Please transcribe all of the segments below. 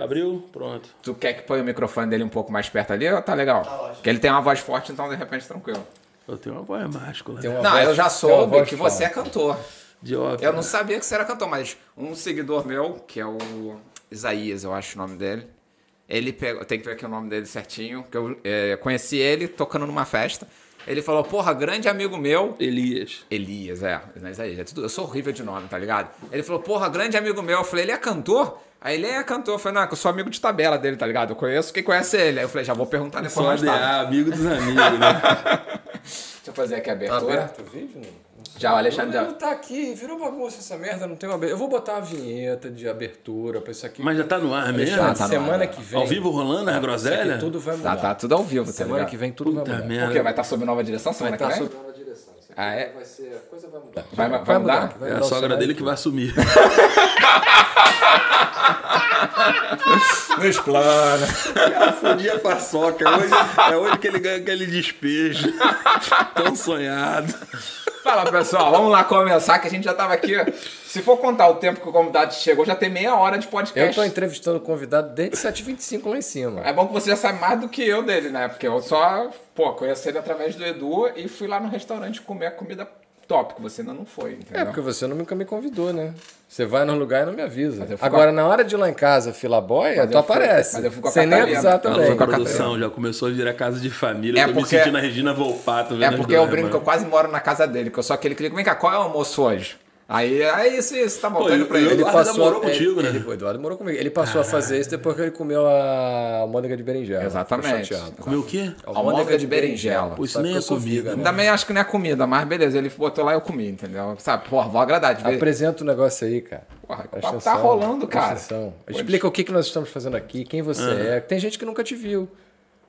Abriu? Pronto. Tu quer que põe o microfone dele um pouco mais perto ali ou tá legal? Tá Porque ele tem uma voz forte, então de repente tranquilo. Eu tenho uma voz máscula. Tem uma Não, voz- eu já soube que forte. você é cantor. De ópera. Eu não sabia que você era cantor, mas um seguidor meu, que é o Isaías, eu acho o nome dele. Ele pegou, tem que ver aqui o nome dele certinho, que eu é, conheci ele tocando numa festa. Ele falou, porra, grande amigo meu, Elias. Elias, é, não é Isaías, é tudo, eu sou horrível de nome, tá ligado? Ele falou, porra, grande amigo meu. Eu falei, ele é cantor? Aí ele é cantor. Eu falei, não, que eu sou amigo de tabela dele, tá ligado? Eu conheço quem conhece ele. Aí eu falei, já vou perguntar depois Sou mais tarde. ADA, amigo dos amigos, né? Deixa eu fazer aqui a Tá abertura. aberto o vídeo? Já, o Alexandre já. Não tá aqui, virou bagunça essa merda, não tem uma abertura. Eu vou botar uma vinheta de abertura pra isso aqui. Mas já tá no ar mesmo? Alexandre, tá no semana ar, que vem. Ao vivo rolando a groselha? tudo vai mudar. Tá, tá tudo ao vivo, tá Semana ligado? que vem tudo Puta vai mudar. merda. Por quê? Vai estar sob nova direção semana Vai que estar vem? sob nova direção. Ah, é? vai ser, a coisa vai mudar. Vai, vai, mudar? vai É a mudar sogra dele que tudo. vai sumir. Nos planos. Fodia paçoca. É hoje, é hoje que ele ganha aquele despejo. Tão sonhado. Fala, pessoal, vamos lá começar, que a gente já tava aqui. Se for contar o tempo que o convidado chegou, já tem meia hora de Eu podcast. tô entrevistando o convidado desde 7h25 lá em cima. É bom que você já sabe mais do que eu dele, né? Porque eu só, pô, conheci ele através do Edu e fui lá no restaurante comer a comida top, que você ainda não foi, entendeu? É, porque você nunca me convidou, né? Você vai no lugar e não me avisa. eu Agora, na hora de ir lá em casa, fila boia, tu eu aparece. mas eu fui com a Sem nem avisar também. com A a produção já começou a virar casa de família. É eu tô porque- me sentindo a Regina Volpato. É as porque eu brinco que eu mano. quase moro na casa dele, que eu sou aquele que liga, vem cá, qual é o almoço hoje? Aí, é isso, tá eu- pra eu- ele. Ele passou, namorou contigo, ele, né? Ele, o Eduardo morou comigo. Ele passou a fazer isso depois que ele comeu a almôndega de berinjela. Exatamente. Comeu o quê? Almôndega de berinjela. Pô, isso Sabe nem é comida, né? Também acho que não é comida, mas beleza, ele botou lá e eu comi, entendeu? Sabe, porra, vou agradar de. Apresenta o negócio aí, cara. Porra, tá atenção, rolando, presta cara. atenção. Explica o que, que nós estamos fazendo aqui, quem você é. Tem gente que nunca te viu.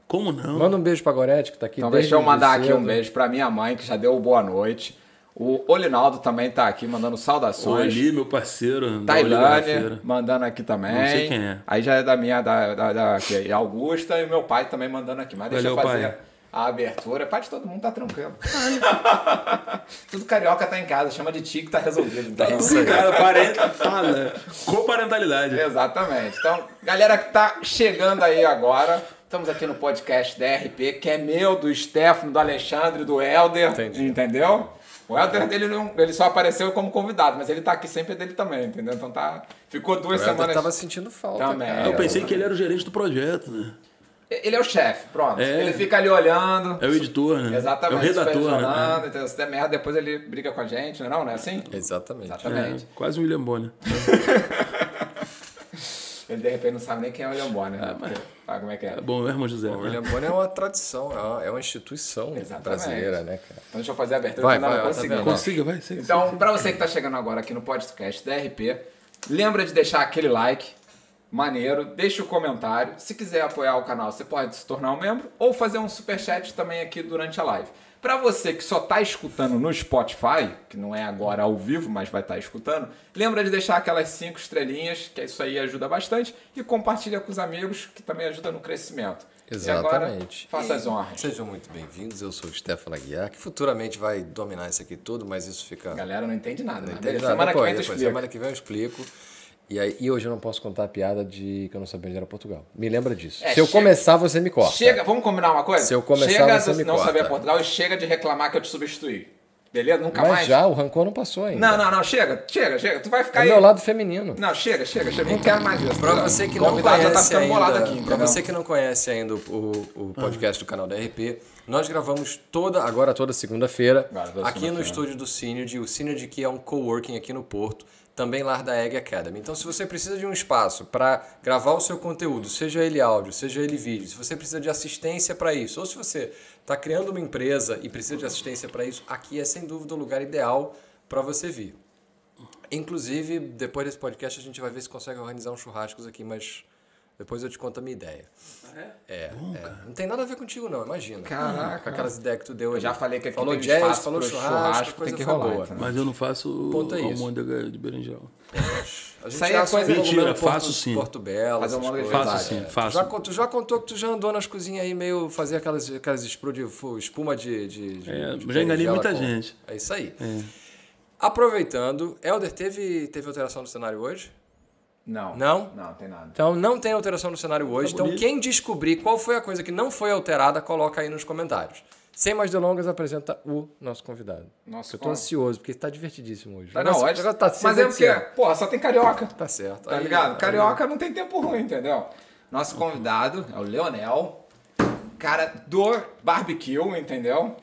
Como não? Manda um beijo pra Gorete, que tá aqui Então deixa eu mandar aqui um beijo pra minha mãe, que já deu boa noite. O Olinaldo também tá aqui mandando saudações. Ali, meu parceiro. Tailândia, mandando aqui também. Não sei quem é. Aí já é da minha, da, da, da é Augusta, e meu pai também mandando aqui. Mas deixa Valeu, eu fazer pai. a abertura. Pai de todo mundo tá tranquilo. Tudo carioca tá em casa, chama de tio que tá resolvido. Então, Tudo, cara, parenta, tá, né? Coparentalidade. Exatamente. Então, galera que tá chegando aí agora, estamos aqui no podcast DRP, que é meu, do Stefano, do Alexandre, do Helder. Entendi. Entendeu? O Helder dele, não- ele só apareceu como convidado, mas ele tá aqui sempre é dele também, entendeu? Então tá. Ficou duas O semanas. tava sentindo falta. Também. cara. Eu pensei que ele era o gerente do projeto, né? Ele é o chefe, pronto. É. Ele fica ali olhando. É o editor, né? Exatamente, É o redator, né? entendeu? Se der merda, depois ele briga com a gente, não é não? Não é assim? Exatamente. É, Exatamente. quase um William Bonner. Ele de repente não sabe nem quem é o William Bonner. né? Porque- Ah, como é que é? É bom, o irmão José. O né? William Bonner é uma tradição, é uma, é uma instituição Exatamente. brasileira, né, cara? Então deixa eu fazer a abertura Vai, vai, não ó, tá? Consiga, vai. Então, pra você que tá chegando agora aqui no podcast da RP, lembra de deixar aquele like, maneiro, deixa o comentário. Se quiser apoiar o canal, você pode se tornar um membro ou fazer um superchat também aqui durante a live. Pra você que só tá escutando no Spotify, que não é agora ao vivo, mas vai estar escutando, lembra de deixar aquelas cinco estrelinhas, que isso aí ajuda bastante, e compartilha com os amigos, que também ajuda no crescimento. E agora, Exatamente. faça E as honras. Sejam muito bem-vindos, eu sou o Stefano Aguiar, que futuramente vai dominar isso aqui tudo, mas isso fica... A galera não entende nada, né? Entende nada? Semana que Depois. Semana que vem eu explico. E, aí, e hoje eu não posso contar a piada de que eu não sabia onde era Portugal. Me lembra disso. É, Se eu chega- começar, você me corta. Chega, vamos combinar uma coisa? Se eu começar, chega você de me não corta. saber Portugal e chega de reclamar que eu te substituí. Beleza? Nunca Mas mais? já, o rancor não passou ainda. Não, não, não, chega, chega, chega. Tu vai ficar É aí. meu lado feminino. Não, chega, chega, chega. Nem quero mais isso. Pra tá? você que não convidado conhece já tá ficando ainda, bolado aqui, pra você que não conhece ainda o, o- o podcast do canal da RP, nós gravamos toda, agora toda segunda-feira, aqui no segunda-feira. estúdio do Synergy. O Synergy que é um coworking aqui no Porto, também lá da Egg Academy. Então, se você precisa de um espaço para gravar o seu conteúdo, seja ele áudio, seja ele vídeo, se você precisa de assistência para isso, ou se você está criando uma empresa e precisa de assistência para isso, aqui é sem dúvida o lugar ideal para você vir. Inclusive, depois desse podcast, a gente vai ver se consegue organizar uns churrascos aqui, mas depois eu te conto a minha ideia. É, é. Não tem nada a ver contigo, não, imagina. Caraca. Com aquelas ideias que tu deu Eu ali. já falei que aqui falou tem jazz, falou churrasco, churrasco, coisa tem que rolar, boa. entendeu? Mas eu não faço Ponto é isso. almôndega de berinjela. A gente Isso aí é coisa- cogumelo Mentira, Porto- faço sim. Porto Belo, uma coisas. Faço sim, é. faço. Já, con- tu já contou que tu já andou nas cozinhas aí meio fazer aquelas, aquelas de, espuma de, de, de- É, de já enganei muita com- gente. É isso aí. Aproveitando, Helder, teve, teve alteração do cenário hoje? Não. Não? Não, tem nada. Então não tem alteração no cenário hoje. Então quem descobrir qual foi a coisa que não foi alterada, coloca aí nos comentários. Sem mais delongas, apresenta o nosso convidado. Nosso Eu tô ansioso, porque tá divertidíssimo hoje. Tá, não, negócio tá Mas é porque, porra, só tem carioca. Tá certo. Tá Aí- ligado? Carioca não tem tempo ruim, entendeu? Nosso convidado é o Leonel, cara do barbecue, entendeu?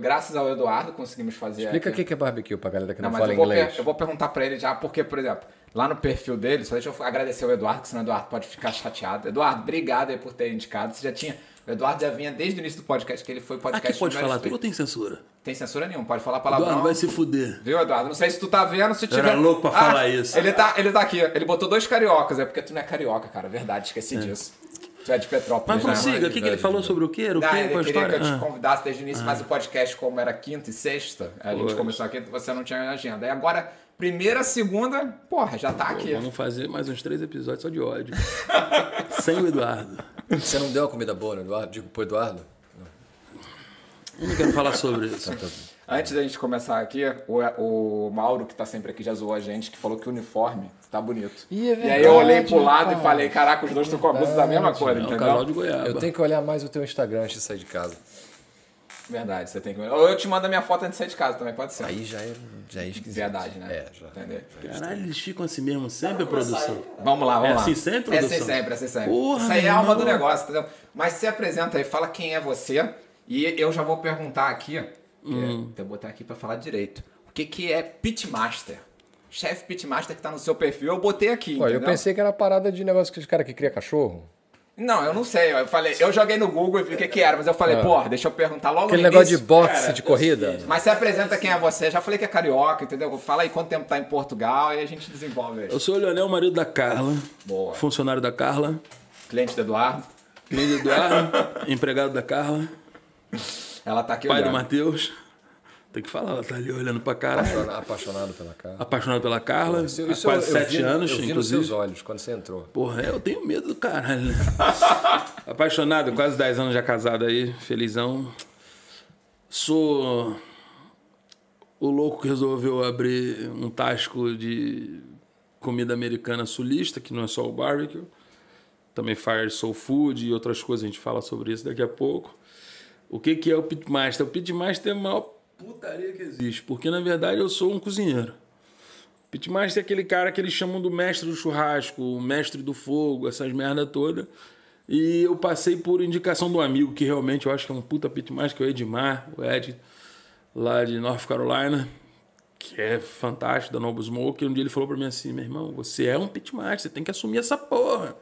Graças ao Eduardo conseguimos fazer Explica o que é barbecue pra galera que não, Não, fala eu inglês. eu vou perguntar pra ele já, porque, por exemplo, lá no perfil dele, só deixa eu agradecer o Eduardo, que senão o Eduardo pode ficar chateado. Eduardo, obrigado aí por ter indicado. Você já tinha. O Eduardo já vinha desde o início do podcast, que ele foi podcast. Aqui pode falar tudo ou tem censura? Tem censura nenhuma, pode falar palavrão. Eduardo vai se fuder. Viu, Eduardo? Não sei se tu tá vendo, se tiver. era louco pra falar isso. Ele tá, ele tá aqui. Ele botou dois cariocas, é porque tu não é carioca, cara. Verdade, esqueci disso. Tu é de Petrópolis, Mas né? prossiga, o que, que ele falou sobre o quê? Era o Não, quê? ele a queria que eu história? te Ah. convidasse desde o início, mas o podcast, como era quinta e sexta, a gente Pois. começou aqui, você não tinha agenda. E agora, primeira, segunda, porra, já tá aqui. Vamos fazer mais uns três episódios só de ódio. Sem o Eduardo. Você não deu a comida boa, né, Eduardo? Digo pro Eduardo. Eu não quero falar sobre isso. Antes da gente começar aqui, o, o Mauro, que tá sempre aqui, já zoou a gente, que falou que o uniforme tá bonito. Ih, é e aí eu olhei pro verdade, lado cara. e falei, caraca, os dois estão com a blusa da mesma cor, É entendeu? casal de goiaba. Eu tenho que olhar mais o teu Instagram antes de sair de casa. Verdade, você tem que. Ou eu te mando a minha foto antes de sair de casa também, pode ser. Aí já é, já é esquisito. Verdade, né? É, já. Entendeu? Caralho, eles ficam assim mesmo, sempre, produção. Vamos lá, vamos É lá. assim sempre, É produção? assim sempre, é assim sempre. Porra, Isso aí é a alma do negócio, entendeu? Mas se apresenta aí, fala quem é você. E eu já vou perguntar aqui, que Hum. é, vou botar aqui pra falar direito. O que, que é Pitmaster? Chefe Pitmaster que tá no seu perfil, eu botei aqui. Olha, eu pensei que era parada de negócio que os caras que cria cachorro. Não, eu não sei. Eu falei, eu joguei no Google e vi o que, que era, mas eu falei, porra, deixa eu perguntar logo Ah. Aquele no negócio de boxe, de corrida. Mas se apresenta quem é você. Já falei que é carioca, entendeu? Fala aí quanto tempo tá em Portugal e a gente desenvolve aí. Eu sou o Leonel, marido da Carla. Boa. Funcionário da Carla. Cliente do Eduardo. Cliente do Eduardo. empregado da Carla. Ela tá aqui Pai do olhando. Matheus. Tem que falar, ela tá ali olhando pra caralho. Apaixonado, apaixonado pela cara. Apaixonado pela Carla. Isso- há isso quase eu- eu sete vi- anos, Eu vi nos inclusive. seus olhos quando você entrou. Porra, eu tenho medo do caralho. né? Apaixonado, quase 10 anos já casado aí, felizão. Sou o louco que resolveu abrir um tasco de comida americana sulista, que não é só o barbecue. Também faz soul food e outras coisas, a gente fala sobre isso daqui a pouco. O que, que é o Pitmaster? O Pitmaster é a maior putaria que existe, porque na verdade eu sou um cozinheiro. Pitmaster é aquele cara que eles chamam do mestre do churrasco, o mestre do fogo, essas merda toda. E eu passei por indicação um amigo que realmente eu acho que é um puta Pitmaster, que é o Edmar, o Ed, lá de North Carolina, que é fantástico, da Noble Smoke. Um dia ele falou pra mim assim: meu irmão, você é um Pitmaster, você tem que assumir essa porra.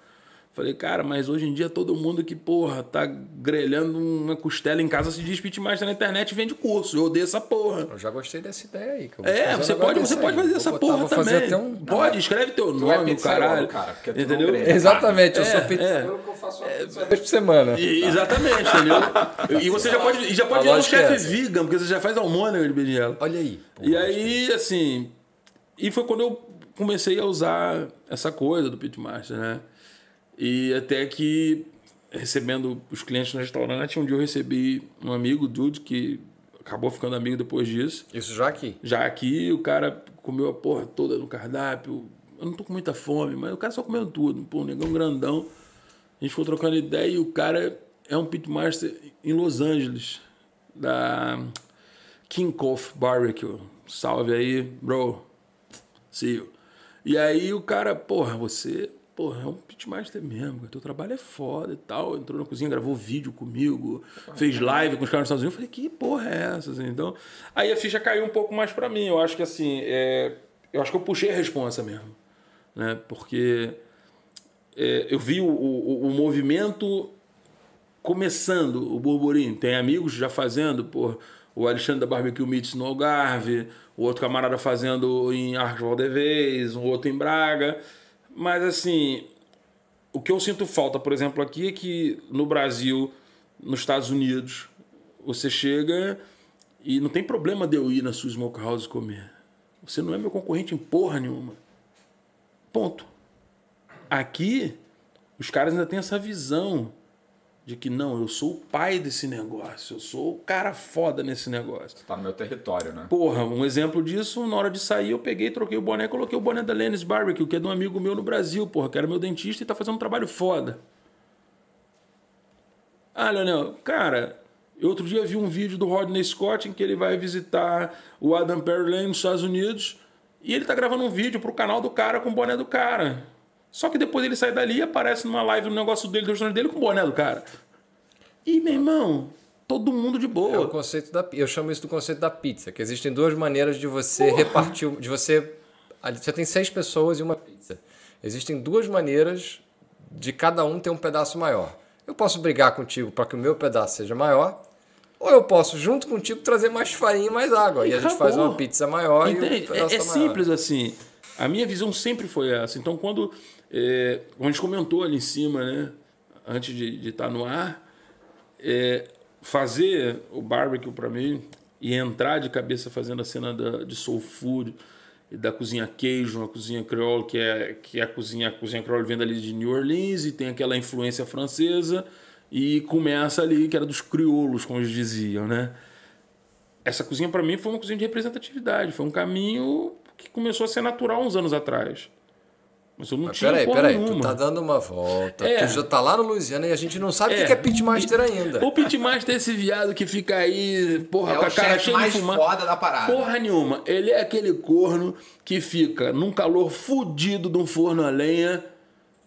Falei, cara, mas hoje em dia todo mundo que, porra, tá grelhando uma costela em casa se diz pitmaster na internet e vende curso. Eu odeio essa porra. Eu já gostei dessa ideia aí. É, você pode, você pode fazer Vou essa botar- porra também. fazer até um... Pode, escreve teu Tu é nome, pizzaiolo, caralho. cara, não entendeu? Exatamente, eu É, sou é. pizza. que eu faço uma uma vez por semana. E- exatamente, entendeu? E você já pode, já pode A virar um é chefe essa. vegan, porque você já faz almôndega de berinjela. Olha aí. pô. E aí, assim. E foi quando eu comecei a usar essa coisa do Pitmaster, né? E até que, recebendo os clientes no restaurante, um dia eu recebi um amigo, Dude, que acabou ficando amigo depois disso. Isso já aqui. Já aqui, o cara comeu a porra toda no cardápio. Eu não tô com muita fome, mas o cara só comendo tudo. Pô, um negão grandão. A gente ficou trocando ideia e o cara é um pitmaster em Los Angeles, da King Coff Barbecue. Salve aí, bro. See you. E aí o cara, porra, você, porra, é um pitmaster mesmo, teu trabalho é foda e tal. Entrou na cozinha, gravou vídeo comigo, fez live com os caras nos Estados Unidos. Eu falei, que porra é essa? assim? Então, aí a ficha caiu um pouco mais pra mim. Eu acho que assim, é, eu acho que eu puxei a responsa mesmo, né? Porque é, eu vi o, o, o movimento começando, o burburinho. Tem amigos já fazendo, pô, o Alexandre da Barbecue Meats no Algarve, o outro camarada fazendo em Arcos Valdevez, um outro em Braga. Mas assim, o que eu sinto falta, por exemplo, aqui é que no Brasil, nos Estados Unidos, você chega e não tem problema de eu ir na sua smokehouse comer. Você não é meu concorrente em porra nenhuma. Ponto. Aqui, os caras ainda têm essa visão de que não, eu sou o pai desse negócio, eu sou o cara foda nesse negócio. Tá no meu território, né? Porra, um exemplo disso, na hora de sair, eu peguei, troquei o boné, coloquei o boné da Lennis Barbecue, que é de um amigo meu no Brasil, porra, que era meu dentista e tá fazendo um trabalho foda. Ah, Leonel, cara, eu outro dia vi um vídeo do Rodney Scott em que ele vai visitar o Adam Pearlane nos Estados Unidos e ele tá gravando um vídeo pro canal do cara com o boné do cara. Só que depois ele sai dali e aparece numa live no negócio dele, do restaurante dele com o boné do cara. E, meu irmão, todo mundo de É o boa. conceito da Eu chamo isso do conceito da pizza, que existem duas maneiras de você repartir. De você. ali Você tem seis pessoas e uma pizza. Existem duas maneiras de cada um ter um pedaço maior. Eu posso brigar contigo para que o meu pedaço seja maior, ou eu posso, junto contigo, trazer mais farinha e mais água. E, a gente faz uma pizza maior e um pedaço É, é maior. simples assim. A minha visão sempre foi essa. Então, quando. É, a gente comentou ali em cima, né? Antes de estar no ar, é, fazer o barbecue para mim e entrar de cabeça fazendo a cena da, de soul food e da cozinha queijo, a cozinha creole, que é, que é a cozinha, a cozinha creole vem ali de New Orleans e tem aquela influência francesa e começa ali, que era dos crioulos, como eles diziam, né? essa cozinha para mim foi uma cozinha de representatividade, foi um caminho que começou a ser natural uns anos atrás. Mas eu não Mas tinha peraí, peraí, nenhuma. tu tá dando uma volta. É. Tu já tá lá no Louisiana e a gente não sabe o que É. que é pitmaster ainda. O pitmaster é esse viado que fica aí, porra, É com o a cara cheia de mais fumar. foda da parada. Porra nenhuma. Ele é aquele corno que fica num calor fudido de um forno a lenha,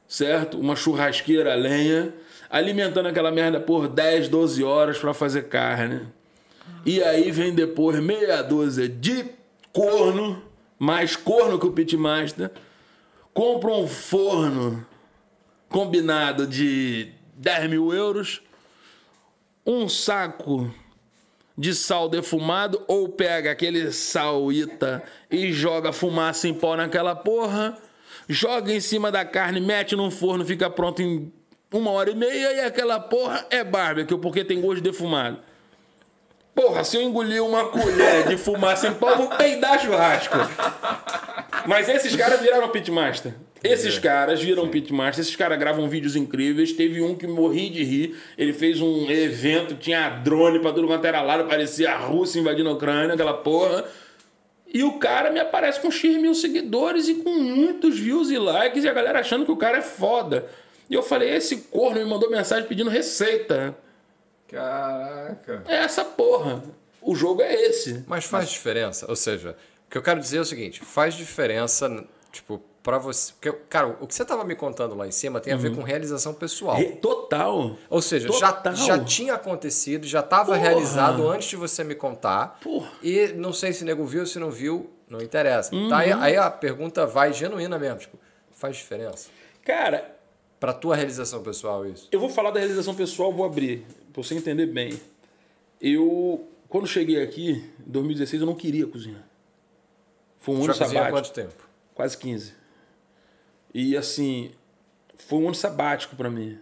certo? Uma churrasqueira a lenha, alimentando aquela merda por 10, 12 horas pra fazer carne. E aí vem depois meia dúzia de corno, mais corno que o pitmaster, compra um forno combinado de 10 mil euros, um saco de sal defumado ou pega aquele sal ita e joga fumaça em pó naquela porra, joga em cima da carne, mete no forno, fica pronto em uma hora e meia e aquela porra é barbecue porque tem gosto defumado. Porra, se eu engolir uma colher de fumaça em pó, vou peidar churrasco. Mas esses caras viraram pitmaster. Esses caras viram pitmaster, esses caras gravam vídeos incríveis. Teve um que morri de rir. Ele fez um evento, tinha drone pra tudo quanto era lado, parecia a Rússia invadindo a Ucrânia, aquela porra. E o cara me aparece com X mil seguidores e com muitos views e likes, e a galera achando que o cara é foda. E eu falei, esse corno me mandou mensagem pedindo receita. Caraca. É essa porra. O jogo é esse. Mas faz diferença. Ou seja, o que eu quero dizer é o seguinte: faz diferença, tipo, pra você. Porque, cara, o que você tava me contando lá em cima tem a ver com realização pessoal. Total. Ou seja, já, Total. já tinha acontecido, já estava realizado antes de você me contar. Porra. E não sei se nego viu, se não viu, não interessa. Uhum. Tá? Aí, aí a pergunta vai genuína mesmo, tipo, faz diferença? Cara, Pra tua realização pessoal isso? eu vou falar da realização pessoal, vou abrir, pra você entender bem. Eu, quando cheguei aqui, em 2016, eu não queria cozinhar. Foi um ano há sabático. quanto tempo? Quase 15. E assim, foi um ano sabático pra mim.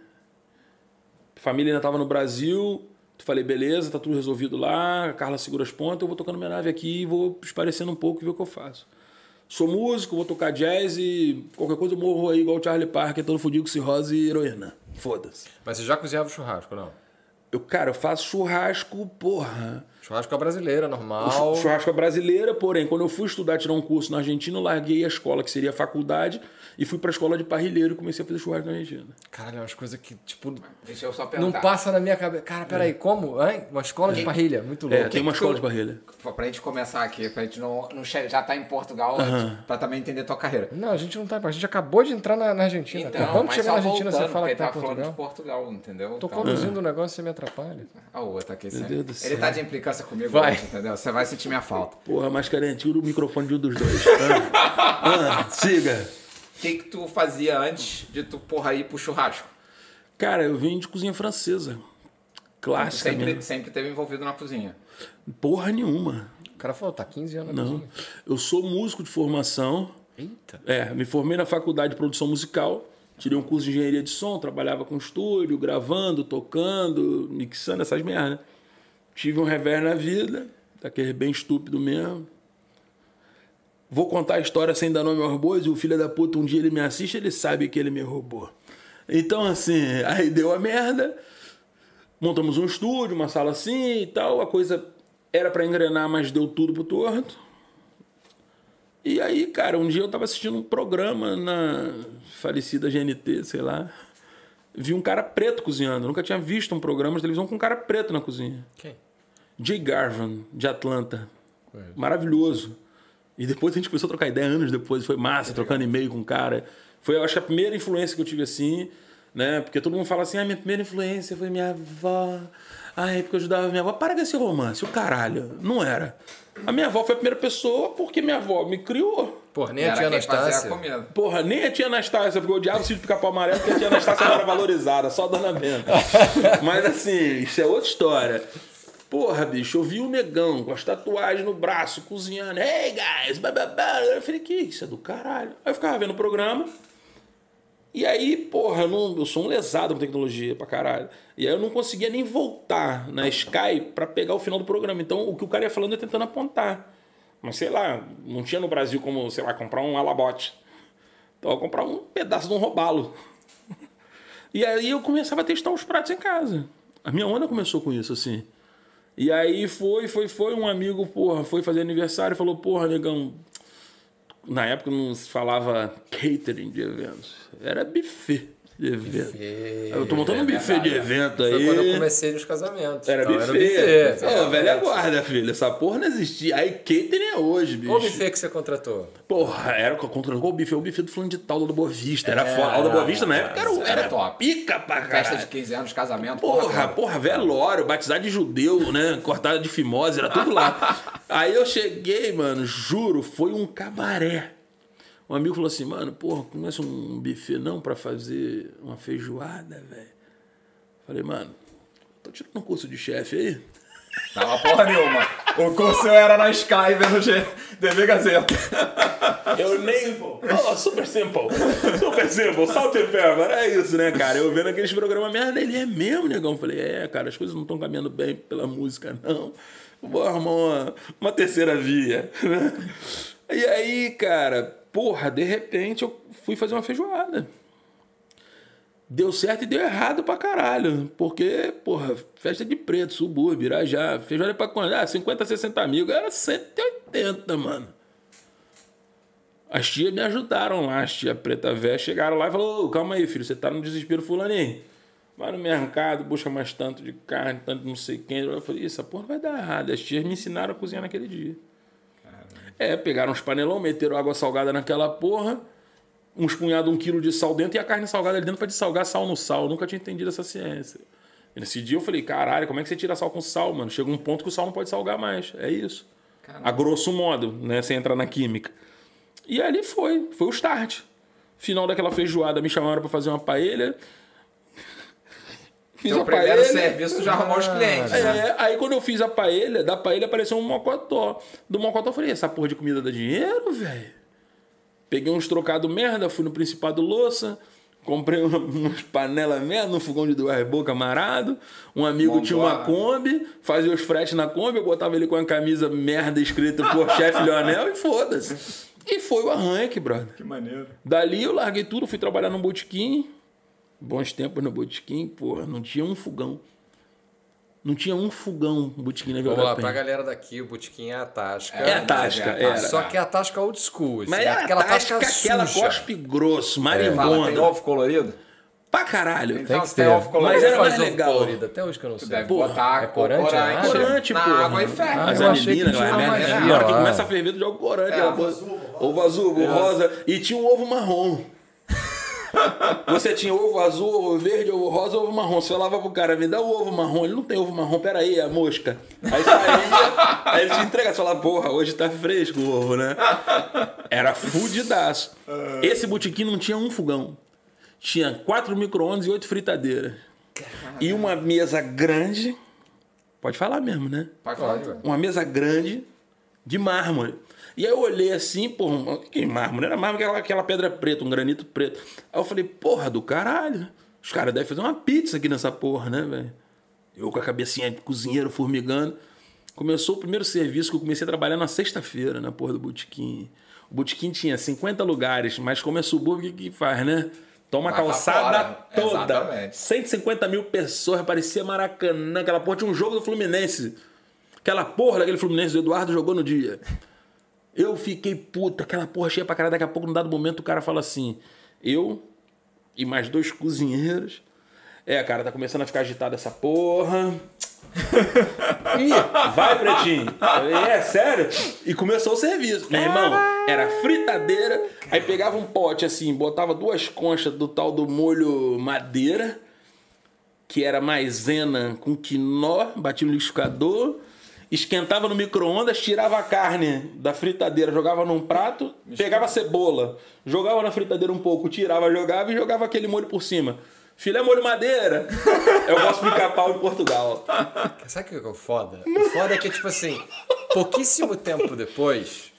Família ainda tava no Brasil. Falei, beleza, tá tudo resolvido lá. A Carla segura as pontas. Eu vou tocando minha nave aqui e vou esparecendo um pouco e ver o que eu faço. Sou músico, vou tocar jazz e qualquer coisa eu morro aí igual o Charlie Parker, todo fudido com cirrose e heroína. Foda-se. Mas você já cozinhava churrasco, não? Eu, cara, eu faço churrasco, porra. Churrasco é brasileira, normal. chu- churrasco é brasileira, porém, quando eu fui estudar, tirar um curso na Argentina, eu larguei a escola, que seria a faculdade, e fui pra escola de parrilheiro e comecei a fazer churrasco na Argentina. Caralho, é umas coisas que, tipo, Deixa eu só não perguntar. passa na minha cabeça. Cara, peraí, como? Hein? Uma escola de parrilha, muito É, louco. tem uma escola de parrilha. Pra gente começar aqui, pra gente não, não já tá em Portugal, pra também entender tua carreira. Não, a gente não tá. A gente acabou de entrar na, na Argentina. Então, Acabamos de mas chegar só na Argentina, voltando, você fala que tá em ele tá falando Portugal. de Portugal, entendeu? Tô Então, conduzindo o negócio e você me atrapalha. a outra aqui, Meu. Deus do Ele céu. tá de implicância comigo Vai. hoje, entendeu? Você vai sentir minha falta. Porra, mascarinha, tira o microfone de um dos dois. Ah, ah, siga. O que que tu fazia antes de tu, porra, ir pro churrasco? Cara, eu venho de cozinha francesa. Clássica sempre, mesmo. sempre teve envolvido na cozinha. Porra nenhuma. O cara falou, tá 15 anos na Não. cozinha. Eu sou músico de formação. Eita. É, me formei na faculdade de produção musical. Tirei um curso de engenharia de som, trabalhava com estúdio, gravando, tocando, mixando, essas merdas. Tive um revés na vida, daquele bem estúpido mesmo. Vou contar a história sem dar nome aos bois, e o filho da puta, um dia ele me assiste, ele sabe que ele me roubou. Então, assim, aí deu a merda. Montamos um estúdio, uma sala assim e tal. A coisa era pra engrenar, mas deu tudo pro torto. E aí, cara, um dia eu tava assistindo um programa na falecida GNT, sei lá. Vi um cara preto cozinhando. Eu nunca tinha visto um programa de televisão com um cara preto na cozinha. Quem? Jay Garvin, de Atlanta. Maravilhoso. E depois a gente começou a trocar ideia anos depois. Foi massa, trocando e-mail com o cara. Foi, eu acho, a primeira influência que eu tive assim, né? Porque todo mundo fala assim, ah, minha primeira influência foi minha avó. Ai, porque eu ajudava minha avó. Para com esse romance, o caralho. Não era. A minha avó foi a primeira pessoa porque minha avó me criou. Porra, nem a tia a Anastácia. Porra, nem a tia Anastácia, porque eu odiava o sítio Capão Amarelo, porque a tia Anastácia não era valorizada, só a Dona Benta. Mas assim, isso é outra história. Porra, bicho, eu vi o negão com as tatuagens no braço, cozinhando. Hey, guys! Bababá. Eu falei, que isso é do caralho. Aí eu ficava vendo o programa. E aí, porra, eu, não, eu sou um lesado com tecnologia pra caralho. E aí eu não conseguia nem voltar na Sky pra pegar o final do programa. Então, o que o cara ia falando é tentando apontar. Mas sei lá, não tinha no Brasil como, sei lá, comprar um alabote. Então eu comprar um pedaço de um robalo. E aí eu começava a testar os pratos em casa. A minha onda começou com isso, assim. E aí foi, foi, foi. Um amigo, porra, foi fazer aniversário e falou, porra, negão. Na época não se falava catering de eventos. Era buffet de evento. Eu tô montando um buffet de evento aí. Foi quando eu comecei nos casamentos. Era Então, buffet. Era buffet. Velha guarda, filho. Essa porra não existia. Aí catering é hoje, bicho. Qual buffet que você contratou? Porra, era o buffet, o buffet do fulano de tal da Boa Vista. Era foda. A da Boa Vista na época era, era era top. pica pra Festa caralho. de 15 anos, casamento. Porra, toda. porra, velório, batizado de judeu, né? Cortada de fimose, era tudo lá. Aí eu cheguei, mano, juro, foi um cabaré. Um amigo falou assim, mano, porra, conhece um buffet não pra fazer uma feijoada, velho? Falei, mano, tô tirando um curso de chefe aí. Tava porra nenhuma. O curso era na Sky vendo G- TV Gazeta. Eu nem. Oh, super simple. Super simple. Salt and pepper. É isso, né, cara? Eu vendo aqueles programas merda, ele é mesmo, negão. Falei, é, cara, as coisas não estão caminhando bem pela música, não. Vou arrumar uma, uma terceira via. E aí, cara, porra, de repente eu fui fazer uma feijoada. Deu certo e deu errado pra caralho. Porque, porra, festa de preto, subúrbio, Irajá. Feijoada pra quando? Ah, 50, 60 amigos. Era 180, mano. As tias me ajudaram lá, as tias preta véia chegaram lá e falaram, "Ô, calma aí, filho, você tá no desespero fulaninho. Vai no mercado, busca mais tanto de carne, tanto não sei quem. Eu falei, essa porra vai dar errado. As tias me ensinaram a cozinhar naquele dia. É, pegaram uns panelão, meteram água salgada naquela porra, uns punhados, um quilo de sal dentro e a carne salgada ali dentro pra dessalgar sal no sal. Eu nunca tinha entendido essa ciência. E nesse dia eu falei, caralho, como é que você tira sal com sal, mano? Chega um ponto que o sal não pode salgar mais. É isso. A grosso modo, né? Sem entrar na química. E ali foi, foi o start. Final daquela feijoada, me chamaram pra fazer uma paella. Fiz Então, o primeiro serviço tu já arrumou os clientes, né? É, aí quando eu fiz a paella, da paella apareceu um mocotó. Do mocotó eu falei, essa porra de comida dá dinheiro, velho? Peguei uns trocados merda, fui no Principado Louça, comprei uma- umas panelas merda, um fogão de duas bocas amarado. Um amigo tinha uma a- Kombi, fazia os fretes na Kombi, eu botava ele com a camisa merda escrita por chefe Leonel e foda-se. E foi o arranque, brother. Que maneiro. Dali eu larguei tudo, fui trabalhar no botequim. Bons tempos no botequim, porra, não tinha um fogão. Não tinha um fogão no botequim na Vila Vamos da lá, Penha. pra galera daqui, o Botequim é a Tasca. É a Tasca, É a era. Só que é a Tasca old school. Assim, Mas é era aquela tasca, tasca aquela suja. cospe grosso, Fala, tem marimbona. ovo colorido? Pra caralho. Então, que tem ter. ovo colorido, Mas era mais ovo legal. colorido, até hoje que eu não sei. deve Porra, botar é corante, né? Corante, na porra. água e ferve. Ah, As anilinas, aquela Na hora que começa a ferver, tu joga o corante. É, Ovo azul, ovo rosa. E tinha um ovo marrom. Você tinha ovo azul, ovo verde, ovo rosa, ovo marrom. Você falava pro cara, me dá o ovo marrom. Ele não tem ovo marrom, peraí, é a mosca. Aí saía, aí ele te entrega, você fala, porra, hoje tá fresco o ovo, né? Era fudidaço. Esse botequim não tinha um fogão. Tinha quatro micro-ondas e oito fritadeiras. E uma mesa grande. Pode falar mesmo, né? Pode falar. Uma mesa grande de mármore. E aí eu olhei assim, porra, que mármore? Era mármore, aquela, aquela pedra preta, um granito preto. Aí eu falei, porra do caralho. Os caras devem fazer uma pizza aqui nessa porra, né, velho? Eu com a cabecinha de cozinheiro formigando. Começou o primeiro serviço que eu comecei a trabalhar na sexta-feira, na porra do botequim. O botequim tinha 50 lugares, mas como é subúrbio, o que, que faz, né? Toma a calçada toda. Exatamente. 150 mil pessoas, parecia Maracanã. Aquela porra tinha um jogo do Fluminense. Aquela porra daquele Fluminense, o Eduardo jogou no dia. Eu fiquei puta, aquela porra cheia pra caralho. Daqui a pouco, num dado momento, o cara fala assim: eu e mais dois cozinheiros. É, cara, tá começando a ficar agitada essa porra. Ih, vai, pretinho. É, sério? E começou o serviço. Meu irmão, era fritadeira. Aí pegava um pote assim, botava duas conchas do tal do molho madeira, que era maisena com quinó, batia no liquidificador, esquentava no micro-ondas, tirava a carne da fritadeira, jogava num prato, pegava a cebola, jogava na fritadeira um pouco, tirava, jogava e jogava aquele molho por cima. Filé molho madeira. Eu gosto de pica-pau em Portugal. Sabe o que é o foda? O foda é que, tipo assim, pouquíssimo tempo depois,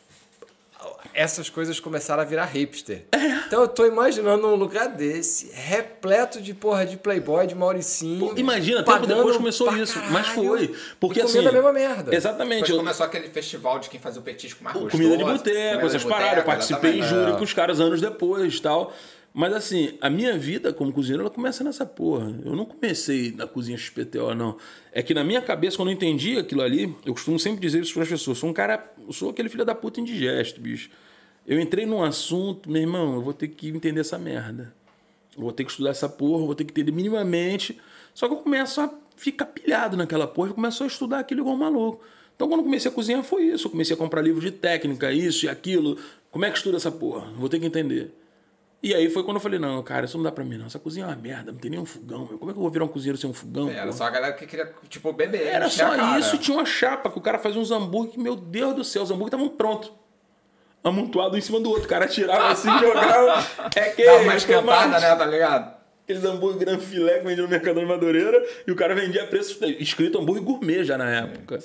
essas coisas começaram a virar hipster. Então eu tô imaginando um lugar desse, repleto de porra de Playboy, de Mauricinho. Imagina, tempo depois começou isso. caralho Mas foi. Porque e assim. comendo a mesma merda. Exatamente. Depois eu- começou aquele festival de quem fazia o petisco mais gostoso. comida de boteco, comida essas paradas. Eu participei em júri com os caras anos depois tal. Mas assim, a minha vida como cozinheiro, ela começa nessa porra. Eu não comecei na cozinha XPTO, não. É que na minha cabeça, quando eu entendi aquilo ali, eu costumo sempre dizer isso para as pessoas. Sou um cara, eu sou aquele filho da puta indigesto, bicho. Eu entrei num assunto, meu irmão, eu vou ter que entender essa merda. Eu vou ter que estudar essa porra, eu vou ter que entender minimamente. Só que eu começo a ficar pilhado naquela porra e começo a estudar aquilo igual um maluco. Então, quando eu comecei a cozinhar, foi isso. Eu comecei a comprar livros de técnica, isso e aquilo. Como é que estuda essa porra? Vou ter que entender. E aí foi quando eu falei, não, cara, isso não dá pra mim, não. Essa cozinha é uma merda, não tem nenhum fogão. meu. Como é que eu vou virar um cozinheiro sem um fogão? Era porra? só a galera que queria, tipo, beber. Era só isso tinha uma chapa que o cara fazia uns hambúrguer que, meu Deus do céu, os hambúrguer estavam prontos. Amontoado em cima do outro. O cara tirava assim, jogava. É que Dá uma esquentada, né, tá ligado? Aqueles hambúrguer gran filé que vendia no Mercadão de Madureira e o cara vendia a preço escrito hambúrguer gourmet já na época.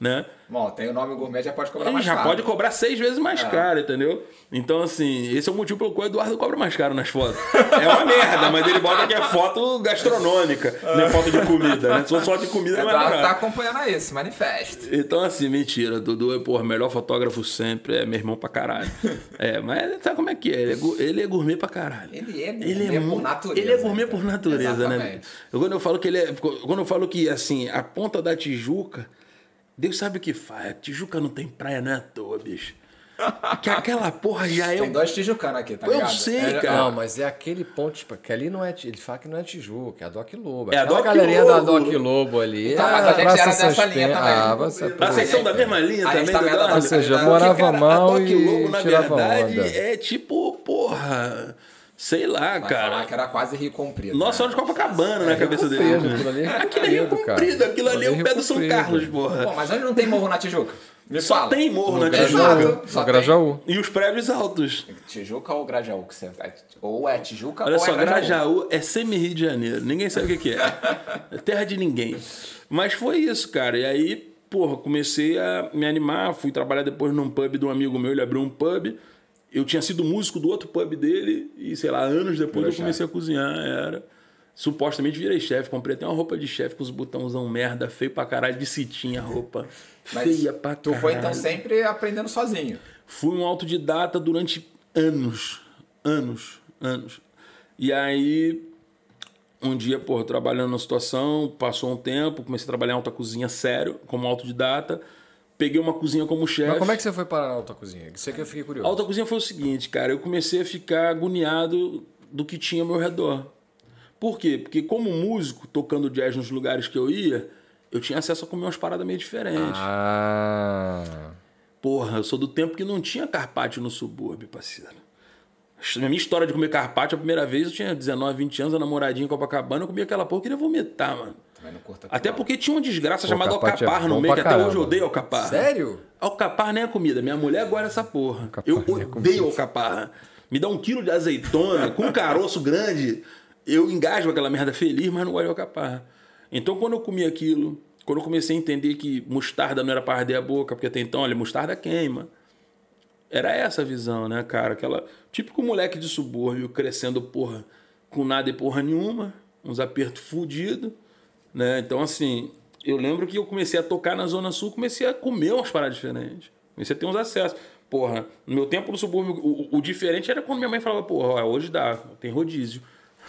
Né? Bom, tem o nome gourmet, já pode cobrar Ele mais já caro. pode cobrar seis vezes mais caro, entendeu? Então, assim, esse é o motivo pelo qual o Eduardo cobra mais caro nas fotos. É uma merda, mas ele bota que é foto gastronômica, não é foto de comida, né? Se fosse foto de comida, é mais Eduardo tá acompanhando aí esse manifesto. Então, assim, mentira. Dudu é, porra, melhor fotógrafo sempre. É meu irmão pra caralho. É, mas sabe como é que é? Ele é, ele é gourmet pra caralho. Ele é Ele é gourmet por mu- natureza, Ele é gourmet então. por natureza, né? Exatamente. Eu, quando eu falo que ele é. Quando eu falo que, assim, a ponta da Tijuca, Deus sabe o que faz. Tijuca não tem praia, não é à toa, bicho. Que aquela porra já é. Tem um- dois tijucanos aqui, tá Eu ligado? sei, É, cara. Não, mas é aquele ponto, tipo, que ali não é. Ele fala que não é Tijuca, é a Doc Lobo. É a Doc galerinha da Lobo. Doc Lobo ali. Então, mas a gente Praça era dessa linha também. Ah, você Ah, vocês são da mesma linha A gente também, é da Ou seja, Porque, morava Porque, cara, mal a Doc e Lobo, na tirava verdade, onda. é tipo, porra. Sei lá, Vai cara. falar que era quase Rio Comprido. Nossa, né? olha de Copacabana na cabeça dele. Comprido, aquilo ali é Rio Aquilo ali é Rio Comprido, aquilo ali é o Rio pé do São Comprido. Carlos, porra. Pô, mas onde não tem morro na Tijuca? Me Só fala. tem morro No na Grajaú. Tijuca. Só. Grajaú. E os prédios altos. Tijuca ou Grajaú? Que você... Ou é Tijuca Olha ou só, é Grajaú. Grajaú é semi-Rio de Janeiro. Ninguém sabe o que que é. É terra de ninguém. Mas foi isso, cara. E aí, porra, comecei a me animar. Fui trabalhar depois num pub de um amigo meu. Ele abriu um pub. Eu tinha sido músico do outro pub dele. E, sei lá, anos depois Virou eu comecei a cozinhar. Era. Supostamente virei chefe. Comprei até uma roupa de chefe com os botãozão merda. Feio pra caralho. De cetim a roupa. Mas Feia pra Tu caralho. foi então sempre aprendendo sozinho. Fui um autodidata durante anos. Anos. Anos. E aí, um dia, pô, trabalhando na situação, passou um tempo, comecei a trabalhar em alta cozinha sério, como autodidata. Peguei uma cozinha como chefe. Mas como é que você foi parar na alta cozinha? Isso é que eu fiquei A curioso. alta cozinha foi o seguinte, cara, eu comecei a ficar agoniado do que tinha ao meu redor. Por quê? Porque como músico, tocando jazz nos lugares que eu ia, eu tinha acesso a comer umas paradas meio diferentes. Ah. Porra, eu sou do tempo que não tinha carpaccio no subúrbio, parceiro. A minha história de comer carpaccio, a primeira vez eu tinha 19, 20 anos, a namoradinha em Copacabana, eu comia aquela porra, eu queria vomitar, mano. Também não curta Até porque tinha uma desgraça Pô, chamada carpaccio é no meio, que até hoje eu odeio alcaparra. Sério? Alcaparra nem é comida, minha mulher gosta dessa porra. Alcaparra eu é odeio comida. alcaparra. Me dá um quilo de azeitona com um caroço grande, eu engasgo aquela merda feliz, mas não gosto de alcaparra. Então quando eu comi aquilo, quando eu comecei a entender que mostarda não era para arder a boca, porque até então, olha, mostarda queima. Era essa a visão, né, cara? Aquela típico moleque de subúrbio crescendo, porra, com nada e porra nenhuma, uns apertos fudidos, né? Então, assim, eu lembro que eu comecei a tocar na Zona Sul, comecei a comer umas paradas diferentes. Comecei a ter uns acessos. Porra, no meu tempo no subúrbio, o, o diferente era quando minha mãe falava, porra, hoje dá, tem rodízio.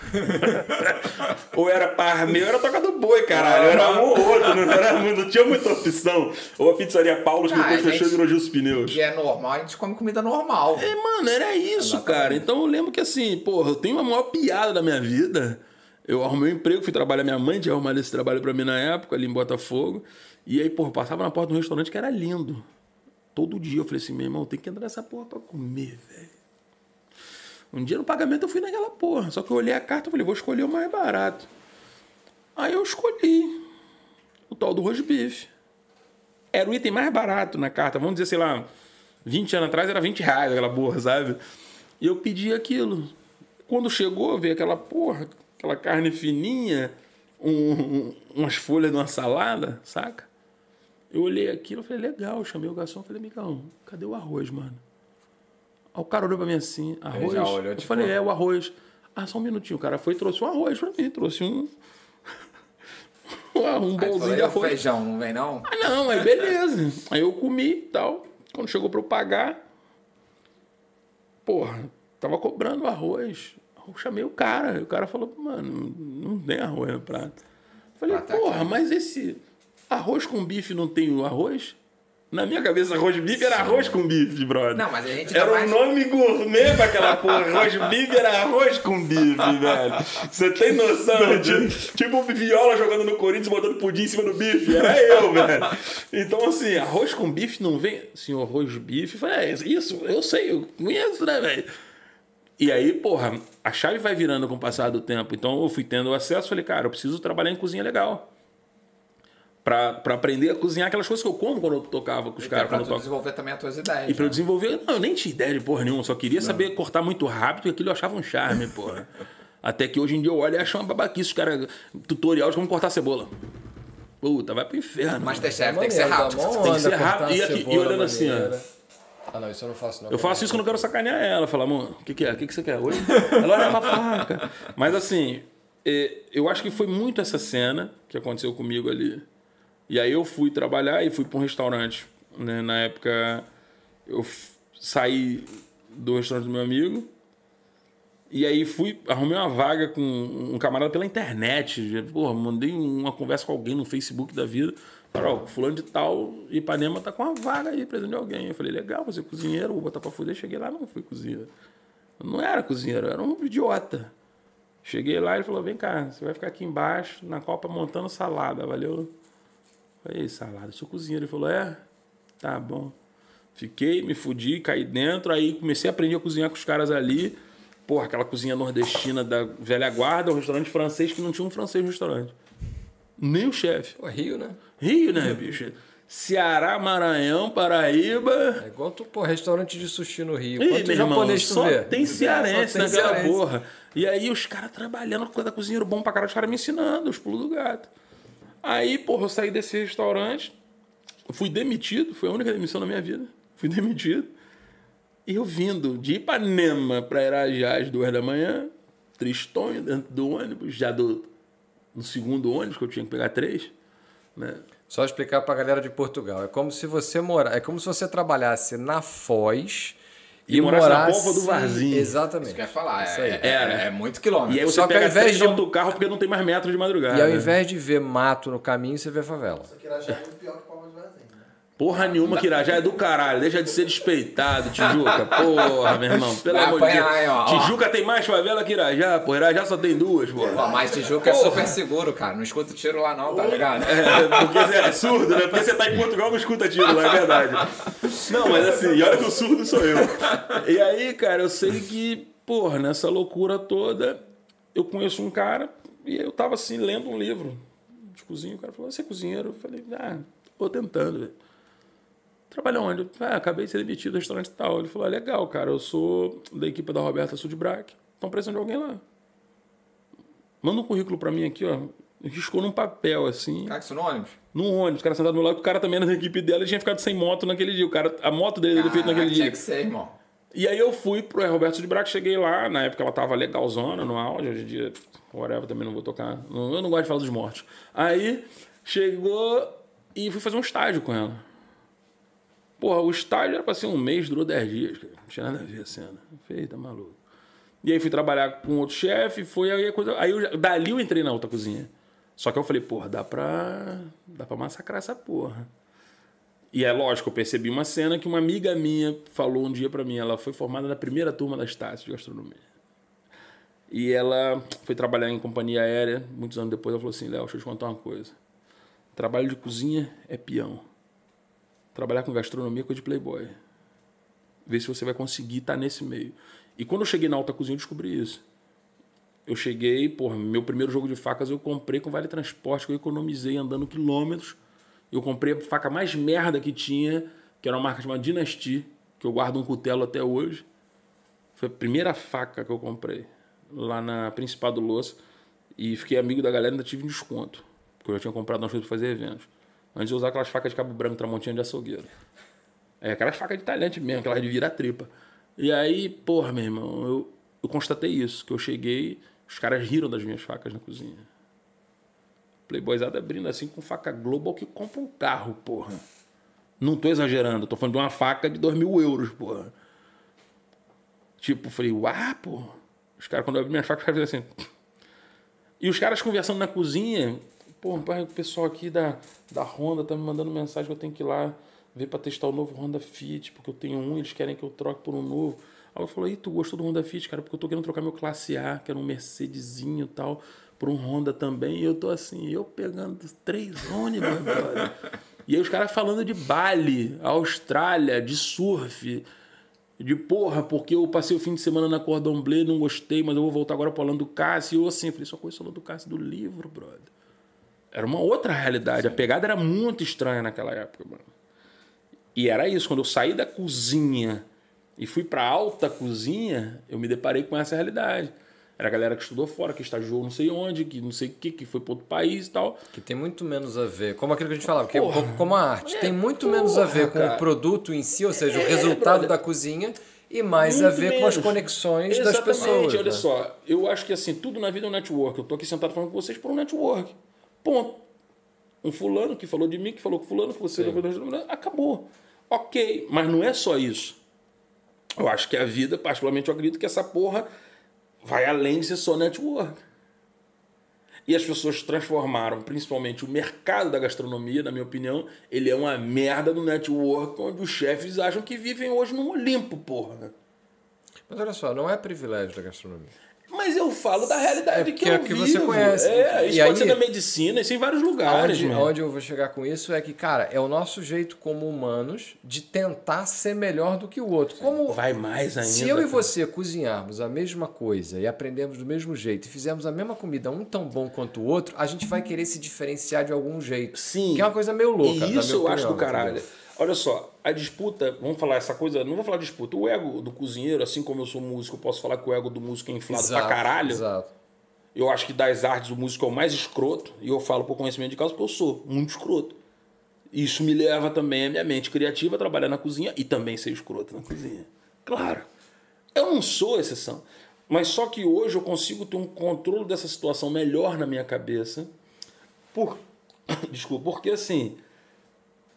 ou era parmeio, ou era toca do boi, caralho. Era um ou outro, não, era, não tinha muita opção. Ou a pizzaria Paulos, que Ah, depois fechou e virou os pneus. E é normal, a gente come comida normal. É, mano, era isso, cara. Então eu lembro que assim, porra, eu tenho a maior piada da minha vida. Eu arrumei um emprego, fui trabalhar, minha mãe tinha arrumado esse trabalho pra mim na época, ali em Botafogo. E aí, porra, passava na porta de um restaurante que era lindo. Todo dia eu falei assim, meu irmão, tem que entrar nessa porra pra comer, velho. Um dia no pagamento eu fui naquela porra. Só que eu olhei a carta e falei, vou escolher o mais barato. Aí eu escolhi o tal do roast beef. Era o item mais barato na carta. Vamos dizer, sei lá, 20 anos atrás era 20 reais aquela porra, sabe? E eu pedi aquilo. Quando chegou, veio aquela porra, aquela carne fininha, um- um- umas folhas de uma salada, saca? Eu olhei aquilo e falei, legal. Chamei o garçom e falei, amigão, cadê o arroz, mano? Aí o cara olhou pra mim assim, arroz? olhou, eu tipo, falei, é, o arroz. Ah, só um minutinho. O cara foi e trouxe um arroz pra mim. Trouxe um... um bolzinho de "E o arroz. feijão, não vem não? Ah, não, aí beleza. Aí eu comi e tal. Quando chegou pra eu pagar, porra, tava cobrando arroz. Eu chamei o cara. E o cara falou, mano, não tem arroz no prato. Falei, Ah, tá porra, aqui. mas esse arroz com bife não tem o arroz? Na minha cabeça, arroz bife era arroz com bife, brother. Não, mas a gente Era tá um mais- nome gourmet pra aquela porra. Arroz bife era arroz com bife, velho. Você tem noção? Tipo, tipo Viola jogando no Corinthians, botando pudim em cima do bife. Era eu, velho. Então, assim, arroz com bife não vem. Senhor, arroz bife. Eu Falei, é isso, eu sei, eu conheço, né, velho? E aí, porra, a chave vai virando com o passar do tempo. Então eu fui tendo acesso, falei, cara, eu preciso trabalhar em cozinha legal. Pra, pra aprender a cozinhar aquelas coisas que eu como quando eu tocava com os É caras. pra Quando eu tu toco. desenvolver também as tuas ideias. E pra eu né? desenvolver, não, eu nem tinha ideia de porra nenhuma, só queria saber cortar muito rápido e aquilo eu achava um charme, porra. Até que hoje em dia eu olho e acho uma babaquice, os caras, tutorial de como cortar cebola. Puta, vai pro inferno. Masterchef tem que ser Maneiro, rápido. Tem que ser rápido. E aqui- e olhando assim, ó. Ah, não, isso eu não faço, não. Eu faço isso quando eu quero sacanear ela. Falar, amor, o que, que é? O que, que você quer hoje? Ela olha uma faca. Mas assim, é, eu acho que foi muito essa cena que aconteceu comigo ali. E aí eu fui trabalhar e fui para um restaurante. né? Na época, eu saí do restaurante do meu amigo. E aí fui, arrumei uma vaga com um camarada pela internet. Porra, mandei uma conversa com alguém no Facebook da vida. Ó, fulano de tal, Ipanema tá com uma vaga aí, precisando de alguém. Eu falei, legal, você é cozinheiro, vou botar pra fuder. Cheguei lá, não fui cozinheiro. Eu não era cozinheiro, eu era um idiota. Cheguei lá ele falou, vem cá, você vai ficar aqui embaixo, na copa, montando salada, valeu? Falei, salada, eu sou cozinheiro. Ele falou, é? Tá bom. Fiquei, me fudi, caí dentro, aí comecei a aprender a cozinhar com os caras ali. Porra, aquela cozinha nordestina da velha guarda, um restaurante francês que não tinha um francês no restaurante. Nem o chefe. Pô, Rio, né? Rio, né, bicho? Ceará, Maranhão, Paraíba. É igual tu, pô, restaurante de sushi no Rio. Quanto meu irmão, japonês tu vê? tem cearense tem naquela cearense. porra. E aí os caras trabalhando com coisa cozinheiro bom pra caralho, os caras me ensinando os pulos do gato. Aí, porra, eu saí desse restaurante, fui demitido, foi a única demissão da minha vida. Fui demitido. E eu vindo de Ipanema pra Irajá às duas da manhã, tristonho dentro do ônibus, já do, no segundo ônibus, que eu tinha que pegar três, né? Só explicar pra galera de Portugal. É como se você mora, é como se você trabalhasse na Foz E morasse na polpa do Varzinho. Exatamente. Isso que eu ia falar. Isso É, aí. é, Era. é muito quilômetro. E aí você Só que ao pega invés de- de autocarro porque não tem mais metro de madrugada. E ao né? invés de ver mato no caminho, você vê favela. Só que Irajá é muito pior que Palmas de Varzim, né? Porra nenhuma que Irajá é do caralho. Deixa de ser despeitado, Tijuca. Porra, meu irmão. Pelo Vai amor de Deus. aí, ó. Tijuca tem mais favela que Irajá, pô. Irajá só tem duas, pô. Pô, mas Tijuca é super seguro, cara. Não escuta tiro lá não, tá ligado? É, porque você é surdo, né? Porque você tá em Portugal não escuta tiro lá, é verdade. Não, mas assim, e olha que o surdo sou eu. E aí, cara, eu sei que, porra, nessa loucura toda, eu conheço um cara e eu tava assim, lendo um livro de cozinha. O cara falou, você é cozinheiro? Eu falei, ah, tô tentando, velho. Trabalha onde? Ah, acabei de ser demitido do restaurante e tal. Ele falou, ah, legal, cara, eu sou da equipe da Roberta Sudbrack. Estão precisando de alguém lá. Manda um currículo pra mim aqui, ó. Riscou num papel, assim Cara, isso no ônibus. num ônibus, o cara sentado do meu lado, o cara também era da equipe dela, ele tinha ficado sem moto naquele dia. O cara, a moto dele ele feito naquele tinha dia. que ser, irmão. E aí eu fui pro Roberto de Braga, cheguei lá, na época ela tava legalzona no auge, hoje em dia, whatever, também não vou tocar. Eu não gosto de falar dos mortos. Aí chegou e fui fazer um estágio com ela. Porra, o estágio era pra ser um mês, durou 10 dias, cara. Não tinha nada a ver a cena. Falei, tá maluco. E aí fui trabalhar com outro chefe, foi aí a coisa. Aí eu, dali eu entrei na outra cozinha. Só que eu falei, porra, dá pra. dá pra massacrar essa porra. E é lógico, eu percebi uma cena que uma amiga minha falou um dia pra mim. Ela foi formada na primeira turma da Estácio de gastronomia. E ela foi trabalhar em companhia aérea. Muitos anos depois, ela falou assim: Léo, deixa eu te contar uma coisa. Trabalho de cozinha é peão. Trabalhar com gastronomia coisa de playboy. Vê se você vai conseguir estar nesse meio. E quando eu cheguei na alta cozinha, eu descobri isso. Eu cheguei, porra, meu primeiro jogo de facas eu comprei com vale transporte, que eu economizei andando quilômetros. Eu comprei a faca mais merda que tinha, que era uma marca chamada Dynasty, que eu guardo um cutelo até hoje. Foi a primeira faca que eu comprei lá na Principal do Louça. E fiquei amigo da galera ainda tive um desconto. Porque eu já tinha comprado umas coisas pra fazer eventos. Antes de usar aquelas facas de cabo branco, tramontina de açougueiro. É, aquelas facas de talhante mesmo, aquelas de virar tripa. E aí, porra, meu irmão, eu, eu constatei isso. Que eu cheguei, os caras riram das minhas facas na cozinha. Playboyzada abrindo assim com faca Global que compra um carro, porra. Não tô exagerando, tô falando de uma faca de dois mil euros, porra. Tipo, falei, uau, pô. Os caras, quando eu abri minhas facas, os caras assim. E os caras conversando na cozinha, pô, o pessoal aqui da, da Honda tá me mandando mensagem que eu tenho que ir lá ver pra testar o novo Honda Fit, porque eu tenho um, eles querem que eu troque por um novo. Aí eu falei, tu gostou do Honda Fit, cara? Porque eu tô querendo trocar meu classe A, que era um Mercedesinho e tal, por um Honda também. E eu tô assim, eu pegando três ônibus, brother. E aí os caras falando de Bali, Austrália, de surf. De porra, porque eu passei o fim de semana na Cordon Bleu, não gostei, mas eu vou voltar agora pro Orlando Cássio. E eu assim, falei, só conheço o Orlando Cássio do livro, brother. Era uma outra realidade. A pegada era muito estranha naquela época, mano. E era isso, quando eu saí da cozinha e fui pra alta cozinha, eu me deparei com essa realidade. Era a galera que estudou fora, que estagiou não sei onde, que não sei o que, que foi para outro país e tal. Que tem muito menos a ver, como aquilo que a gente falava, que é um pouco como a arte. É, tem muito porra, menos a ver com cara. o produto em si, ou seja, o É, resultado brother. da cozinha, e mais a Muito ver com as menos. conexões das Exatamente, pessoas. olha né? só. Eu acho que assim, tudo na vida é um network. Eu tô aqui sentado falando com vocês por um network. Ponto. Um fulano que falou de mim, que falou com fulano, que você acabou. Ok, mas não é só isso. Eu acho que a vida, particularmente, eu acredito que essa porra vai além de ser só network. E as pessoas transformaram, principalmente o mercado da gastronomia, na minha opinião, ele é uma merda do network onde os chefes acham que vivem hoje num Olimpo, porra. Mas olha só, não é privilégio da gastronomia. Mas eu falo da realidade É que eu é que vivo. você conhece. É, isso E pode aí- ser da medicina, isso em vários lugares, Onde, mano. onde eu vou chegar com isso é que, cara, é o nosso jeito como humanos de tentar ser melhor do que o outro. Como Vai mais ainda. se eu e cara. você cozinharmos a mesma coisa e aprendemos do mesmo jeito e fizermos a mesma comida, um tão bom quanto o outro, a gente vai querer se diferenciar de algum jeito. Sim. Que é uma coisa meio louca. E isso eu acho do opinião, caralho. entendeu? Olha só, a disputa, vamos falar essa coisa, não vou falar disputa, o ego do cozinheiro, assim como eu sou músico, eu posso falar que o ego do músico é inflado pra caralho. Exato. Eu acho que das artes o músico é o mais escroto, e eu falo por conhecimento de causa porque eu sou muito escroto. Isso me leva também a minha mente criativa a trabalhar na cozinha e também ser escroto na cozinha. Claro. Eu não sou exceção. Mas só que hoje eu consigo ter um controle dessa situação melhor na minha cabeça. Por... Desculpa, porque assim,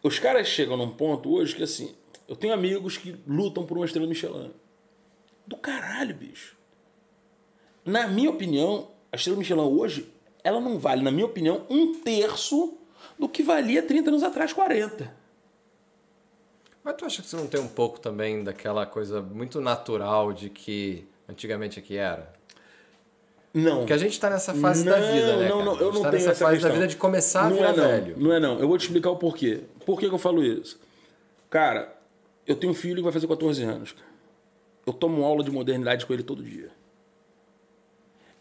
os caras chegam num ponto hoje que assim, eu tenho amigos que lutam por uma estrela Michelin. Do caralho, bicho. Na minha opinião, a estrela Michelin hoje, ela não vale, na minha opinião, um terço do que valia 30 anos atrás, 40. Mas tu acha que você não tem um pouco também daquela coisa muito natural de que antigamente aqui era? Não. Porque a gente tá nessa fase da Não, vida, né? Não, cara? não, eu não tá tenho nessa essa fase questão. da vida de começar a não virar é, não. velho. Não é não. Eu vou te explicar o porquê. Por que, que eu falo isso? Cara, eu tenho um filho que vai fazer 14 anos. Eu tomo aula de modernidade com ele todo dia.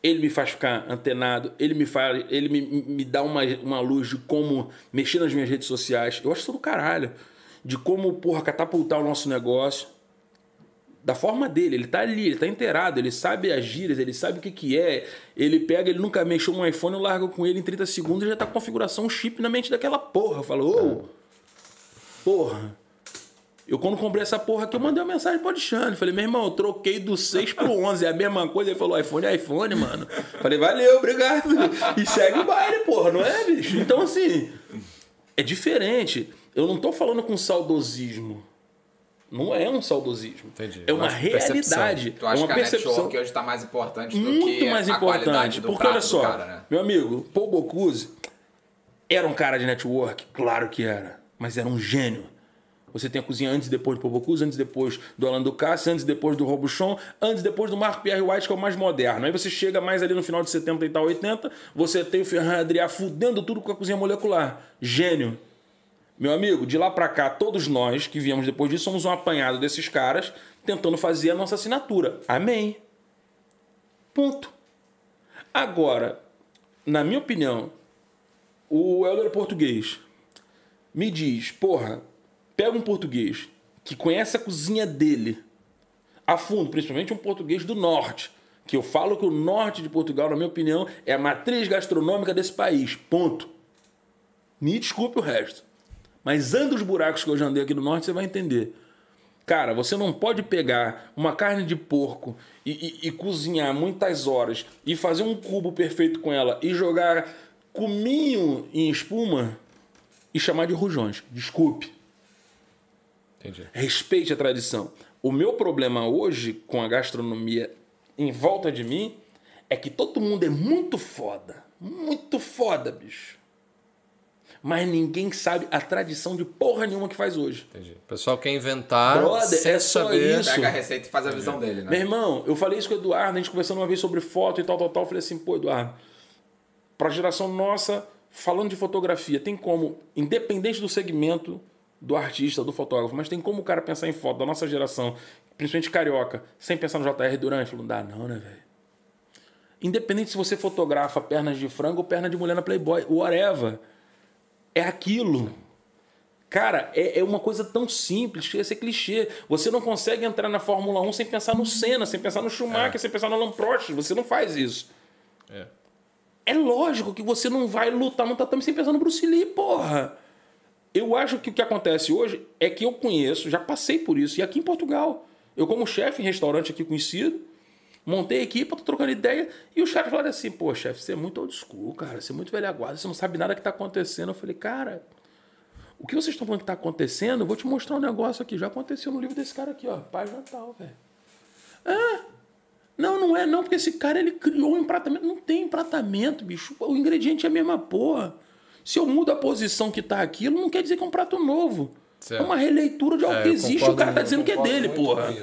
Ele me faz ficar antenado, ele me faz, ele me, me dá uma, uma luz de como mexer nas minhas redes sociais. Eu acho isso do caralho. De como, porra, catapultar o nosso negócio da forma dele, ele tá ali, ele tá inteirado, ele sabe as gírias, ele sabe o que que é, ele pega, ele nunca mexeu no iPhone, eu largo com ele em 30 segundos e já tá com configuração chip na mente daquela porra. Eu falo, ô, porra. Eu quando comprei essa porra aqui, eu mandei uma mensagem pro Alexandre, falei, meu irmão, eu troquei do 6 pro 11, é a mesma coisa, ele falou, iPhone é iPhone, mano. Falei, valeu, obrigado. E segue o baile, porra, não é, bicho? Então, assim, é diferente. Eu não tô falando com saudosismo. Não é um saudosismo. Entendi. É uma realidade. Tu é acha uma que a percepção network hoje tá mais importante do muito que mais a qualidade importante. do Porque olha só, cara, né? meu amigo, Paul Bocuse era um cara de network? Claro que era. Mas era um gênio. Você tem a cozinha antes e depois do Paul Bocuse, antes e depois do Alan Ducasse, antes e depois do Robuchon, antes e depois do Marco Pierre White, que é o mais moderno. Aí você chega mais ali no final de 70 e tal, 80, você tem o Ferran Adrià fudendo tudo com a cozinha molecular. Gênio. Meu amigo, de lá pra cá, todos nós que viemos depois disso somos um apanhado desses caras tentando fazer a nossa assinatura. Amém. Ponto. Agora, na minha opinião, o Helder português me diz, porra, pega um português que conhece a cozinha dele a fundo, principalmente um português do norte, que eu falo que o norte de Portugal, na minha opinião, é a matriz gastronômica desse país. Ponto. Me desculpe o resto. Mas anda os buracos que eu já andei aqui no norte, você vai entender. Cara, você não pode pegar uma carne de porco e, e- e cozinhar muitas horas e fazer um cubo perfeito com ela e jogar cominho em espuma e chamar de rujões. Desculpe. Entendi. Respeite a tradição. O meu problema hoje com a gastronomia em volta de mim é que todo mundo é muito foda. Muito foda, bicho. Mas ninguém sabe a tradição de porra nenhuma que faz hoje. Entendi. O pessoal quer inventar Brother, sem é só saber. isso. Pega a receita e faz a visão dele, né? Meu irmão, eu falei isso com o Eduardo, a gente conversando uma vez sobre foto e tal, tal, tal. Eu falei assim, pô, Eduardo, pra geração nossa, falando de fotografia, tem como, independente do segmento do artista, do fotógrafo, mas tem como o cara pensar em foto da nossa geração, principalmente carioca, sem pensar no JR Duran? Ele falou, não dá não, né, velho? Independente se você fotografa pernas de frango ou perna de mulher na Playboy, whatever. É aquilo. Cara, é, é uma coisa tão simples, chega a ser clichê. Você não consegue entrar na Fórmula 1 sem pensar no Senna, sem pensar no Schumacher, sem pensar no Alan Prost. Você não faz isso. É. É lógico que você não vai lutar no tatame sem pensar no Bruce Lee, porra. Eu acho que o que acontece hoje é que eu conheço, já passei por isso, e aqui em Portugal. Eu, como chefe em restaurante aqui conhecido, montei a equipe, tô trocando ideia, e o chefe falaram assim: pô, chefe, você é muito old school, cara, você é muito velha guarda, você não sabe nada que tá acontecendo. Eu falei, cara, o que vocês estão falando que tá acontecendo, eu vou te mostrar um negócio aqui. Já aconteceu no livro desse cara aqui, ó, Paz Natal, velho. Ah, não, não é não, porque esse cara ele criou um empratamento. Não tem empratamento, bicho. O ingrediente é a mesma porra. Se eu mudo a posição que tá aquilo, não quer dizer que é um prato novo. Certo. É uma releitura de algo É, que existe, o cara tá dizendo que é dele, porra.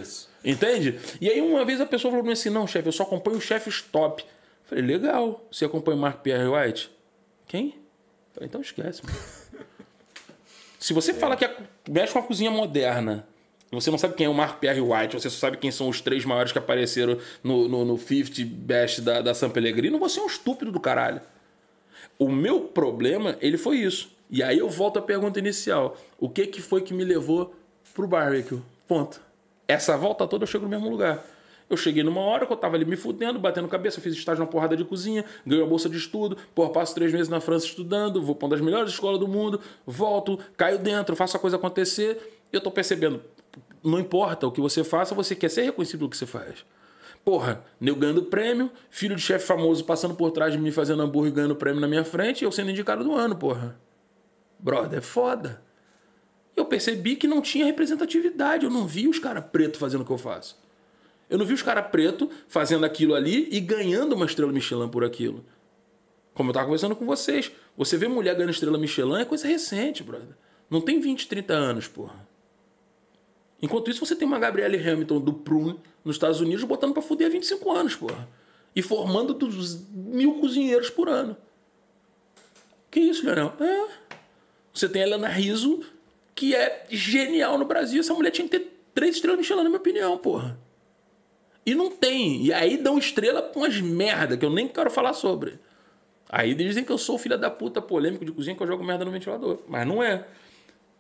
Entende? E aí uma vez a pessoa falou pra mim assim, não, chefe, eu só acompanho os chefes top. Eu falei, legal. Você acompanha o Mark Pierre White? Quem? Eu falei, então esquece, mano. Se você fala que a- mexe com a cozinha moderna, você não sabe quem é o Mark Pierre White, você só sabe quem são os três maiores que apareceram no, no, no 50 Best da, da San Pellegrino, você é um estúpido do caralho. O meu problema, ele foi isso. E aí eu volto à pergunta inicial. O que que foi que me levou pro barbecue? Ponto. Essa volta toda eu chego no mesmo lugar. Eu cheguei numa hora que eu tava ali me fudendo, batendo cabeça, fiz estágio na porrada de cozinha, ganhei a bolsa de estudo, pô, passo três meses na França estudando, vou pra uma das melhores escolas do mundo, volto, caio dentro, faço a coisa acontecer, eu tô percebendo, não importa o que você faça, você quer ser reconhecido pelo que você faz. Porra, eu ganhando prêmio, filho de chefe famoso passando por trás de mim fazendo hambúrguer ganhando prêmio na minha frente, e eu sendo indicado do ano, porra. Brother, é foda. Eu percebi que não tinha representatividade. Eu não vi os caras pretos fazendo o que eu faço. Eu não vi os caras pretos fazendo aquilo ali e ganhando uma estrela Michelin por aquilo. Como eu tava conversando com vocês. Você vê mulher ganhando estrela Michelin é coisa recente, brother. Não tem 20, 30 anos, porra. Enquanto isso, você tem uma Gabrielle Hamilton do Prune nos Estados Unidos botando pra fuder há 25 anos, porra. E formando dos mil cozinheiros por ano. Que isso, Leonel? É. Você tem a Helena Rizzo, que é genial no Brasil. Essa mulher tinha que ter três estrelas Michelin, na minha opinião, porra. E não tem. E aí dão estrela pra umas merda que eu nem quero falar sobre. Aí dizem que eu sou filha da puta polêmico de cozinha que eu jogo merda no ventilador. Mas não é.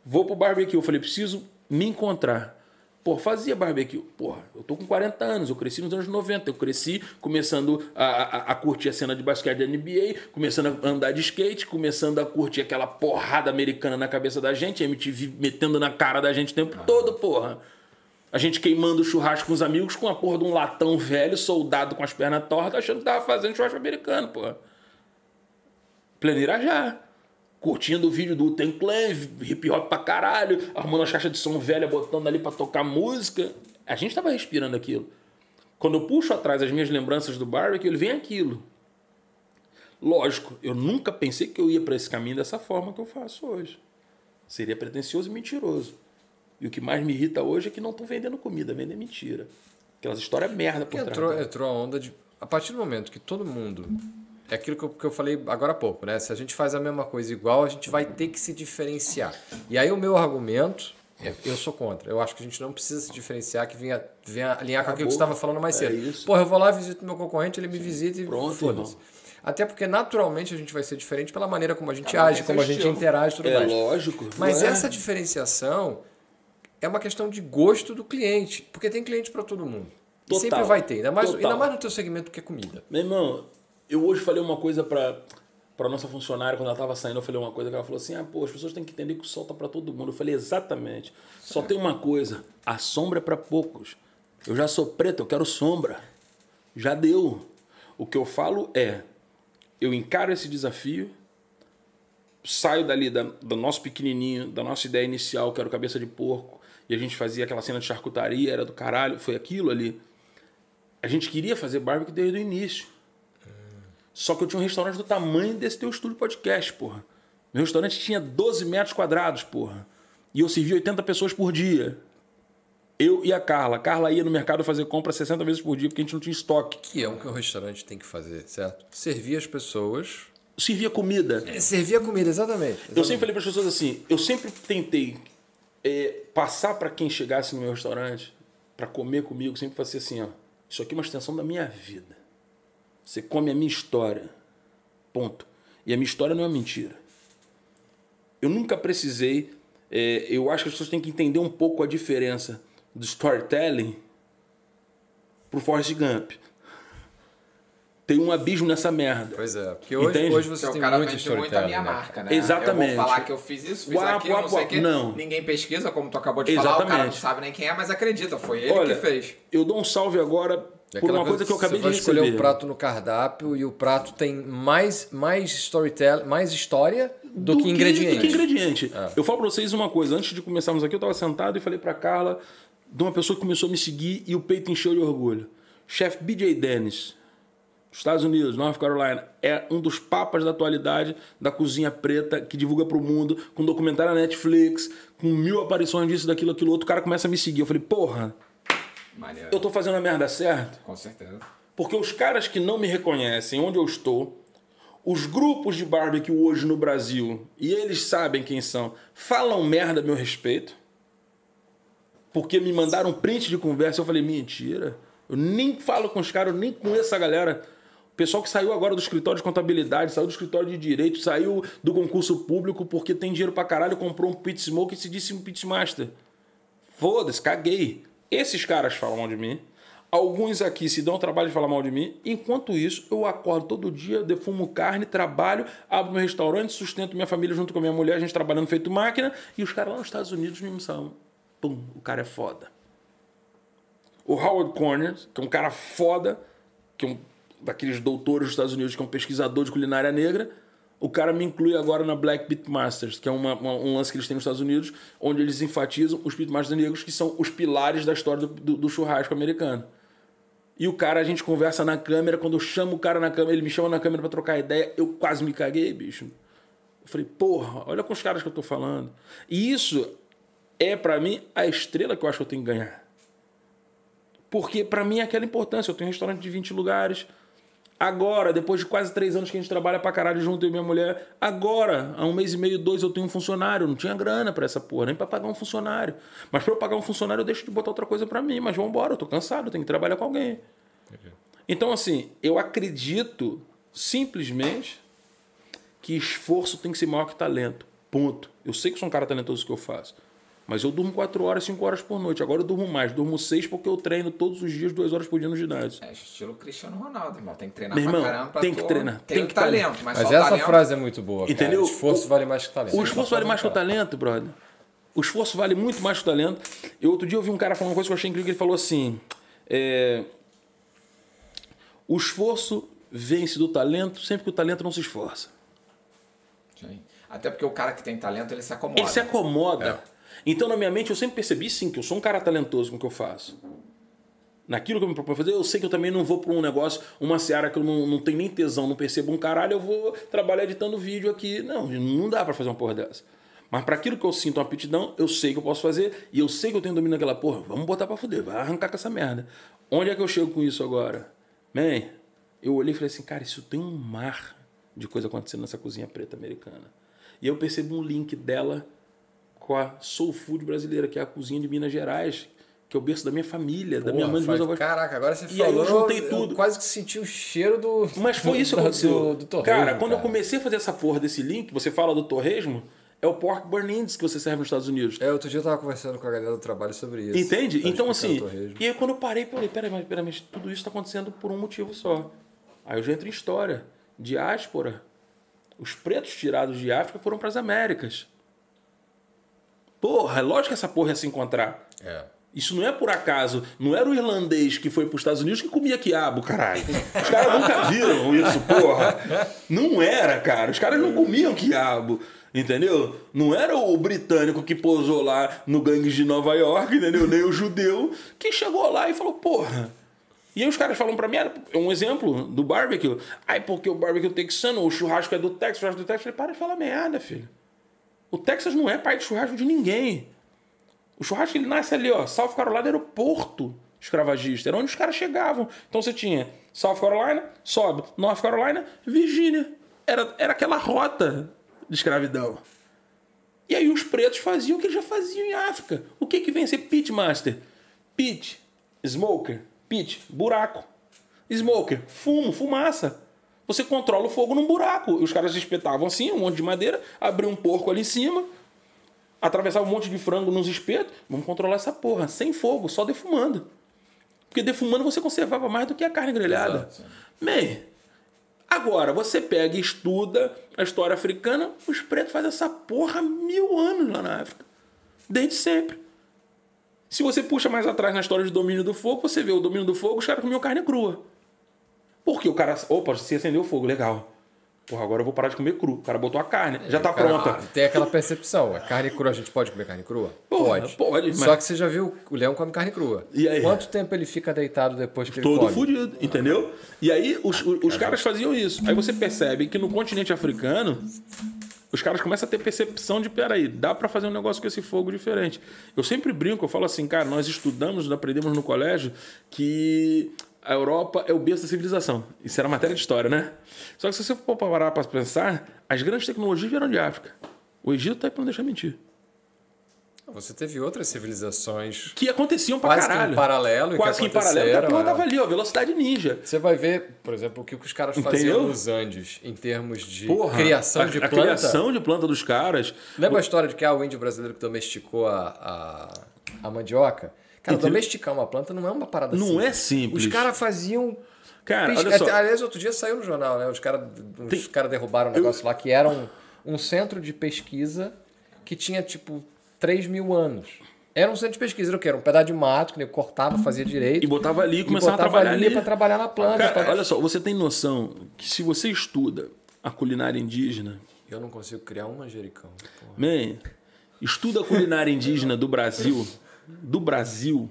Vou pro barbecue. Eu falei, preciso me encontrar. Pô, fazia barbecue. Porra, eu tô com 40 anos, eu cresci nos anos 90. Eu cresci começando a, a, a curtir a cena de basquete da NBA, começando a andar de skate, começando a curtir aquela porrada americana na cabeça da gente, MTV metendo na cara da gente o tempo todo, porra. A gente queimando churrasco com os amigos com a porra de um latão velho, soldado com as pernas tortas, achando que tava fazendo churrasco americano, porra. Pleno Irajá. Curtindo o vídeo do Ten Clan, hip hop pra caralho, arrumando as caixas de som velha, botando ali pra tocar música. A gente tava respirando aquilo. Quando eu puxo atrás as minhas lembranças do barbecue, ele vem aquilo. Lógico, eu nunca pensei que eu ia para esse caminho dessa forma que eu faço hoje. Seria pretencioso e mentiroso. E o que mais me irrita hoje é que não estão vendendo comida, vendem mentira. Aquelas histórias merda por trás. Entrou, entrou a onda de. A partir do momento que todo mundo. É aquilo que eu, que eu falei agora há pouco, né? Se a gente faz a mesma coisa igual, a gente vai ter que se diferenciar. E aí o meu argumento, é, eu sou contra. Eu acho que a gente não precisa se diferenciar, que venha, venha alinhar com aquilo que você estava falando mais É cedo. isso. Porra, eu vou lá, visito meu concorrente, ele me visita e Pronto, foda-se. Até porque naturalmente a gente vai ser diferente pela maneira como a gente Cada age, como a gente interage e tudo É mais. lógico. Mas é? essa diferenciação é uma questão de gosto do cliente, porque tem cliente para todo mundo. E Total. sempre vai ter, ainda mais, Total. ainda mais no teu segmento que é comida. Meu irmão, eu hoje falei uma coisa pra, pra nossa funcionária, quando ela tava saindo, eu falei uma coisa que ela falou assim: ah, pô, as pessoas têm que entender que o sol tá pra todo mundo. Eu falei, exatamente. Só tem uma coisa: a sombra é pra poucos. Eu já sou preto, eu quero sombra. Já deu. O que eu falo é: eu encaro esse desafio, saio dali da, do nosso pequenininho, da nossa ideia inicial, que era o cabeça de porco, e a gente fazia aquela cena de charcutaria, era do caralho, foi aquilo ali. A gente queria fazer barbecue desde o início. Só que eu tinha um restaurante do tamanho desse teu estúdio podcast, porra. Meu restaurante tinha 12 metros quadrados, porra. E eu servia 80 pessoas por dia. Eu e a Carla. A Carla ia no mercado fazer compra 60 vezes por dia, porque a gente não tinha estoque. Que é o que o restaurante tem que fazer, certo? Servir as pessoas. Servia comida. É, servir a comida, exatamente. Eu sempre falei para as pessoas assim, eu sempre tentei é, passar para quem chegasse no meu restaurante para comer comigo, sempre fazia assim, ó, isso aqui é uma extensão da minha vida. Você come a minha história. Ponto. E a minha história não é mentira. Eu nunca precisei, é, eu acho que as pessoas têm que entender um pouco a diferença do storytelling pro Forrest Gump. Tem um abismo nessa merda. Pois é, porque hoje, Entende? hoje você Porque tem o cara muito muito a minha né? marca, né? Exatamente. Eu vou falar que eu fiz isso, fiz Uap, aquilo, não uap, sei o quê. Não. Ninguém pesquisa, como tu acabou de falar, o cara não Exatamente. sabe nem quem é, mas acredita, foi ele Olha, que fez. eu dou um salve agora É por uma coisa que eu acabei você vai de escolher o prato no cardápio e o prato tem mais, mais storytelling, mais história do, que ingrediente. Do que ingrediente. É. Eu falo pra vocês uma coisa. Antes de começarmos aqui, eu tava sentado e falei pra Carla de uma pessoa que começou a me seguir e o peito encheu de orgulho. Chefe BJ Dennis, Estados Unidos, North Carolina, é um dos papas da atualidade da cozinha preta que divulga pro mundo, com documentário na Netflix, com mil aparições disso, daquilo, aquilo outro. O cara começa a me seguir. Eu falei, porra, Maneiro. eu tô fazendo a merda certa? Com certeza. Porque os caras que não me reconhecem onde eu estou, os grupos de barbecue hoje no Brasil, e eles sabem quem são, falam merda a meu respeito. Porque me mandaram print de conversa, eu falei, mentira. Eu nem falo com os caras, eu nem conheço a galera. O pessoal que saiu agora do escritório de contabilidade, saiu do escritório de direito, saiu do concurso público porque tem dinheiro pra caralho, comprou um pit smoke e se disse um pit master. Foda-se, caguei. Esses caras falam mal de mim. Alguns aqui se dão o trabalho de falar mal de mim. Enquanto isso, eu acordo todo dia, defumo carne, trabalho, abro meu restaurante, sustento minha família junto com minha mulher, a gente trabalhando feito máquina, e os caras lá nos Estados Unidos me falam: pum, o cara é foda. O Howard Corners, que é um cara foda, que é um daqueles doutores dos Estados Unidos, que é um pesquisador de culinária negra, o cara me inclui agora na Black Pit Masters, que é uma- uma- um lance que eles têm nos Estados Unidos, onde eles enfatizam os Pit Masters negros, que são os pilares da história do, do- do churrasco americano. E o cara, a gente conversa na câmera, quando eu chamo o cara na câmera, ele me chama na câmera pra trocar ideia, eu quase me caguei, bicho. Eu falei, porra, olha com os caras que eu tô falando. E isso é, pra mim, a estrela que eu acho que eu tenho que ganhar. Porque pra mim é aquela importância. Eu tenho um restaurante de 20 lugares. Agora, depois de quase três anos que a gente trabalha pra caralho junto, eu e minha mulher, agora, há um mês e meio, dois, eu tenho um funcionário. Eu não tinha grana pra essa porra, nem pra pagar um funcionário. Mas pra eu pagar um funcionário, eu deixo de botar outra coisa pra mim. Mas vambora, eu tô cansado, eu tenho que trabalhar com alguém. Então, assim, eu acredito simplesmente que esforço tem que ser maior que talento. Ponto. Eu sei que sou um cara talentoso que eu faço. Mas eu durmo 4 horas, 5 horas por noite. Agora eu durmo mais. Durmo 6 porque eu treino todos os dias, 2 horas por dia no ginásio. É estilo Cristiano Ronaldo, irmão. Tem que treinar Meu pra irmão, caramba. pra tem que treinar, Tem, tem o que talento, mas, Mas só o essa talento... frase é muito boa, cara. Entendeu? Esforço O- vale mais que talento. O esforço vale mais que o talento, brother. O esforço vale muito mais que o talento. Eu outro dia eu vi um cara falando uma coisa que eu achei incrível. Ele falou assim: é, o esforço vence do talento sempre que o talento não se esforça. Sim. Até porque o cara que tem talento, ele se acomoda. Ele se acomoda. É. Então, na minha mente, eu sempre percebi, sim, que eu sou um cara talentoso com o que eu faço. Naquilo que eu me proponho fazer, eu sei que eu também não vou para um negócio, uma seara que eu não, não tenho nem tesão, não percebo um caralho, eu vou trabalhar editando vídeo aqui. Não, não dá para fazer uma porra dessa. Mas para aquilo que eu sinto uma aptidão, eu sei que eu posso fazer e eu sei que eu tenho domínio naquela porra. Vamos botar para fuder, vai arrancar com essa merda. Onde é que eu chego com isso agora? Man, eu olhei e falei assim, cara, isso tem um mar de coisa acontecendo nessa cozinha preta americana. E eu percebo um link dela com a Soul Food brasileira, que é a cozinha de Minas Gerais, que é o berço da minha família, da minha mãe, dos meus avós. Caraca, agora você E falou. aí eu juntei tudo. quase que senti o cheiro do. Mas foi isso que aconteceu. Do, do torresmo, cara, quando eu comecei a fazer essa porra desse link, você fala do torresmo, é o pork burn-ins que você serve nos Estados Unidos. É, outro dia eu tava conversando com a galera do trabalho sobre isso. Entende? Tava Então, assim, e aí quando eu parei, eu falei, peraí, mas, peraí, mas tudo isso está acontecendo por um motivo só. Aí eu já entro em história. Diáspora. Os pretos tirados de África foram para as Américas. Porra, é lógico que essa porra ia se encontrar. É. Isso não é por acaso. Não era o irlandês que foi para os Estados Unidos que comia quiabo, caralho. Os caras nunca viram isso, porra. Não era, cara. Os caras não comiam quiabo. Entendeu? Não era o britânico que pousou lá no gangue de Nova York, entendeu? Nem o judeu que chegou lá e falou, porra. E aí os caras falam pra mim, era um exemplo do barbecue. Ai, porque o barbecue texano, o churrasco é do Texas, o churrasco é do Texas. Eu falei, para de falar merda, filho. O Texas não é pai de churrasco de ninguém. O churrasco ele nasce ali, ó. South Carolina era o porto escravagista, era onde os caras chegavam. Então você tinha South Carolina, sobe, North Carolina, Virgínia. Era, era aquela rota de escravidão. E aí os pretos faziam o que eles já faziam em África. O que que vem a ser pitmaster? Pit, smoker, pit, buraco. Smoker, fumo, fumaça. Você controla o fogo num buraco. Os caras espetavam assim, um monte de madeira, abriam um porco ali em cima, atravessava um monte de frango nos espetos. Vamos controlar essa porra, sem fogo, só defumando. Porque defumando você conservava mais do que a carne grelhada. Man, agora você pega e estuda a história africana, os pretos fazem essa porra há mil anos lá na África. Desde sempre. Se você puxa mais atrás na história de domínio do fogo, você vê o domínio do fogo, os caras comiam carne crua. Porque o cara. Opa, se acendeu o fogo, legal. Porra, agora eu vou parar de comer cru. O cara botou a carne, já tá Cara, pronta. Tem aquela percepção. A carne crua, a gente pode comer carne crua? Porra, pode. pode, Só mas- que você já viu, o leão come carne crua. E aí? Quanto tempo ele fica deitado depois que ele Todo come? fudido, entendeu? E aí os, os, os caras faziam isso. Aí você percebe que no continente africano, os caras começam a ter percepção de, peraí, dá pra fazer um negócio com esse fogo diferente. Eu sempre brinco, eu falo assim, cara, nós estudamos, aprendemos no colégio que a Europa é o berço da civilização. Isso era matéria de história, né? Só que se você for parar pra pensar, as grandes tecnologias vieram de África. O Egito tá aí pra não deixar mentir. Você teve outras civilizações Que aconteciam pra Quase que em caralho. paralelo Quase que que em paralelo. que a porra tava ali, ó, velocidade ninja. Você vai ver, por exemplo, o que os caras faziam Entendeu? nos Andes em termos de Porra, criação a, de a planta. criação de planta dos caras. Lembra a história de que ah, o índio brasileiro que domesticou a, a, a mandioca? Cara, Entendeu? domesticar uma planta não é uma parada Não simples. é simples. Os caras faziam. Cara, olha só. Aliás, outro dia saiu no jornal, né? Os caras os cara derrubaram um negócio lá que era um, um centro de pesquisa que tinha, tipo, 3 mil anos. Era um centro de pesquisa, era o quê? Era um pedaço de mato que ele cortava, fazia direito. E botava ali e começava a trabalhar ali ali. pra trabalhar na planta. Cara, pra- olha só, você tem noção que se você estuda a culinária indígena, Eu não consigo criar um manjericão. porra. man, estuda a culinária indígena do Brasil, do Brasil,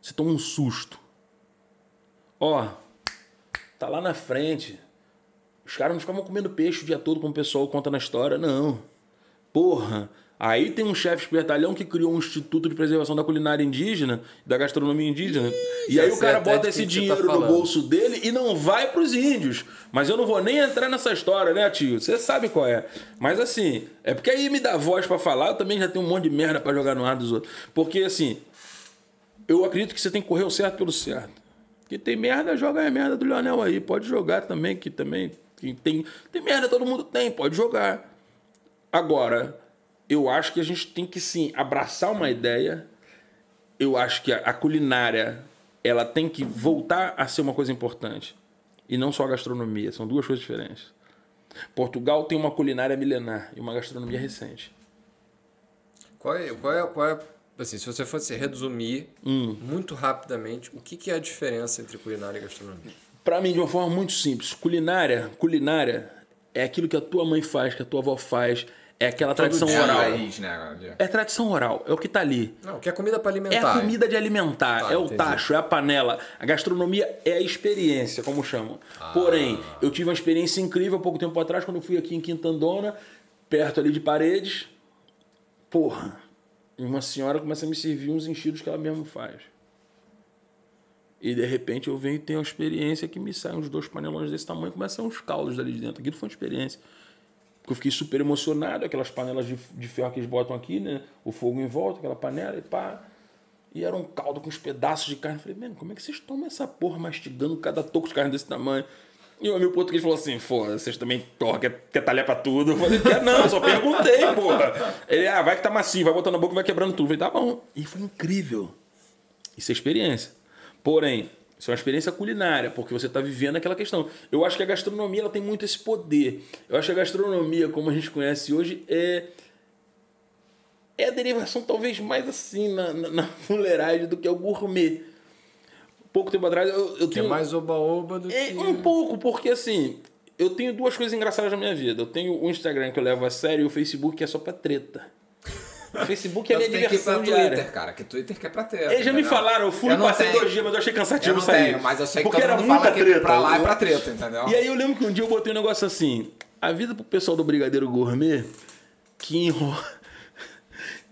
você toma um susto. Ó, tá lá na frente. Os caras não ficavam comendo peixe o dia todo, como o pessoal conta na história, não. Porra, aí tem um chefe espertalhão que criou um instituto de preservação da culinária indígena, da gastronomia indígena. e já aí o cara bota esse quem você dinheiro tá no bolso dele e não vai pros índios. Mas eu não vou nem entrar nessa história, né, tio? Você sabe qual é. Mas assim, é porque aí me dá voz pra falar, eu também já tenho um monte de merda pra jogar no ar dos outros. Porque assim, eu acredito que você tem que correr o certo pelo certo. Que tem merda, joga a merda do Leonel aí. Pode jogar também, que também que tem, tem merda, todo mundo tem, pode jogar. Agora, eu acho que a gente tem que sim abraçar uma ideia. Eu acho que a, a culinária ela tem que voltar a ser uma coisa importante. E não só a gastronomia, são duas coisas diferentes. Portugal tem uma culinária milenar e uma gastronomia recente. Qual é, qual é, qual é assim, se você fosse resumir Hum. muito rapidamente, o que, que é a diferença entre culinária e gastronomia? Para mim, de uma forma muito simples, culinária, culinária é aquilo que a tua mãe faz, que a tua avó faz, é aquela tradição É oral. raiz, né? É tradição oral, é o que tá ali. Não, que é comida para É alimentar. a comida de alimentar, Tá, é o entendi. tacho, é a panela. A gastronomia é a experiência, como chamam. Porém, eu tive uma experiência incrível há pouco tempo atrás, quando eu fui aqui em Quintandona, perto ali de Paredes. Porra, e uma senhora começa a me servir uns enchidos que ela mesma faz. E de repente eu venho e tenho uma experiência que me saem uns dois panelões desse tamanho, começam uns caldos dali de dentro. Aquilo foi uma experiência. Porque eu fiquei super emocionado, aquelas panelas de, de ferro que eles botam aqui, né? O fogo em volta, aquela panela e pá. E era um caldo com uns pedaços de carne. Eu falei, mano, como é que vocês tomam essa porra mastigando cada toco de carne desse tamanho? E o amigo português falou assim, foda, vocês também torram, quer, quer talhar pra tudo? Eu falei, quer não, só perguntei, porra. Ele, ah, vai que tá macio, vai botando na boca e vai quebrando tudo. Eu falei, tá bom. E foi incrível. Isso é experiência. Porém, isso é uma experiência culinária, porque você está vivendo aquela questão. Eu acho que a gastronomia ela tem muito esse poder. Eu acho que a gastronomia, como a gente conhece hoje, é é a derivação talvez mais assim na, na, na fuleiragem do que é o gourmet. Pouco tempo atrás eu, eu é tenho mais oba-oba do é, que... um pouco, porque assim, eu tenho duas coisas engraçadas na minha vida. Eu tenho o Instagram que eu levo a sério e o Facebook que é só pra treta. O Facebook é minha tem que ir pra diversão Twitter, diária. cara. Que Twitter que é pra ter. Eles já me entendeu? falaram, eu fui, Eu não passei tenho. dois dias, mas eu achei Eu cansativo não sair. tenho, mas eu sei que porque todo era mundo muita fala que treta. pra lá é pra treta, entendeu? E aí eu lembro que um dia eu botei um negócio assim: a vida pro pessoal do Brigadeiro Gourmet que enrola.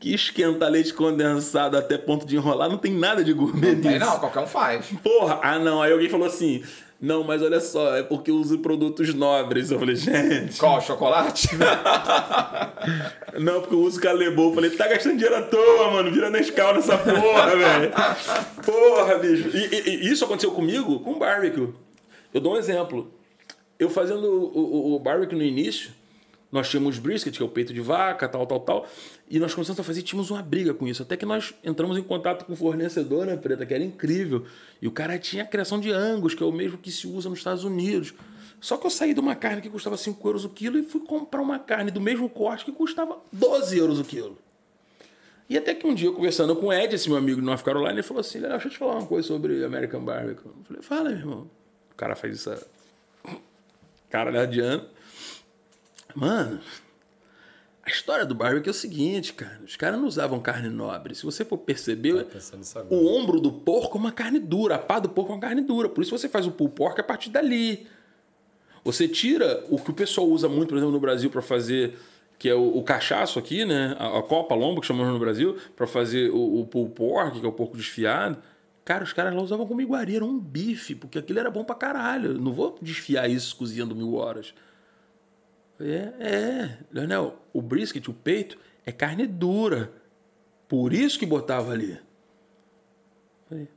Que esquenta leite condensado até ponto de enrolar, não tem nada de gourmet Não tem nisso. não, qualquer um faz. Porra, ah não. Aí alguém falou assim: não, mas olha só, é porque eu uso produtos nobres. Eu falei, gente. Qual? Chocolate? Não, porque eu uso calebô. Eu falei, tá gastando dinheiro à toa, mano. Vira Nescau nessa porra, velho. Porra, bicho. E, e- e isso aconteceu comigo com barbecue. Eu dou um exemplo. Eu fazendo o, o- o barbecue no início, nós tínhamos brisket, que é o peito de vaca, tal, tal, tal. E nós começamos a fazer, tínhamos uma briga com isso. Até que nós entramos em contato com o fornecedor, né, Preta, que era incrível. E o cara tinha a criação de angus, que é o mesmo que se usa nos Estados Unidos. Só que eu saí de uma carne que custava 5 euros o quilo e fui comprar uma carne do mesmo corte que custava 12 euros o quilo. E até que um dia, conversando com o Ed, esse meu amigo de North Carolina, ele falou assim: Léo, deixa eu te falar uma coisa sobre American Barbecue. Eu falei: fala, meu irmão. O cara faz isso. Cara de ano. Mano, a história do barbecue é o seguinte, cara. Os caras não usavam carne nobre. Se você for perceber, o ombro do porco é uma carne dura, a pá do porco é uma carne dura. Por isso você faz o pull pork a partir dali. Você tira o que o pessoal usa muito, por exemplo, no Brasil para fazer, que é o, o cachaço aqui, né? A, a copa lombo, que chamamos no Brasil, para fazer o, o pull pork, que é o porco desfiado. Cara, os caras lá usavam como iguaria, era um bife, porque aquilo era bom pra caralho. Não vou desfiar isso cozinhando mil horas. É, é. Leonel, o brisket, o peito, é carne dura. Por isso que botava ali. Falei,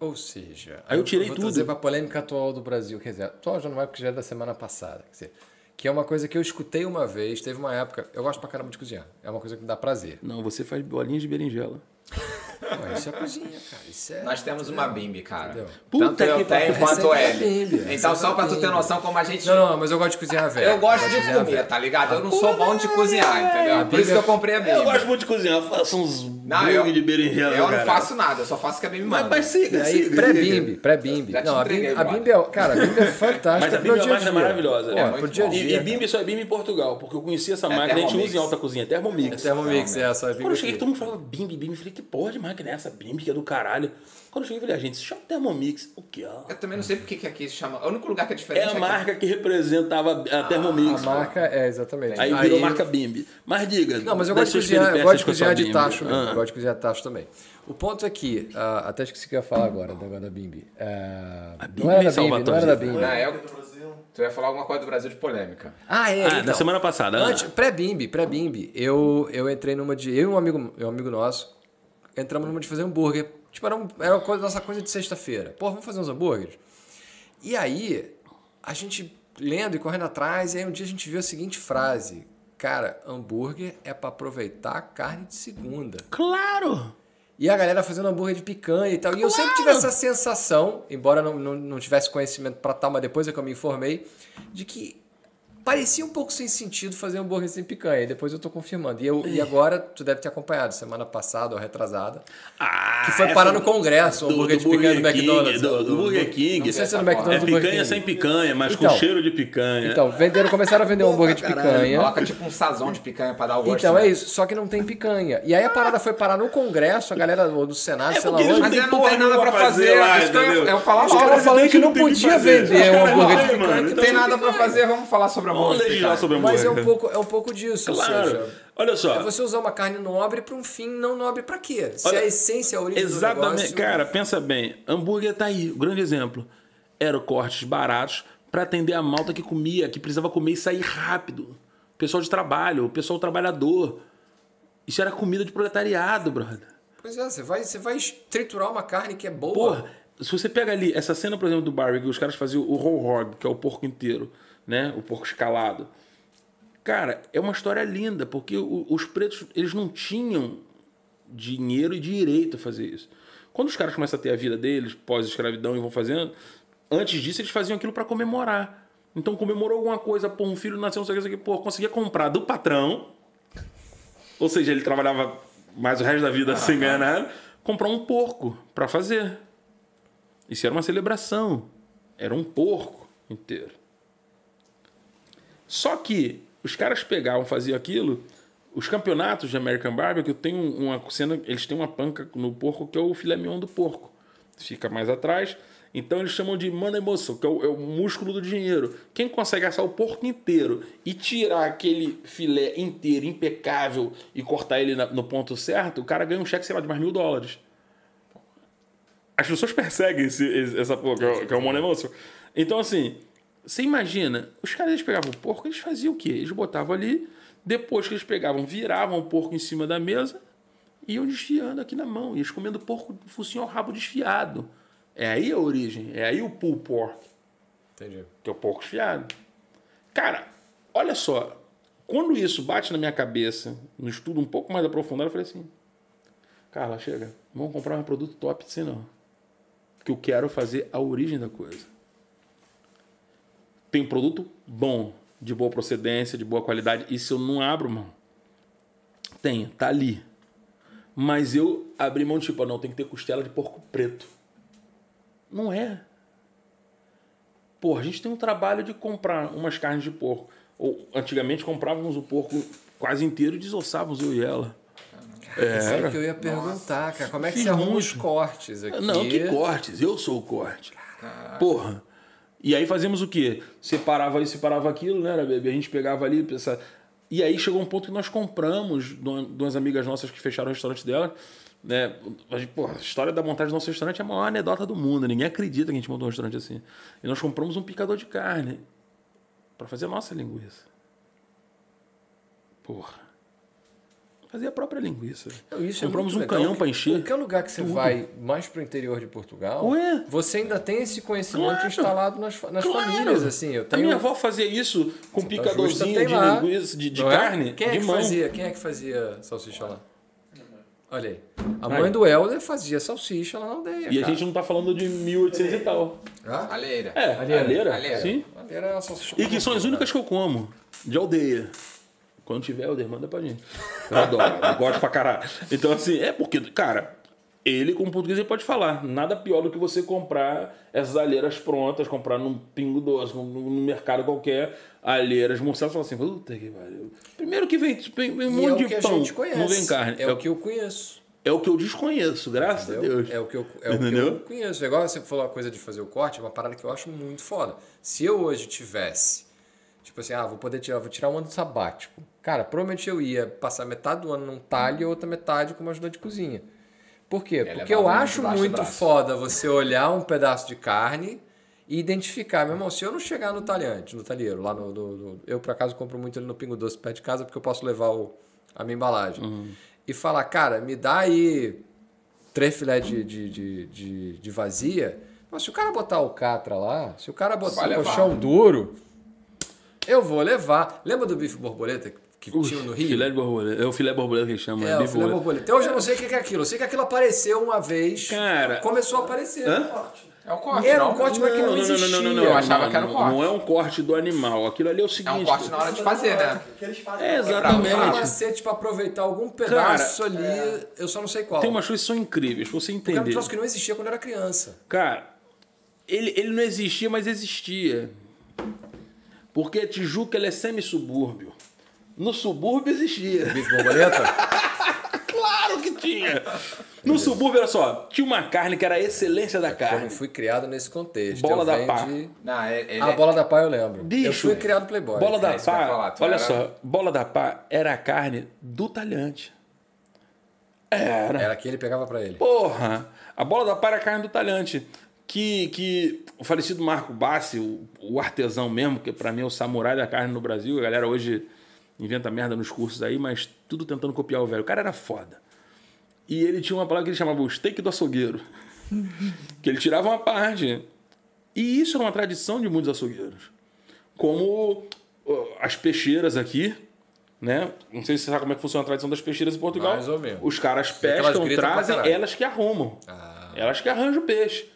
Ou seja, Aí eu tirei vou tudo. trazer pra polêmica atual do Brasil. Quer dizer, atual já não é porque já é da semana passada. Quer dizer, que é uma coisa que eu escutei uma vez, teve uma época. Eu gosto pra caramba de cozinhar. É uma coisa que me dá prazer. Não, você faz bolinhas de berinjela. Pô, isso é cozinha, cara. Isso é. Nós temos uma bimbi, cara. Entendeu? Puta Tanto eu que tenho pariu. quanto é ele. bimbi, Então, essa só é pra tu ter bimbi. noção como a gente. Não, não, mas eu gosto de cozinhar velho. Eu gosto de cozinhar comer, tá ligado? Eu não sou bom de cozinhar, entendeu? Por isso que eu comprei a bimbi. Eu gosto muito de cozinhar, eu faço uns Não, eu, de berinjela. eu não cara. faço nada, eu só faço que a bimbi Mas, manda. mas siga, aí, siga. pré-bimbi, pré-bimbi. Não, a bimbi, a bimbi é, cara, a bimbi é fantástica Mas a Bimbi é uma máquina maravilhosa. É pro dia a. E, dia. e Bimbi só é Bimbi em Portugal, porque eu conheci essa máquina, a gente usa em alta cozinha, Thermomix. Thermomix, é essa. Quando eu cheguei, todo mundo falava Bimbi, Bimbi. Eu falei, que porra de máquina é essa? Bimbi, que é do caralho. Quando eu cheguei, eu falei, ah, gente, se chama Thermomix. O que é? Eu também não sei porque que aqui se chama. O único lugar que é É diferente a aqui. marca que representava a A Thermomix. marca é, exatamente. Aí virou marca Bimbi. Mas diga. Não, mas eu das gosto de suas cozinhar, eu gosto de peripécias com a sua cozinhar de tacho mesmo. Ah. Eu gosto de cozinhar de tacho também. O ponto é que, ah, até esqueci o que eu ia falar agora, do negócio da Bimbi. Ah, A Bimbi não era da Bimbi, não era da. Bimbi. É, do Brasil. tu ia falar alguma coisa do Brasil de polêmica. Ah, é. Ah, então. da semana passada. ah. Antes, pré-Bimbi, pré-Bimbi, eu, eu entrei numa de. Eu e um amigo, um amigo nosso entramos numa de fazer hambúrguer. Tipo, era, um, era coisa, nossa coisa de sexta-feira. Pô, vamos fazer uns hambúrgueres? E aí, a gente lendo e correndo atrás, e aí um dia a gente viu a seguinte frase: Cara, hambúrguer é pra aproveitar a carne de segunda. Claro! E a galera fazendo hambúrguer de picanha e tal. E eu sempre tive essa sensação, embora não, não, não tivesse conhecimento pra tal, mas depois é que eu me informei, de que Parecia um pouco sem sentido fazer hambúrguer sem picanha. E depois eu tô confirmando. E, eu, e agora, tu deve ter acompanhado, semana passada ou retrasada, Ah, que foi parar no Congresso, o hambúrguer do de picanha do King, McDonald's. Do, do Burger King. Não sei se é no É É McDonald's ou Burger picanha King. sem picanha, mas Então. com cheiro de picanha. Então, venderam, começaram a vender um hambúrguer de picanha. Coloca tipo um sazão de picanha pra dar o gosto. Então né? é isso, só que não tem picanha. E aí a parada foi parar no Congresso, a galera do Senado, É sei lá onde. Mas não porra tem nada pra fazer. fazer lá, eu, falava Os logo. caras falando que não podia vender um hambúrguer de picanha. Não tem tem nada pra fazer, vamos falar sobre a Vamos legislar sobre hambúrguer. Mas é um pouco, é um pouco disso. ou Claro. seja, Olha só. é você usar uma carne nobre para um fim não nobre para quê? Se Olha, a essência, a origem do Exatamente. negócio... Cara, pensa bem. Hambúrguer tá aí. O grande exemplo. Eram cortes baratos pra atender a malta que comia, que precisava comer e sair rápido. Pessoal de trabalho, o pessoal trabalhador. Isso era comida de proletariado, brother. Pois é, você vai, você vai triturar uma carne que é boa. Porra, se você pega ali essa cena, por exemplo, do barbecue, os caras faziam o whole hog, que é o porco inteiro, né? O porco escalado. Cara, é uma história linda, porque o- os pretos, eles não tinham dinheiro e direito a fazer isso. Quando os caras começam a ter a vida deles, pós-escravidão, e vão fazendo, antes disso eles faziam aquilo para comemorar. Então comemorou alguma coisa, pô, um filho nasceu, não sei o que, pô, conseguia comprar do patrão, ou seja, ele trabalhava mais o resto da vida sem ganhar nada, comprar um porco para fazer. Isso era uma celebração. Era um porco inteiro. Só que os caras pegavam, faziam aquilo. Os campeonatos de American Barbecue tem um- uma cena, eles têm uma panca no porco que é o filé mignon do porco. Fica mais atrás. Então eles chamam de money muscle, que é o, é o músculo do dinheiro. Quem consegue assar o porco inteiro e tirar aquele filé inteiro, impecável, e cortar ele na- no ponto certo, o cara ganha um cheque, sei lá, de mais mil dólares. As pessoas perseguem esse, essa porra, é, que é o money muscle. Então, assim, você imagina, os caras eles pegavam o porco, eles faziam o quê? Eles botavam ali, depois que eles pegavam, viravam o porco em cima da mesa e iam desfiando aqui na mão. E eles comendo porco focinho ao rabo desfiado. É aí a origem, é aí o pull pork, Entendi. que é o porco desfiado. Cara, olha só, quando isso bate na minha cabeça, no estudo um pouco mais aprofundado, eu falei assim, Carla, chega, vamos comprar um produto top assim não. Porque eu quero fazer a origem da coisa. Tem um produto bom, de boa procedência, de boa qualidade. Isso eu não abro mão. Tenho, tá ali. Mas eu abri mão de tipo, ah, não, tem que ter costela de porco preto. Não é. Pô, a gente tem um trabalho de comprar umas carnes de porco. Ou antigamente comprávamos o porco quase inteiro e desossávamos eu e ela. Isso é Era. que eu ia perguntar, cara. Como é que você arruma muito. os cortes aqui? Não, que cortes. Eu sou o corte. Porra. E aí fazemos o quê? Separava isso, separava aquilo, né? A gente pegava ali, essa... e aí chegou um ponto que nós compramos umas amigas nossas que fecharam o restaurante dela, né? Porra, a história da montagem do nosso restaurante é a maior anedota do mundo. Ninguém acredita que a gente montou um restaurante assim. E nós compramos um picador de carne para fazer a nossa linguiça. Porra. Fazer a própria linguiça. Isso é compramos muito um legal, canhão para encher. Qualquer lugar que você vai mais pro interior de Portugal, Ué? você ainda tem esse conhecimento Claro. instalado nas, nas Claro. famílias, assim. Eu A tenho... minha avó fazia isso com Justa picadorzinho tem de lá, linguiça, de, de é? carne, Quem é de que mão. fazia? Quem é que fazia salsicha lá? Olha aí. A mãe do Helder fazia salsicha lá na aldeia. E a cara. gente não tá falando de 1800 e tal. Ah? Alheira. É, alheira. Alheira. Sim. Aldeia era a salsicha. E que são as únicas que eu como. De aldeia. Quando tiver aldeia, manda pra gente. Eu adoro, eu gosto pra caralho. Então, assim, é porque, cara, ele, como português, ele pode falar. Nada pior do que você comprar essas alheiras prontas, comprar num pingo doce, num, mercado qualquer, alheiras, e falar assim, puta que pariu. Primeiro que vem, vem, vem um é monte o de a pão, não vem carne. É, o que eu conheço. é o que eu desconheço, graças a entendeu? Deus. É o que eu, é o que Entendeu? eu conheço. Igual você falou a coisa de fazer o corte, é uma parada que eu acho muito foda. Se eu hoje tivesse, tipo assim, ah, vou poder tirar, vou tirar um ano sabático. Cara, provavelmente eu ia passar metade do ano num talho e outra metade como ajudante de cozinha. Por quê? Porque eu acho muito foda você olhar um pedaço de carne e identificar. Meu irmão, se eu não chegar no talhante, no talheiro, lá no, no- no- Eu, por acaso, compro muito ele no Pingo Doce perto de casa porque eu posso levar o, a minha embalagem. E falar, cara, me dá aí três filés de, de, de, de, de vazia. Mas se o cara botar o catra lá, se o cara botar o colchão duro, eu vou levar. Lembra do bife borboleta que tinha no Rio? Filé de borboleta. É o filé borboleta que eles chamam. É, É, o filé borboleta. Até hoje eu não sei o que é aquilo. Eu sei que aquilo apareceu uma vez. Cara, Começou a aparecer. Hã? É o corte, Era não? um corte, mas que não, não, não, existia. não, não, não, Eu achava que era um corte. Não é um corte do animal. Aquilo ali é o seguinte. É um corte na hora de fazer, né? É um que eles fazem É, Um exatamente. macete pra aproveitar algum pedaço ali, eu só não sei qual. Tem umas coisas que são incríveis, você Era um entender. troço que não existia quando eu era criança. Cara, ele, ele não existia, mas existia. Porque Tijuca ele é semi-subúrbio. No subúrbio existia. Bife borboleta? Claro que tinha! No subúrbio, olha só, tinha uma carne que era a excelência da Eu não carne. fui criado nesse contexto. Bola eu da pá. de- Não, é- ele A é- bola da pá eu lembro. Bicho, eu fui criado Playboy. Bola da É eu pá, falar, olha era- só, bola da pá era a carne do talhante. Era. Era que ele pegava pra ele. Porra! A bola da pá era a carne do talhante. Que, que o falecido Marco Bassi, o, o artesão mesmo, que pra mim é o samurai da carne no Brasil, a galera hoje inventa merda nos cursos aí, mas tudo tentando copiar o velho. O cara era foda. E ele tinha uma palavra que ele chamava o steak do açougueiro. que ele tirava uma parte. E isso era uma tradição de muitos açougueiros. Como as peixeiras aqui, né? Não sei se você sabe como é que funciona a tradição das peixeiras em Portugal. Mais ou menos. Os caras pescam, trazem, elas que arrumam. Ah. Elas que arranjam o peixe.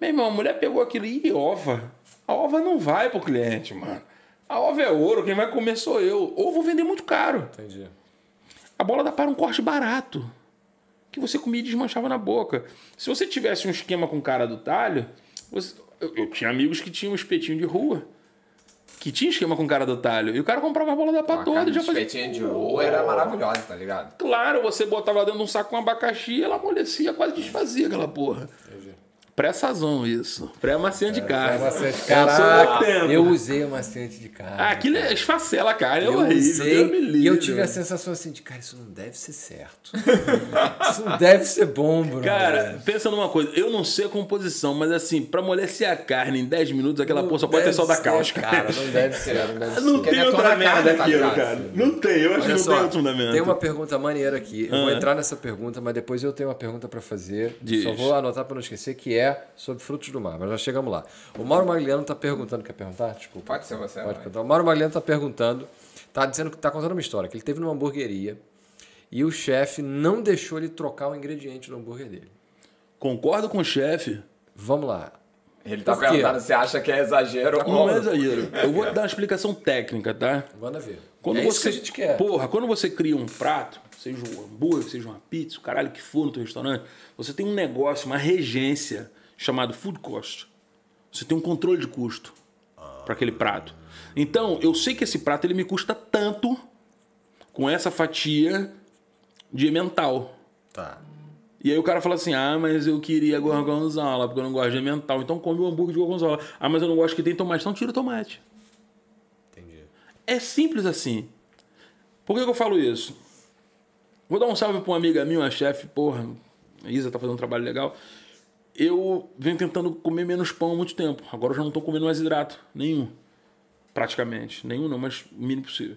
Meu irmão, a mulher pegou aquilo e ova. A ova não vai pro cliente, mano. A ova é ouro, quem vai comer sou eu. Ou vou vender muito caro. Entendi. A bola da pá era um corte barato. Que você comia e desmanchava na boca. Se você tivesse um esquema com cara do talho, você- eu, eu tinha amigos que tinham um espetinho de rua. Que tinha esquema com cara do talho. E o cara comprava a bola da pá toda carne e já fazia. espetinho de rua era maravilhosa, tá ligado? Claro, você botava dentro de um saco com abacaxi e ela amolecia, quase desfazia aquela porra. Pré-sazão isso. Pré-maciante de carne. Macete, Eu sou do caraca, tempo. eu usei o macete de carne. Ah, aquilo é esfacela a carne, é Eu horrível. usei Deus me e eu livre. tive a sensação assim de, cara, isso não deve ser certo. isso não deve ser bom, bro. Cara, pensa numa coisa, eu não sei a composição, mas assim, pra amolecer a carne em 10 minutos, aquela Não porra só pode ter só da cáustica. Cara, não deve ser, não deve ser. Não tem é outra toda merda carne, tá ligado? cara. Não tem, eu acho que não só, tem outro fundamento. tem uma pergunta maneira aqui. Eu vou Ah. entrar nessa pergunta, mas depois eu tenho uma pergunta pra fazer. Diz. Só vou anotar pra não esquecer, que é sobre frutos do mar. Mas já chegamos lá. O Mauro Magliano tá perguntando, quer perguntar? Desculpa. Pode ser você, Pode perguntar. O Mauro Magliano tá perguntando, tá dizendo que tá contando uma história, que ele teve numa hamburgueria e o chefe não deixou ele trocar o ingrediente do hambúrguer dele. Concordo com o chefe. Vamos lá. Ele tá quê? perguntando se acha que é exagero Não ou é exagero. Eu vou dar uma explicação técnica, tá? Manda ver. Quando é você, isso que a gente quer. Porra, quando você cria um prato, seja um hambúrguer, seja uma pizza, o caralho que for no teu restaurante, você tem um negócio, uma regência chamado food cost. Você tem um controle de custo para aquele prato. Então, eu sei que esse prato ele me custa tanto com essa fatia de mental. Tá. E aí o cara fala assim: ah, mas eu queria gorgonzola, porque eu não gosto de mental. Então come o hambúrguer de gorgonzola. Ah, mas eu não gosto que tem tomate. Então tira o tomate. Entendi. É simples assim. Por que, que eu falo isso? Vou dar um salve pra uma amiga minha, uma chefe, porra, a Isa tá fazendo um trabalho legal. Eu venho tentando comer menos pão há muito tempo. Agora eu já não tô comendo mais hidrato. Nenhum. Praticamente. Nenhum não, mas o mínimo possível.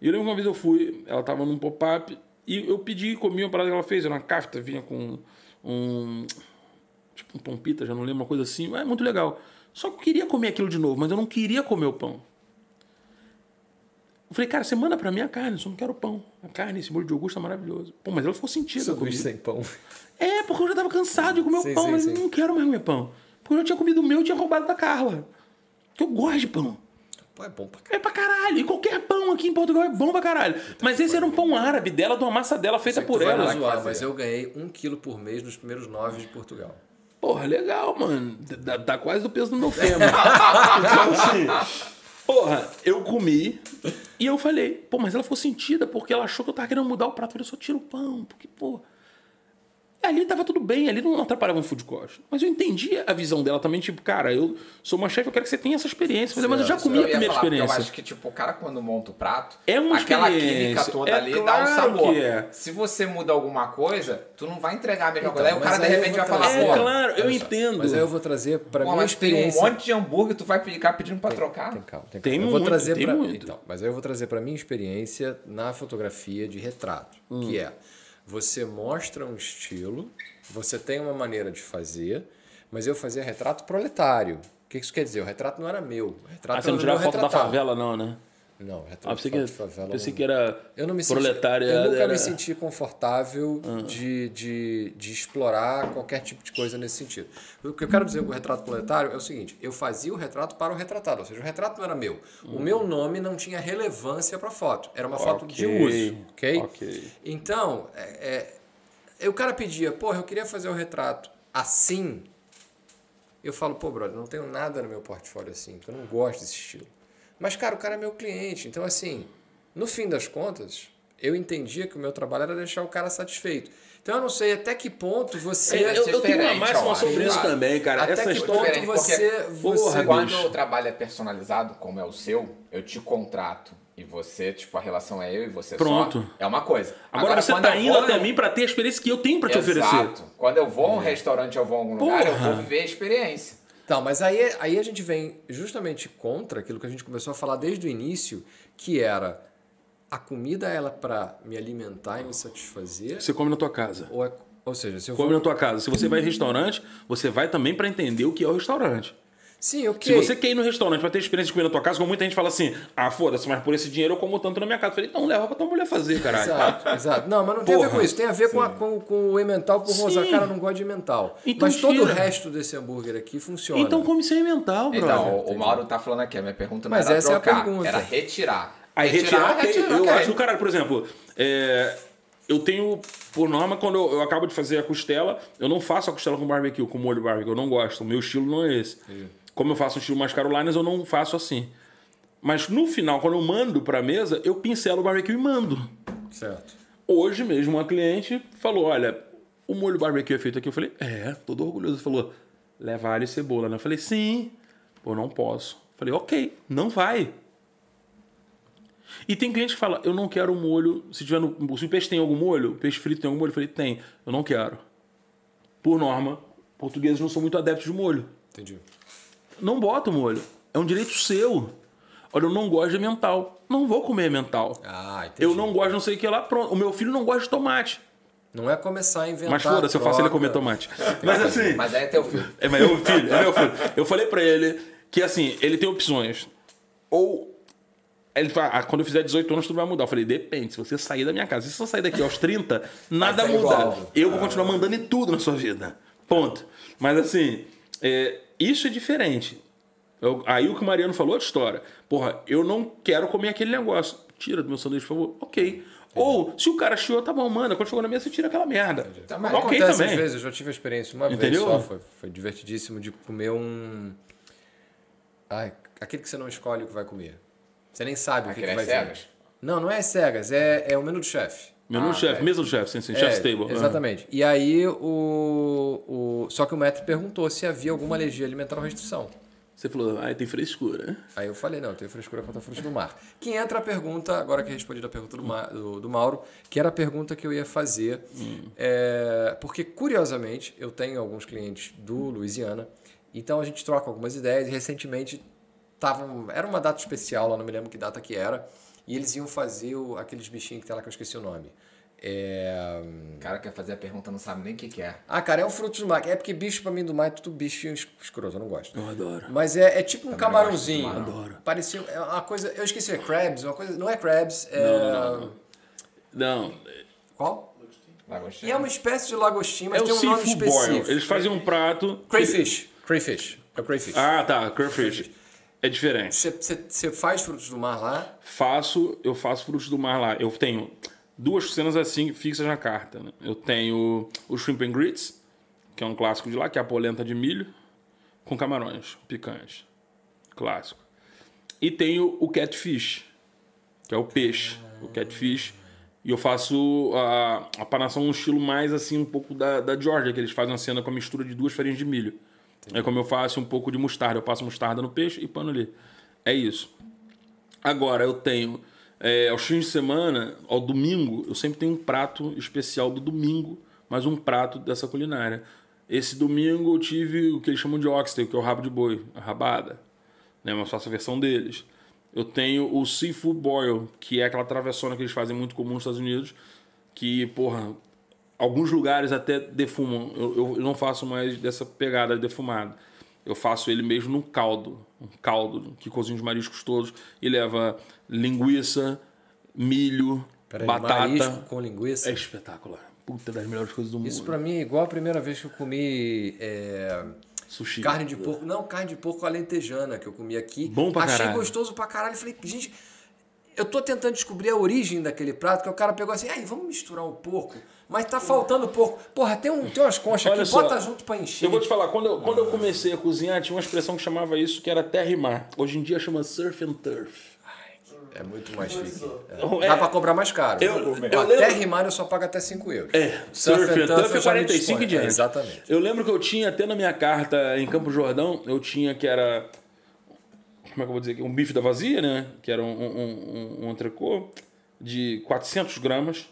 E eu lembro uma vez eu fui, ela tava num pop-up, e eu pedi, comi uma parada que ela fez, era uma kafta, vinha com um. Tipo um pão pita, já não lembro, uma coisa assim. É muito legal. Só que eu queria comer aquilo de novo, mas eu não queria comer o pão. Eu falei, cara, você manda pra mim a carne, eu só não quero pão. A carne, esse molho de iogurte tá maravilhoso. Pô, mas ela ficou sentido. Sanduíche sem pão. É, porque eu já tava cansado de comer Sim, o pão, sim, mas sim. eu não quero mais comer pão. Porque eu já tinha comido o meu e tinha roubado da Carla. Porque eu gosto de pão. Pô, é bom pra caralho. É pra caralho. E qualquer pão aqui em Portugal é bom pra caralho. Mas esse era um pão árabe dela, de uma massa dela feita por ela. zoar, mas eu ganhei um quilo por mês nos primeiros nove de Portugal. Porra, legal, mano. Dá, dá quase do peso do meu fêmur. então, assim, porra, eu comi e eu falei, pô, mas ela ficou sentida porque ela achou que eu tava querendo mudar o prato. Eu falei, só tira o pão, porque, pô. Ali tava tudo bem, ali não atrapalhava um food cost. Mas eu entendi a visão dela também, tipo, cara, eu sou uma chefe, eu quero que você tenha essa experiência. Falei, mas eu já comi eu a primeira falar, porque experiência. Eu acho que, tipo, o cara quando monta o prato, É uma aquela experiência. química toda É ali dá um claro sabor. que é. Se você muda alguma coisa, tu não vai entregar a mesma Então, coisa. Aí o cara, de repente, vai falar, É pô, claro, eu entendo. Mas aí eu vou trazer pra pô minha mas tem um experiência. monte de hambúrguer, tu vai ficar pedindo pra trocar? Tem calma, tem Tem calma. eu vou muito, trazer tem pra... muito. Então, mas aí eu vou trazer para minha experiência na fotografia de retrato, Hum. que é você mostra um estilo, você tem uma maneira de fazer, mas eu fazia retrato proletário. O que isso quer dizer? O retrato não era meu. O retrato Ah, você não tirava foto da retratado. favela, não, né? Não, Ah, pensei que, favela. pensei que era Eu não me proletária. senti, eu nunca era- me senti confortável de, de, de explorar qualquer tipo de coisa nesse sentido. O que eu quero dizer com o retrato proletário é o seguinte: eu fazia o retrato para o retratado, ou seja, o retrato não era meu. O meu nome não tinha relevância para a foto, era uma foto de uso, ok? ok. Então, é, é, o cara pedia, porra, eu queria fazer o retrato assim. Eu falo, pô, brother, não tenho nada no meu portfólio assim, porque eu não gosto desse estilo. Mas, cara, o cara é meu cliente. Então, assim, no fim das contas, eu entendia que o meu trabalho era deixar o cara satisfeito. Então, eu não sei até que ponto você. Eu, eu, eu tenho uma máxima eu sobre isso também, cara. Até Essa que ponto você. porque, você porra, Quando bicho. o trabalho é personalizado, como é o seu, eu te contrato e você, tipo, a relação é eu e você Pronto. só, é uma coisa. Agora, você quando tá eu indo vou até num- mim pra ter a experiência que eu tenho pra te oferecer. Exato. Quando eu vou a um restaurante, eu vou a algum lugar, eu vou viver a experiência. Então, mas aí, aí a gente vem justamente contra aquilo que a gente começou a falar desde o início, que era a comida ela para me alimentar e me satisfazer, Você come na tua casa. ou, é- ou seja, se eu Come vou... na tua casa. Se você vai em restaurante, você vai também pra entender o que é o restaurante. Sim, ok. Se você quer ir no restaurante pra ter experiência de comer na tua casa, como muita gente fala assim, ah, foda-se, mas por esse dinheiro eu como tanto na minha casa. Eu falei, então leva pra tua mulher fazer, caralho. Exato, exato. Não, mas não tem a ver Porra. com isso. Tem a ver com, a- com, com o emmental por rosa. Sim. Cara, não gosta de emmental. Então mas todo o resto desse hambúrguer aqui funciona. Então come sem mental, brother. Então, o, o Mauro tá falando aqui, a minha pergunta não Mas era essa é a trocar, pergunta. era retirar. Aí retirar, ok. eu ok. acho do caralho. Por exemplo, é, eu tenho, por norma, quando eu, eu acabo de fazer a costela, eu não faço a costela com barbecue, com molho barbecue. Eu não gosto. O meu estilo não é esse. Como eu faço um estilo mais Carolinas, eu não faço assim. Mas no final, quando eu mando pra mesa, eu pincelo o barbecue e mando. Certo. Hoje mesmo, uma cliente falou: Olha, o molho barbecue é feito aqui. Eu falei: É, todo orgulhoso. Ele falou: Leva alho e cebola. né? Eu falei: Sim. Pô, não posso. Eu falei: Ok, não vai. E tem cliente que fala: Eu não quero molho. Se, tiver no, se o peixe tem algum molho, o peixe frito tem algum molho. Eu falei: Tem. Eu não quero. Por norma, portugueses não são muito adeptos de molho. Entendi. Não bota o molho. É um direito seu. Olha, eu não gosto de mental. Não vou comer mental. Ah, entendi. Eu não gosto de não sei o que lá. Pronto. O meu filho não gosta de tomate. Não é começar a inventar. Mas foda-se, eu faço ele comer tomate. Mas assim. Mas aí é teu filho. É meu filho, é meu filho. Eu falei pra ele que assim, ele tem opções. Ou. Ele fala, ah, quando eu fizer 18 anos, tudo vai mudar. Eu falei, depende. Se você sair da minha casa, se você sair daqui aos 30, nada muda. igual. Eu vou continuar mandando em tudo na sua vida. Ponto. Mas assim, é, isso é diferente. Eu- aí o que o Mariano falou é história. Porra, eu não quero comer aquele negócio. Tira do meu sanduíche, por favor. Ok. Ou, se o cara chiou, tá bom, manda. Quando chegou na mesa, você tira aquela merda. Também. Ok Acontece também. às vezes, eu já tive a experiência uma Entendeu? vez só, foi, foi divertidíssimo de comer um. Ai, aquele que você não escolhe o que vai comer. Você nem sabe o que, Aquele que é vai cegas? vir. Não, não é cegas, é, é o menu do chefe. Menu Ah, do chefe, é. mesa do chefe, sim, sim, É, chef's table. Exatamente. E aí o, o. Só que o mestre perguntou se havia alguma alergia alimentar ou restrição. Você falou, ah, tem frescura. Aí eu falei, não, tenho frescura contra frutos do mar. Que entra a pergunta, agora que eu respondi a pergunta do, Ma- do, do Mauro, que era a pergunta que eu ia fazer. É, porque, curiosamente, eu tenho alguns clientes do Louisiana, então a gente troca algumas ideias e recentemente tavam, era uma data especial, lá não me lembro que data que era, e eles iam fazer o- aqueles bichinhos que tem lá que eu esqueci o nome. É... O cara quer fazer a pergunta, não sabe nem o que, que é. Ah, cara, é um fruto do mar. É porque bicho pra mim do mar é tudo bichinho es- escroto, eu não gosto. Eu adoro. Mas é, é tipo um camarãozinho. gosto do mar, adoro. Parecia é uma coisa. Eu esqueci, é crabs, uma coisa. Não é crabs, é. Não, Qual? Lagostinho. E é uma espécie de lagostim, mas é tem um nome específico. boil. Eles fazem um prato... Crayfish. Crayfish. É o crayfish. Ah, tá, crayfish. É diferente. Você- faz frutos do mar lá? Faço, eu faço frutos do mar lá. Eu tenho duas cenas assim fixas na carta. né? Eu tenho o shrimp and grits, que é um clássico de lá, que é a polenta de milho com camarões picantes. Clássico. E tenho o catfish, que é o peixe, o catfish. E eu faço a, a panação num estilo mais assim, um pouco da, da Georgia, que eles fazem uma cena com a mistura de duas farinhas de milho. É como eu faço um pouco de mostarda. Eu passo mostarda no peixe e pano ali. É isso. Agora, eu tenho. É, aos fins de semana, ao domingo, eu sempre tenho um prato especial do domingo, mais um prato dessa culinária. Esse domingo eu tive o que eles chamam de oxtail, que é o rabo de boi, a rabada. Né? Mas faço a versão deles. Eu tenho o seafood boil, que é aquela travessona que eles fazem muito comum nos Estados Unidos, que, porra, alguns lugares até defumam. Eu, eu não faço mais dessa pegada defumada. eu faço ele mesmo num caldo. Um caldo que cozinha os mariscos todos e leva linguiça, milho, Peraí, batata. marisco com linguiça. É espetacular. Puta, das melhores coisas do mundo. Isso pra mim é igual a primeira vez que eu comi é, Sushi. carne de porco. Não, carne de porco alentejana que eu comi aqui. Bom pra Achei caralho. gostoso pra caralho. Falei, gente, eu tô tentando descobrir a origem daquele prato, que o cara pegou assim, aí vamos misturar o porco. Mas tá faltando porco. Porra, tem, um, tem umas conchas Olha aqui, só, bota junto pra encher. Eu vou te falar, quando eu, quando eu comecei a cozinhar, tinha uma expressão que chamava isso que era terra e mar. Hoje em dia chama surf and turf. É muito mais chique. É. É. Dá pra cobrar mais caro. Eu- eu lembro- Até rimar eu só pago até 5 euros. É, Surf surf and turf é já me 45 disponho. e diante. É, exatamente. Eu lembro que eu tinha até na minha carta em Campo Jordão, eu tinha que era. Como é que eu vou dizer aqui? Um bife da vazia, né? Que era um, um, um, um entrecô de 400 gramas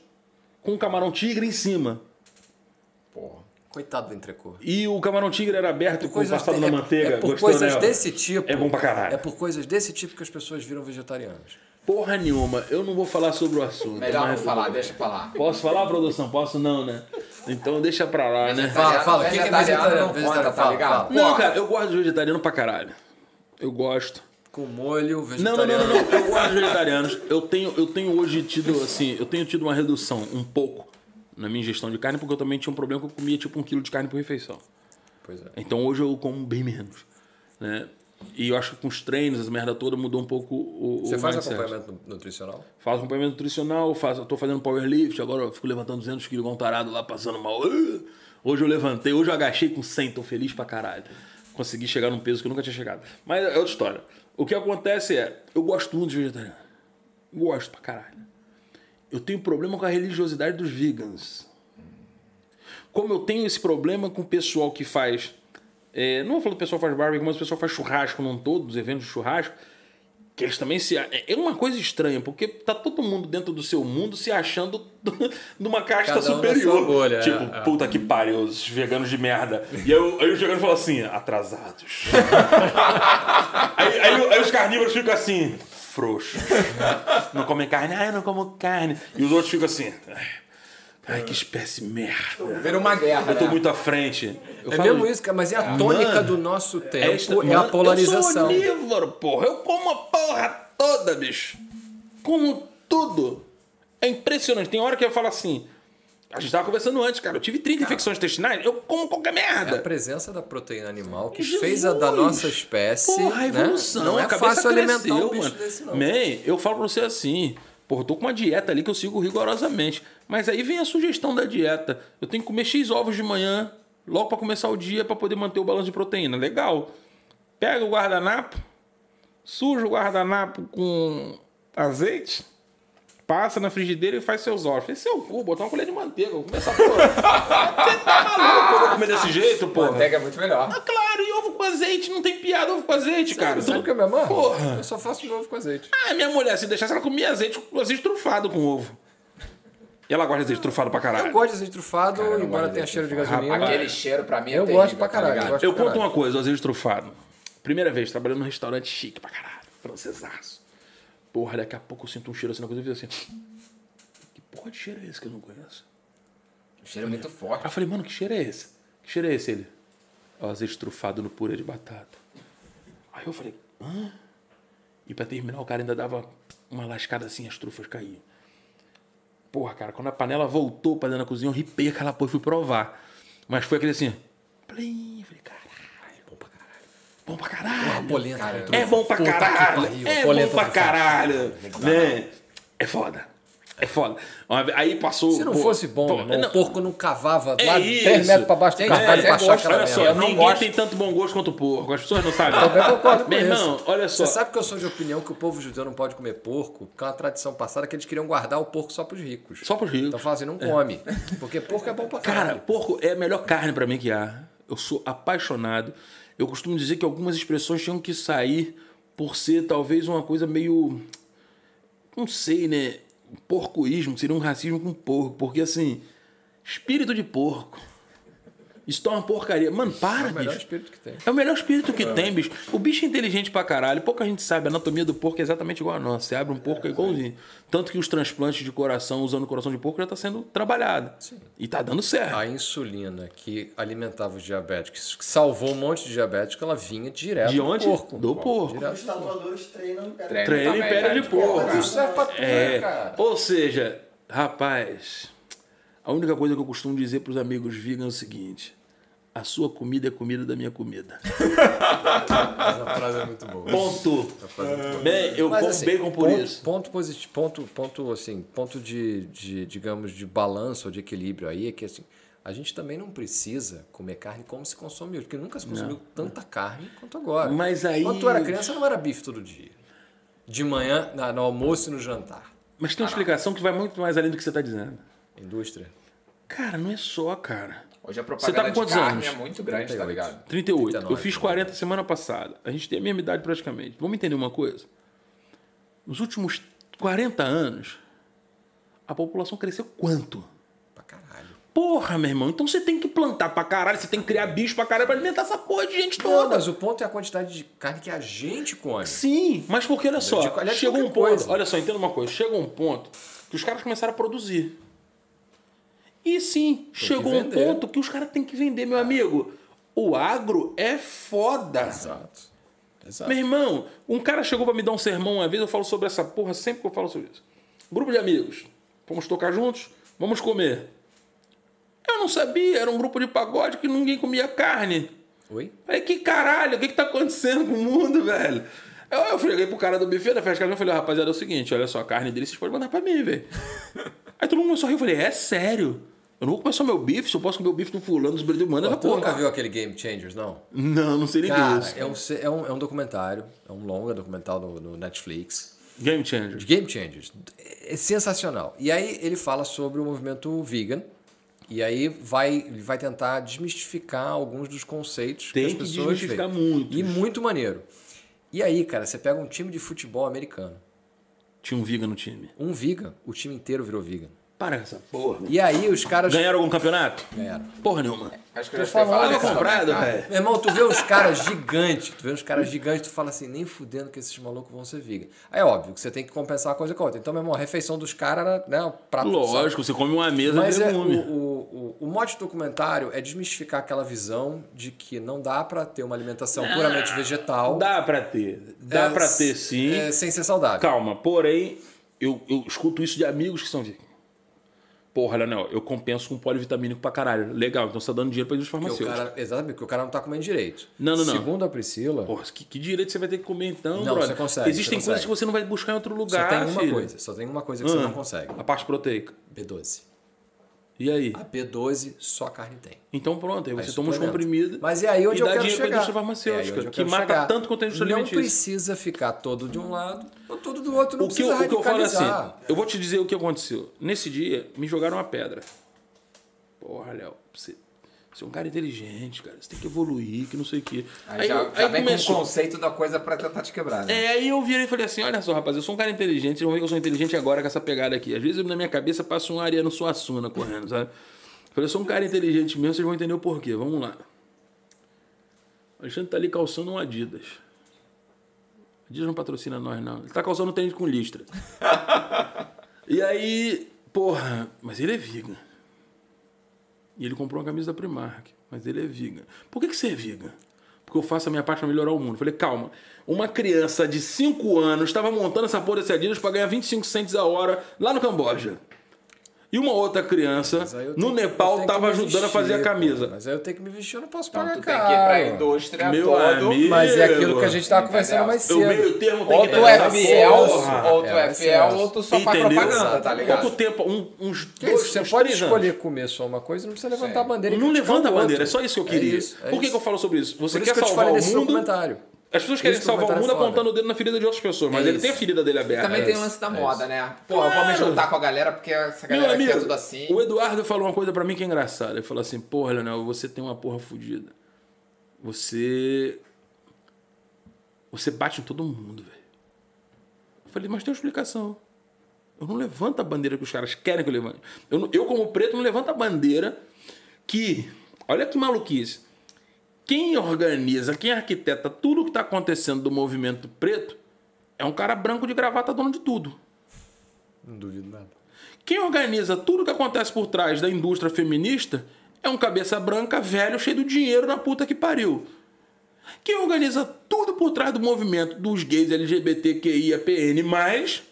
com um camarão tigre em cima. Porra. Coitado do entrecô. E o camarão tigre era aberto com passado de- na é- manteiga. É por coisas né? desse tipo. É bom pra caralho. É por coisas desse tipo que as pessoas viram vegetarianas. Porra nenhuma, eu não vou falar sobre o assunto. Melhor não mas- falar, deixa pra lá. Posso falar, produção? Posso não, né? Então deixa pra lá, né? Fala, fala, o que que é Vegetariano vegetariano? não conta, Vegetariano, tá fala, ligado? Não, cara, eu gosto de vegetariano pra caralho. Eu gosto. Com molho, vegetariano. não, não, não, não. Eu gosto de vegetarianos. Eu tenho, eu tenho hoje tido, assim, eu tenho tido uma redução um pouco na minha ingestão de carne, porque eu também tinha um problema que eu comia tipo um quilo de carne por refeição. Pois é. Então hoje eu como bem menos. Né? E eu acho que com os treinos, essa merda toda, mudou um pouco o, o Você faz mindset. acompanhamento nu- nutricional? Faço acompanhamento nutricional, faço, tô fazendo powerlift, agora eu fico levantando 200 quilos igual um tarado lá, passando mal. Ah! Hoje eu levantei, hoje eu agachei com 100, tô feliz pra caralho. Consegui chegar num peso que eu nunca tinha chegado. Mas é outra história. O que acontece é, eu gosto muito de vegetariano. Gosto pra caralho. Eu tenho problema com a religiosidade dos vegans. Como eu tenho esse problema com o pessoal que faz. é, não vou falar do pessoal que faz barbecue, mas o pessoal faz churrasco num todo, dos eventos de churrasco. Que eles também se. É é uma coisa estranha, porque tá todo mundo dentro do seu mundo se achando numa casta Cada um superior. bolha, tipo, é, é. puta que pariu, os veganos de merda. E aí, eu- aí os veganos falam assim, atrasados. aí, aí- aí os carnívoros ficam assim, frouxos. Não comem carne, ah, eu não como carne. E os outros ficam assim, ai, ai que espécie merda. Vira uma guerra, Eu tô né? muito à frente. Eu É falo- mesmo isso, cara, mas é a tônica Mano, do nosso tempo, é, esta- a mano, Eu polarização. sou onívoro, porra. Eu como a porra toda, bicho. Como tudo. É impressionante. Tem hora que eu falo assim. A gente tava conversando antes, cara. Eu tive 30 infecções intestinais. Eu como qualquer É a merda. presença da proteína animal que Jesus! fez a da nossa espécie. Porra, a né? evolução. Não é a fácil alimentar cresceu, um bicho mano. desse, não. Man, eu falo pra você assim. Porra, eu tô com uma dieta ali que eu sigo rigorosamente. Mas aí vem a sugestão da dieta. Eu tenho que comer X ovos de manhã, logo pra começar o dia, pra poder manter o balanço de proteína. Legal. Pega o guardanapo, suja o guardanapo com azeite, passa na frigideira e faz seus ovos. Fez seu cu, botar uma colher de manteiga. Vou começar por... Você tá maluco? Eu vou comer desse jeito, porra? Manteiga é muito melhor. Ah, claro, e ovo com azeite, não tem piada ovo com azeite, cara. Sabe o que eu me amarro? Porra. Eu só faço meu ovo com azeite. Ah, minha mulher, se deixasse ela comia azeite, azeite trufado com ovo. E ela gosta de azeite trufado pra caralho. Eu gosto de azeite trufado, Cara, embora tenha cheiro de gasolina. Aquele cheiro pra mim é Eu terrível, gosto pra tá caralho, ligado? eu gosto Eu pra conto caralho. uma coisa, o azeite trufado. Primeira vez, trabalhando num restaurante chique pra caralho. Francesaço. Porra, daqui a pouco eu sinto um cheiro assim na coisa e eu fiz assim. Que porra de cheiro é esse que eu não conheço? O cheiro é muito Aí forte. eu falei, mano, que cheiro é esse? Que cheiro é esse? Ele. É o azeite trufado no purê de batata. Aí eu falei, hã? E pra terminar, o cara ainda dava uma lascada assim, as trufas caíam. Porra, cara, quando a panela voltou pra dentro da cozinha, eu ripei aquela porra e fui provar. Mas foi aquele assim, plim, falei, caralho, bom pra caralho. Bom pra caralho. polenta Cara, É trufa. bom pra caralho. pariu, É bom pra caralho. Né? É foda. É foda. Aí passou. Se não pô, fosse bom, pô, irmão, não, o porco não cavava É lá isso. 3 metros pra baixo do carvalho é, pra achar gosto, aquela Olha só. Eu ninguém gosto. tem tanto bom gosto quanto o porco. As pessoas não sabem. Também concordo com Meu isso. irmão, olha só. Você sabe que eu sou de opinião que o povo judeu não pode comer porco, porque é uma tradição passada que eles queriam guardar o porco só pros ricos. Só pros ricos. Então fala assim, não come. Porque porco é bom pra caralho. Cara, porco é a melhor carne pra mim que há. Eu sou apaixonado. Eu costumo dizer que algumas expressões tinham que sair por ser talvez uma coisa meio. Não sei, né? Porcoísmo, seria um racismo com porco. Porque assim, espírito de porco. Isso tá uma porcaria. Mano, para, É o melhor bicho. espírito que tem. É o melhor espírito que tem, bicho. O bicho é inteligente pra caralho. Pouca gente sabe. A anatomia do porco é exatamente igual a nossa. Você abre um porco é igualzinho. Tanto que os transplantes de coração usando o coração de porco já tá sendo trabalhado. E tá dando certo. A insulina que alimentava os diabéticos, que salvou um monte de diabético, ela vinha direto De do onde? porco. Do porco. Os tatuadores treinam pera- Treino em pele né, de porco. Isso serve pra tudo, É, cara. ou seja, rapaz, a única coisa que eu costumo dizer pros amigos vegan é o seguinte: a sua comida é comida da minha comida. Essa frase é muito boa. Ponto. Bem, eu Mas, como assim, bacon por ponto, isso. Ponto positivo, ponto, ponto assim, ponto de, de, digamos, de balanço ou de equilíbrio aí é que assim, a gente também não precisa comer carne como se consumiu, porque nunca se consumiu tanta carne quanto agora. Mas aí- Quando tu era criança, não era bife todo dia. De manhã, no almoço e no jantar. Mas tem uma explicação que vai muito mais além do que você tá dizendo. Indústria. Cara, não é só, cara. Hoje a Você tá propaganda com de quantos carne anos? é muito grande, tá 38. ligado? 38. 39, eu fiz 40 semana passada. A gente tem a mesma idade praticamente. Vamos entender uma coisa? Nos últimos 40 anos, a população cresceu quanto? Pra caralho. Porra, meu irmão. Então você tem que plantar pra caralho, você tem que criar bicho pra caralho pra alimentar essa porra de gente Não, toda. mas o ponto é a quantidade de carne que a gente come. Sim, mas porque olha só, De de chegou um ponto, coisa. olha só, entenda uma coisa, chegou um ponto que os caras começaram a produzir. E sim, chegou um ponto que os caras têm que vender, meu amigo. O agro é foda. Exato. Exato. Meu irmão, um cara chegou pra me dar um sermão uma vez, eu falo sobre essa porra sempre que eu falo sobre isso. Grupo de amigos, vamos tocar juntos, vamos comer. Eu não sabia, era um grupo de pagode que ninguém comia carne. Oi? Falei, que caralho, o que que tá acontecendo com o mundo, velho? Eu, eu cheguei pro cara do buffet da festa e falei, rapaziada, é o seguinte, olha só, a carne dele vocês podem mandar pra mim, velho. Aí todo mundo a rir, eu falei, é sério? Eu não vou comer só meu bife, se eu posso comer o bife do fulano, dos Brasil, essa Tu nunca viu aquele Game Changers, não? Não, não sei nem Cara, disso. é um, é, um, é um documentário, é um longa documental no, no Netflix. Game Changer. de Game Changers. É sensacional. E aí ele fala sobre o movimento vegan. E aí vai, ele vai tentar desmistificar alguns dos conceitos Tem que as que pessoas desmistificar veem. muitos. E muito maneiro. E aí, cara, você pega um time de futebol americano, Tinha um vegan no time. um vegan, o time inteiro virou vegan. Para com essa porra. E aí os caras Ganharam algum campeonato? ganharam. Porra nenhuma. Acho que eu já falar dessa comprado, velho. Meu irmão, tu vê uns caras gigantes, tu vê uns caras gigantes, tu fala assim, nem fudendo que esses malucos vão ser vegan. Aí é óbvio que você tem que compensar uma coisa com a outra. Então, meu irmão, a refeição dos caras era, né, o prato Lógico, você come uma mesa Mas de é, o, legume. o, o, o mote do documentário é desmistificar aquela visão de que não dá pra ter uma alimentação puramente vegetal. Dá pra ter. Dá é, pra ter sim. é, sem ser saudável. Calma, porém, eu, eu escuto isso de amigos que são vegan. Porra, Leonel, eu compenso com polivitamínico pra caralho. Legal, então você tá dando dinheiro pra indústria farmacêutica. cara, exatamente, porque o cara não tá comendo direito. Não, não, não. Segundo a Priscila, Porra, que, que direito você vai ter que comer então, Não, brother? você consegue, Existem você coisas consegue. que você não vai buscar em outro só lugar, tem uma filho. coisa, só tem uma coisa que você Ah, não consegue. A parte proteica. B12. E aí? A B12 só a carne tem. Então pronto, aí Aí você toma suplementa. comprimidos. Mas é aí onde e eu dá quero dinheiro chegar. indústria É farmacêutica, eu que mata chegar. tanto quanto a indústria Não precisa ficar todo de um lado ou todo do outro. Não O que, eu, o que eu falo é assim, eu vou te dizer o que aconteceu. Nesse dia, me jogaram uma pedra. Porra, Léo, você, você é um cara inteligente, cara. Você tem que evoluir, que não sei o quê. Aí, já, eu- já vem começou. com o conceito da coisa pra tentar te quebrar, né? É, aí eu virei e falei assim: olha só, rapaz, eu sou um cara inteligente, vocês vão ver que eu sou inteligente agora com essa pegada aqui. Às vezes na minha cabeça passa um Ariano Suassuna correndo, sabe? Eu falei, eu sou um cara inteligente mesmo, vocês vão entender o porquê. Vamos lá. O Alexandre tá ali calçando um Adidas. Adidas não patrocina nós, não. Ele tá calçando um tênis com listra. e aí, porra, mas ele é vegan. E ele comprou uma camisa da Primark, mas ele é vegan. Por que, que você é vegan? Porque eu faço a minha parte para melhorar o mundo. Eu falei, calma. Uma criança de 5 anos estava montando essa porra desse Adidas para ganhar 25 cents a hora lá no Camboja. E uma outra criança no Nepal estava ajudando a fazer a vestir, camisa. pô. Mas aí eu tenho que me vestir, eu não posso Então pagar tu tem caro. que ir pra indústria Meu todo. amigo. Mas é aquilo que a gente tava conversando mais O cedo. meio termo tem Ou que tu dar é essa fiel, porra. ou tu É, é fiel, essa. ou tu só Entendeu? propaganda, tá ligado? Pouco tempo, um- uns Que dois, você uns pode três escolher anos. comer só uma coisa, não precisa levantar Sim. a bandeira. Não levanta a o outro. bandeira, é só isso que eu queria. É isso, é Por que, eu falo sobre isso? Você Por quer isso que eu te salvar falei o mundo. As pessoas querem Esse salvar o mundo é foda. apontando o dedo na ferida de outras pessoas, mas É ele tem a isso. ferida dele aberta. Também É tem o isso, lance da é moda, isso. né? Pô, eu vou me juntar com a galera porque essa Meu galera amigo, aqui é tudo assim. o Eduardo falou uma coisa pra mim que é engraçada. Ele falou assim: Porra, Leonel, você tem uma porra fodida. Você. Você bate em todo mundo, velho. Eu falei, mas tem uma explicação. Eu não levanto a bandeira que os caras querem que eu levante. Eu, eu como preto, não levanto a bandeira que Olha que maluquice. Quem organiza, quem arquiteta tudo que está acontecendo do movimento preto é um cara branco de gravata dono de tudo. Não duvido nada. Quem organiza tudo que acontece por trás da indústria feminista é um cabeça branca velho cheio de dinheiro na puta que pariu. Quem organiza tudo por trás do movimento dos gays LGBTQIA PN+,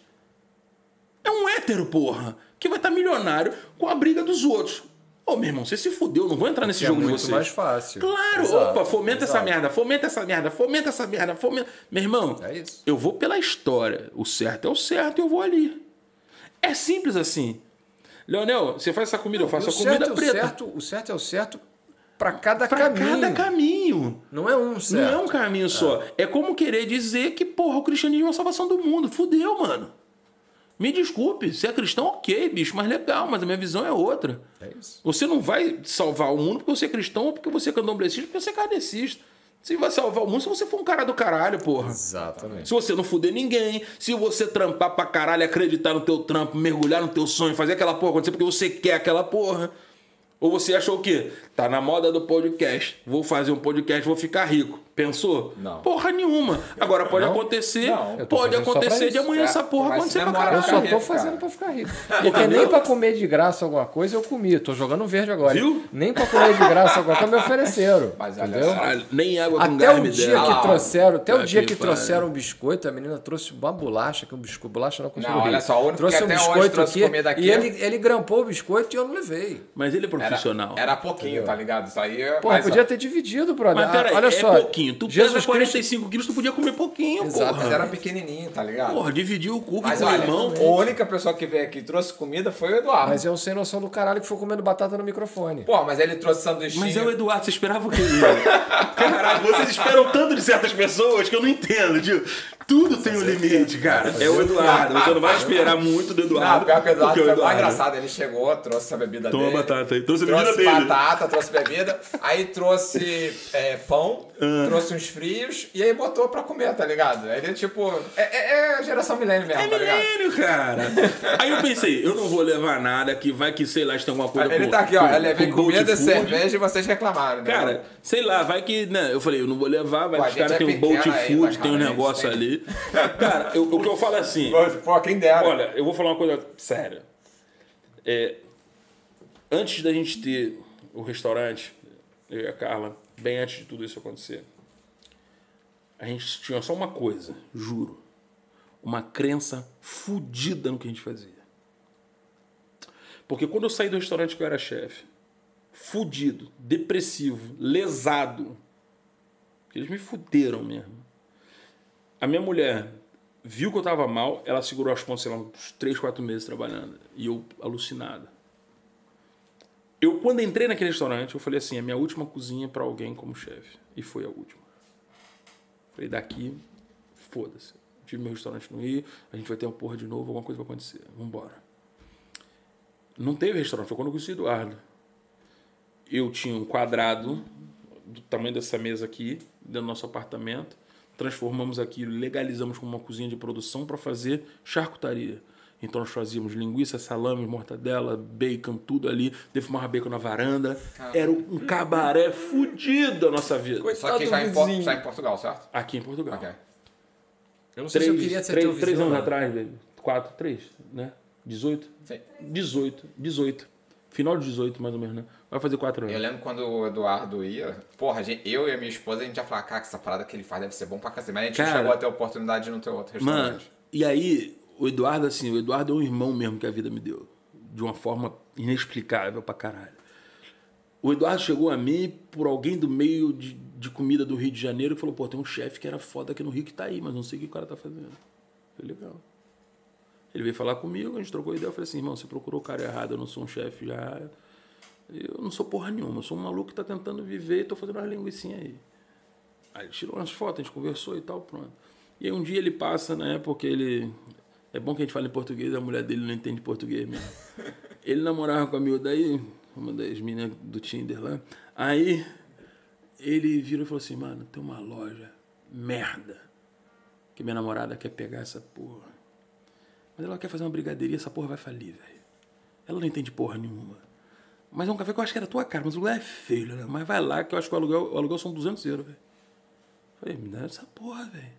é um hétero, porra, que vai estar milionário com a briga dos outros. Ô, meu irmão, você se fudeu, não vou entrar nesse Que é jogo de muito vocês. mais fácil. Claro, Exato, opa, fomenta essa exato. merda, fomenta essa merda, fomenta essa merda, fomenta. Meu irmão, É isso. eu vou pela história. O certo é o certo e eu vou ali. É simples assim. Leonel, você faz essa comida, eu faço a comida é o preta. certo, o certo é o certo para cada Pra caminho. cada caminho. Não é um certo. Não é um caminho só. É como querer dizer que, porra, o cristianismo é a salvação do mundo. Fudeu, mano. Me desculpe, se é cristão, ok, bicho, mas legal, mas a minha visão é outra. É isso. Você não vai salvar o mundo porque você é cristão ou porque você é candomblessista, porque você é kardecista. Você vai salvar o mundo se você for um cara do caralho, porra. Exatamente. Se você não fuder ninguém, se você trampar pra caralho, acreditar no teu trampo, mergulhar no teu sonho, fazer aquela porra acontecer porque você quer aquela porra. Ou você achou o quê? Tá na moda do podcast. Vou fazer um podcast, vou ficar rico. Pensou? Não. Porra nenhuma. Agora pode acontecer, Não. Eu tô pode acontecer de amanhã É, essa porra mas acontecer pra demora Eu caralho. só tô fazendo pra ficar rico. Porque nem pra comer de graça alguma coisa eu comi. Tô jogando verde agora. Viu? Nem pra comer de graça alguma coisa me ofereceram. Mas entendeu? Caralho, nem água com Até gás o dia que Ah, trouxeram, até o tá dia que trouxeram um biscoito, a menina trouxe uma bolacha, que um biscoito, bolacha não consigo Não, rir. olha só, o único trouxe que um biscoito trouxe aqui, e é- ele, ele grampou o biscoito e eu não levei. Mas ele é profissional. era pouquinho, tá ligado? Isso aí é. Pô, podia ter dividido, brother. Mas peraí, Ah, olha é só. Pouquinho. Tu Jesus pesa Cristo 45 quilos, tu podia comer pouquinho, Exato, porra. Mas era pequenininho, tá ligado? Porra, dividiu o cu com o irmão. a única pessoa que veio aqui e trouxe comida foi o Eduardo. Mas é um sem noção do caralho que foi comendo batata no microfone. Pô, mas ele trouxe sanduichinho. Mas é o Eduardo, você esperava o quê? Caralho, vocês esperam tanto de certas pessoas que eu não entendo, tio. Tudo tem um limite, cara. É o Eduardo. Você não vai esperar muito do Não, Eduardo. pior que o Eduardo porque foi mais engraçado. Ele chegou, trouxe a bebida Toma dele. batata aí. Trouxe a bebida Trouxe dele. batata, trouxe bebida, aí trouxe é, pão, Ah. trouxe uns frios e aí botou pra comer, tá ligado? Ele, tipo, é, é, é geração milênio mesmo, É tá ligado? milênio, cara. Aí eu pensei, eu não vou levar nada que vai que, sei lá, se tem alguma coisa Ele com- tá aqui, ó, com- eu levei com comida e cerveja e vocês reclamaram, né? Cara, sei lá, vai que, né? Eu falei, eu não vou levar, vai Pô, que os caras é têm um Bolt Food, tem um gente negócio tem- Cara, eu- o que eu falo é assim, Pô, quem dera. olha, eu vou falar uma coisa séria. É, antes da gente ter o restaurante, eu e a Carla, bem antes de tudo isso acontecer, a gente tinha só uma coisa, juro. Uma crença fudida no que a gente fazia. Porque quando eu saí do restaurante que eu era chefe, fudido, depressivo, lesado, eles me fuderam mesmo. A minha mulher viu que eu tava mal, ela segurou as pontas, sei lá, uns 3, 4 meses trabalhando. E eu alucinada. Eu, quando entrei naquele restaurante, eu falei assim, é minha última cozinha para alguém como chefe. E foi a última. Falei, daqui, foda-se. Tive meu restaurante no Rio, a gente vai ter uma porra de novo, alguma coisa vai acontecer. Vambora. Não teve restaurante, foi quando eu conheci o Eduardo. Eu tinha um quadrado do tamanho dessa mesa aqui, dentro do nosso apartamento. Transformamos aquilo, legalizamos como uma cozinha de produção para fazer charcutaria. Então nós fazíamos linguiça, salame, mortadela, bacon, tudo ali. Defumava bacon na varanda. Era um cabaré fudido a nossa vida. Só que Coitado já do em, já em Portugal, certo? Aqui em Portugal. Ok. Eu não sei se eu queria Três, ser três, teu três anos não. atrás, baby. Quatro, três, né? 18? Sim. 18, 18. Final de 18, mais ou menos, né? Vai fazer quatro Eu anos. lembro quando o Eduardo ia, porra, gente- eu e a minha esposa, a gente já falava, cara, que essa parada que ele faz deve ser bom pra cacete. Mas a gente não Cara, chegou a ter a oportunidade de no teu outro Mano, restaurante. e aí, o Eduardo, assim, o Eduardo é um irmão mesmo que a vida me deu. De uma forma inexplicável pra caralho. O Eduardo chegou a mim por alguém do meio de, de comida do Rio de Janeiro que falou, pô, tem um chefe que era foda aqui no Rio que tá aí, mas não sei o que o cara tá fazendo. Foi legal. Ele veio falar comigo, a gente trocou ideia, eu falei assim, irmão, você procurou o cara errado, eu não sou um chefe já. Eu não sou porra nenhuma, eu sou um maluco que tá tentando viver e tô fazendo umas linguicinhas aí. Aí ele tirou umas fotos, a gente conversou e tal, pronto. E aí um dia ele passa, né, porque ele... É bom que a gente fala em português, a mulher dele não entende português mesmo. Ele namorava com a miúda aí, uma das meninas do Tinder lá. Aí ele virou e falou assim, mano, tem uma loja merda que minha namorada quer pegar essa porra. Mas ela quer fazer uma brigadeiria, essa porra vai falir, velho. Ela não entende porra nenhuma. Mas é um café que eu acho que era a tua cara, mas o lugar é feio, né? Mas vai lá que eu acho que o aluguel, o aluguel são 200 euros, velho. Falei, me dá essa porra, velho.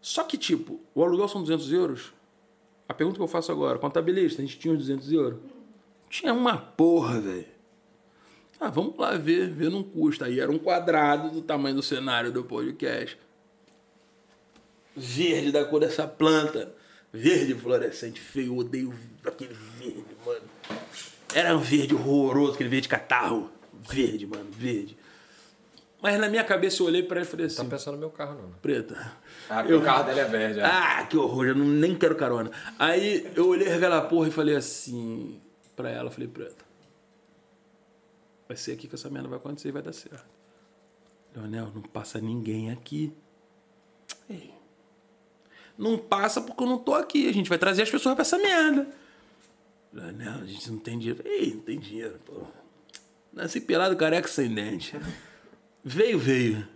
Só que, tipo, o aluguel são 200 euros. A pergunta que eu faço agora, contabilista, a gente tinha uns 200 euros? Tinha uma porra, velho. Ah, vamos lá ver, ver não custa. Aí era um quadrado do tamanho do cenário do podcast. Verde da cor dessa planta. Verde fluorescente, feio, eu odeio aquele verde, mano. Era um verde horroroso, aquele verde catarro. Verde, mano, verde. Mas na minha cabeça eu olhei pra ele e falei Tá assim, pensando no meu carro, não, né? preta. Ah, porque o carro dele é verde. é. Ah, que horror, eu não, nem quero carona. Aí eu olhei aquela porra e falei assim pra ela, falei, preta, vai ser aqui que essa merda vai acontecer e vai dar certo. Leonel, não passa ninguém aqui. Ei, Não passa porque eu não tô aqui, a gente vai trazer as pessoas pra essa merda. Leonel, a gente não tem dinheiro. Ei, não tem dinheiro, pô. Nasci pelado, careca, sem dente. Veio, veio.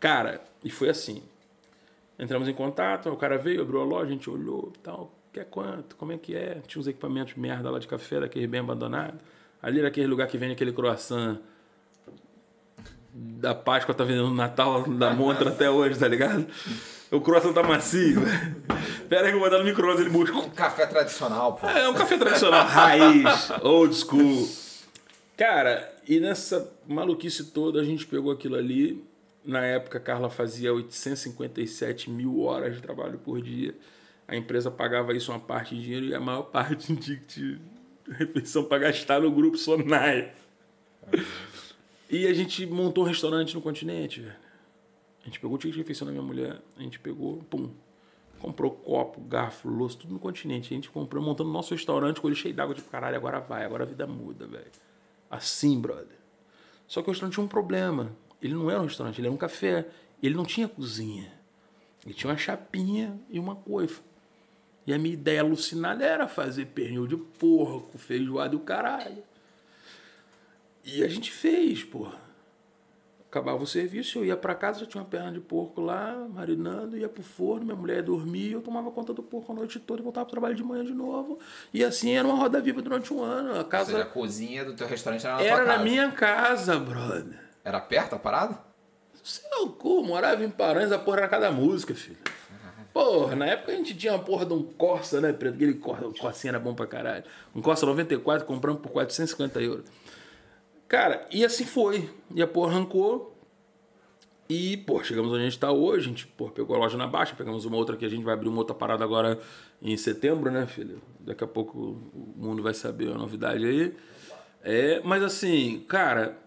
Cara, e foi assim. Entramos em contato, o cara veio, abriu a loja, a gente olhou tal. Quer quanto? Como é que é? Tinha uns equipamentos merda lá de café, daquele bem abandonado. Ali era aquele lugar que vende aquele croissant da Páscoa, tá vendendo Natal da Montra até hoje, tá ligado? O croissant tá macio, velho. Pera aí que eu vou botar no micro-ondas, ele busca. Um café tradicional, pô. É um café tradicional, raiz, old school. Cara, e nessa maluquice toda a gente pegou aquilo ali. Na época, a Carla fazia 857 mil horas de trabalho por dia. A empresa pagava isso uma parte de dinheiro e a maior parte de refeição para gastar no grupo Sonai. E a gente montou um restaurante no continente, velho. Gente pegou o ticket de refeição da minha mulher, a gente pegou, pum, comprou copo, garfo, louça, tudo no continente. A gente comprou, montando nosso restaurante com ele cheio d'água, tipo, caralho, agora vai, agora a vida muda, velho. Assim, brother. Só que o restaurante tinha um problema. Ele não era um restaurante, ele era um café. Ele não tinha cozinha. Ele tinha uma chapinha e uma coifa. E a minha ideia alucinada era fazer pernil de porco, feijoada e o caralho. E a gente fez, porra. Acabava o serviço, eu ia pra casa, já tinha uma perna de porco lá, marinando, ia pro forno, minha mulher ia dormir, eu tomava conta do porco a noite toda e voltava pro trabalho de manhã de novo. E assim era uma roda viva durante um ano. A casa seja, a cozinha do teu restaurante era na era na minha casa, brother. Era perto a parada? Seu cu, morava em Paranhos, a porra era cada música, filho. Porra, na época a gente tinha uma porra de um Corsa, né, preto? Aquele Corsa, o Corsinha era bom pra caralho. Um Corsa 94, compramos por 450 euros. Cara, e assim foi. E a porra arrancou. E, pô, chegamos onde a gente tá hoje. A gente, pô, pegou a loja na baixa, pegamos uma outra que a gente vai abrir uma outra parada agora em setembro, né, filho? Daqui a pouco o mundo vai saber a novidade aí. É, mas assim, cara,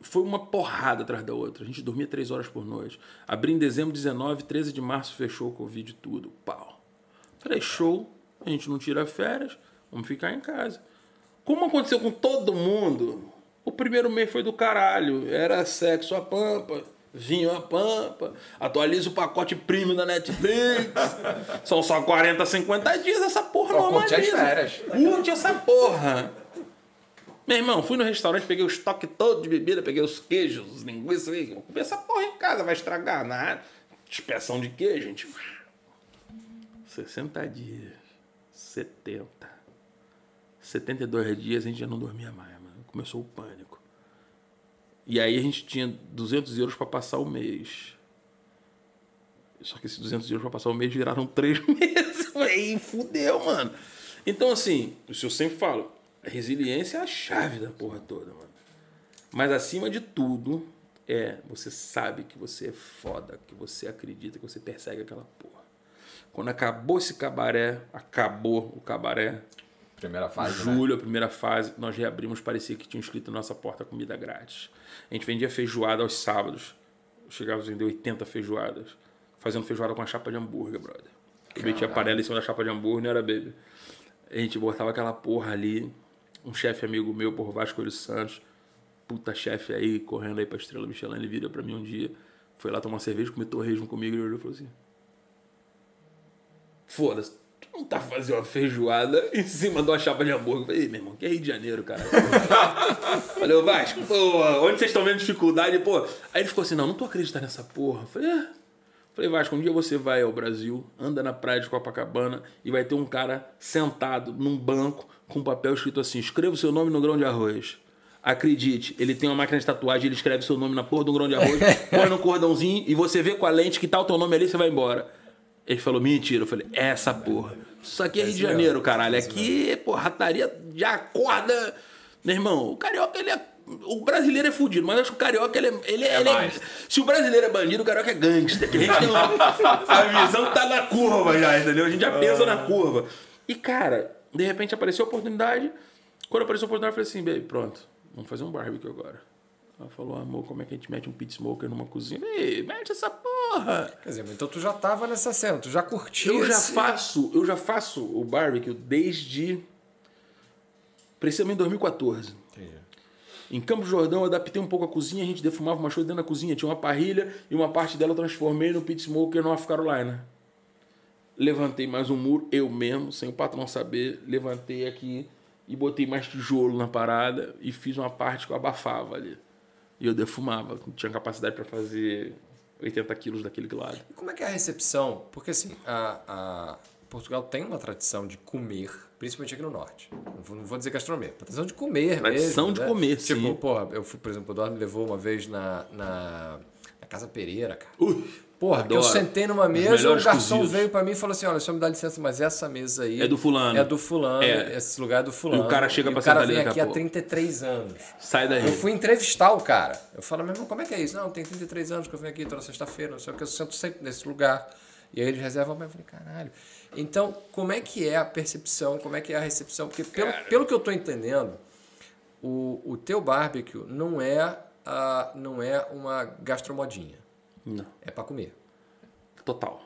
foi uma porrada atrás da outra. A gente dormia três horas por noite. Abri em dezembro 19, 13 de março fechou o Covid tudo. Pau. Falei, show, a gente não tira férias, vamos ficar em casa. Como aconteceu com todo mundo, o primeiro mês foi do caralho. Era sexo a pampa, vinho a pampa, atualiza o pacote premium da Netflix. São só 40, 50 dias, essa porra Só curte as normaliza. férias. Curte essa porra. Meu irmão, fui no restaurante, peguei o estoque todo de bebida, peguei os queijos, os linguiças, falei, vou comer essa porra em casa, vai estragar nada. Inspeção de queijo, gente. 60 dias, 70, 72 dias a gente já não dormia mais, mano. Começou o pânico. E aí a gente tinha 200 euros para passar o mês. Só que esses 200 euros para passar o mês viraram três meses. Aí fudeu, mano. Então, assim, isso eu sempre falo, resiliência é a chave da porra toda, mano. Mas acima de tudo, é você sabe que você é foda, que você acredita, que você persegue aquela porra. Quando acabou esse cabaré, acabou o cabaré, Primeira fase, né? Julho, a primeira fase, nós reabrimos, parecia que tinha escrito na nossa porta comida grátis. A gente vendia feijoada aos sábados. Chegava a vender 80 feijoadas. Fazendo feijoada com a chapa de hambúrguer, brother. Eu metia panela em cima da chapa de hambúrguer, não era baby. A gente botava aquela porra ali. Um chefe amigo meu, por Vasco Olho Santos, puta chefe aí, correndo aí pra Estrela Michelin, ele vira pra mim um dia. Foi lá tomar uma cerveja, comer torresmo comigo, ele olhou e falou assim... Foda-se, tu não tá fazendo uma feijoada em cima de uma chapa de hambúrguer. Eu falei, "Ei, meu irmão, que é Rio de Janeiro, cara. falei, Vasco, pô, onde vocês estão vendo dificuldade? Pô. Aí ele ficou assim, não, não tô acreditando nessa porra. Eu falei, é. Falei, Vasco, um dia você vai ao Brasil, anda na praia de Copacabana e vai ter um cara sentado num banco com um papel escrito assim: escreva o seu nome no grão de arroz. Acredite, ele tem uma máquina de tatuagem, ele escreve seu nome na porra do grão de arroz, põe no cordãozinho e você vê com a lente que tá o teu nome ali, você vai embora. Ele falou, mentira. Eu falei, é essa porra. Isso aqui é Rio de Janeiro, caralho. Aqui, porra, rataria já acorda. Meu irmão, o carioca, ele é. O brasileiro é fudido, mas acho que o carioca, ele é. Ele é, ele é- se o brasileiro é bandido, o carioca é gangster. A visão tá na curva já, entendeu? A gente já pensa na curva. E, cara, de repente apareceu a oportunidade. Quando apareceu a oportunidade, eu falei assim, baby, pronto, vamos fazer um barbecue agora. Ela falou, amor, como é que a gente mete um pit smoker numa cozinha? Falei, mete essa porra! Quer dizer, então tu já tava nessa cena, tu já curtiu Eu já esse- faço, eu já faço o barbecue desde precisamente em 2014. Entendi. Em Campo Jordão eu adaptei um pouco a cozinha, a gente defumava umas coisas dentro da cozinha, tinha uma parrilha e uma parte dela eu transformei no pit smoker no North Carolina. Levantei mais um muro, eu mesmo, sem o patrão saber, levantei aqui e botei mais tijolo na parada e fiz uma parte que eu abafava ali. E eu defumava, tinha capacidade para fazer 80 quilos daquele lado. E como é que é a recepção? Porque assim, a, a- Portugal tem uma tradição de comer, principalmente aqui no norte. Não vou, dizer gastronomia, tradição de comer Tradição mesmo. de né? comer, Tipo, sim. porra, eu fui, por exemplo, o Eduardo me levou uma vez na, na, na Casa Pereira, cara. Ui, Porra, que eu adoro. sentei numa mesa, o garçom cozidos. veio pra mim e falou assim: olha, só me dá licença, mas essa mesa aí. É do fulano. É do fulano, É. esse lugar é do fulano. E o cara chega e pra o cara sentar ali vem daqui aqui a há pouco. 33 anos. sai daí. Eu fui entrevistar o cara. Eu falo, meu irmão, como é que é isso? Não, tem 33 anos que eu venho aqui toda sexta-feira, não sei o que, eu sento sempre nesse lugar. E aí eles reservam, mas eu falei, caralho. Então, como é que é a percepção, como é que é a recepção? Porque pelo, pelo que eu tô entendendo, o, o teu barbecue não é, a, não é uma gastromodinha. Não, É para comer. total.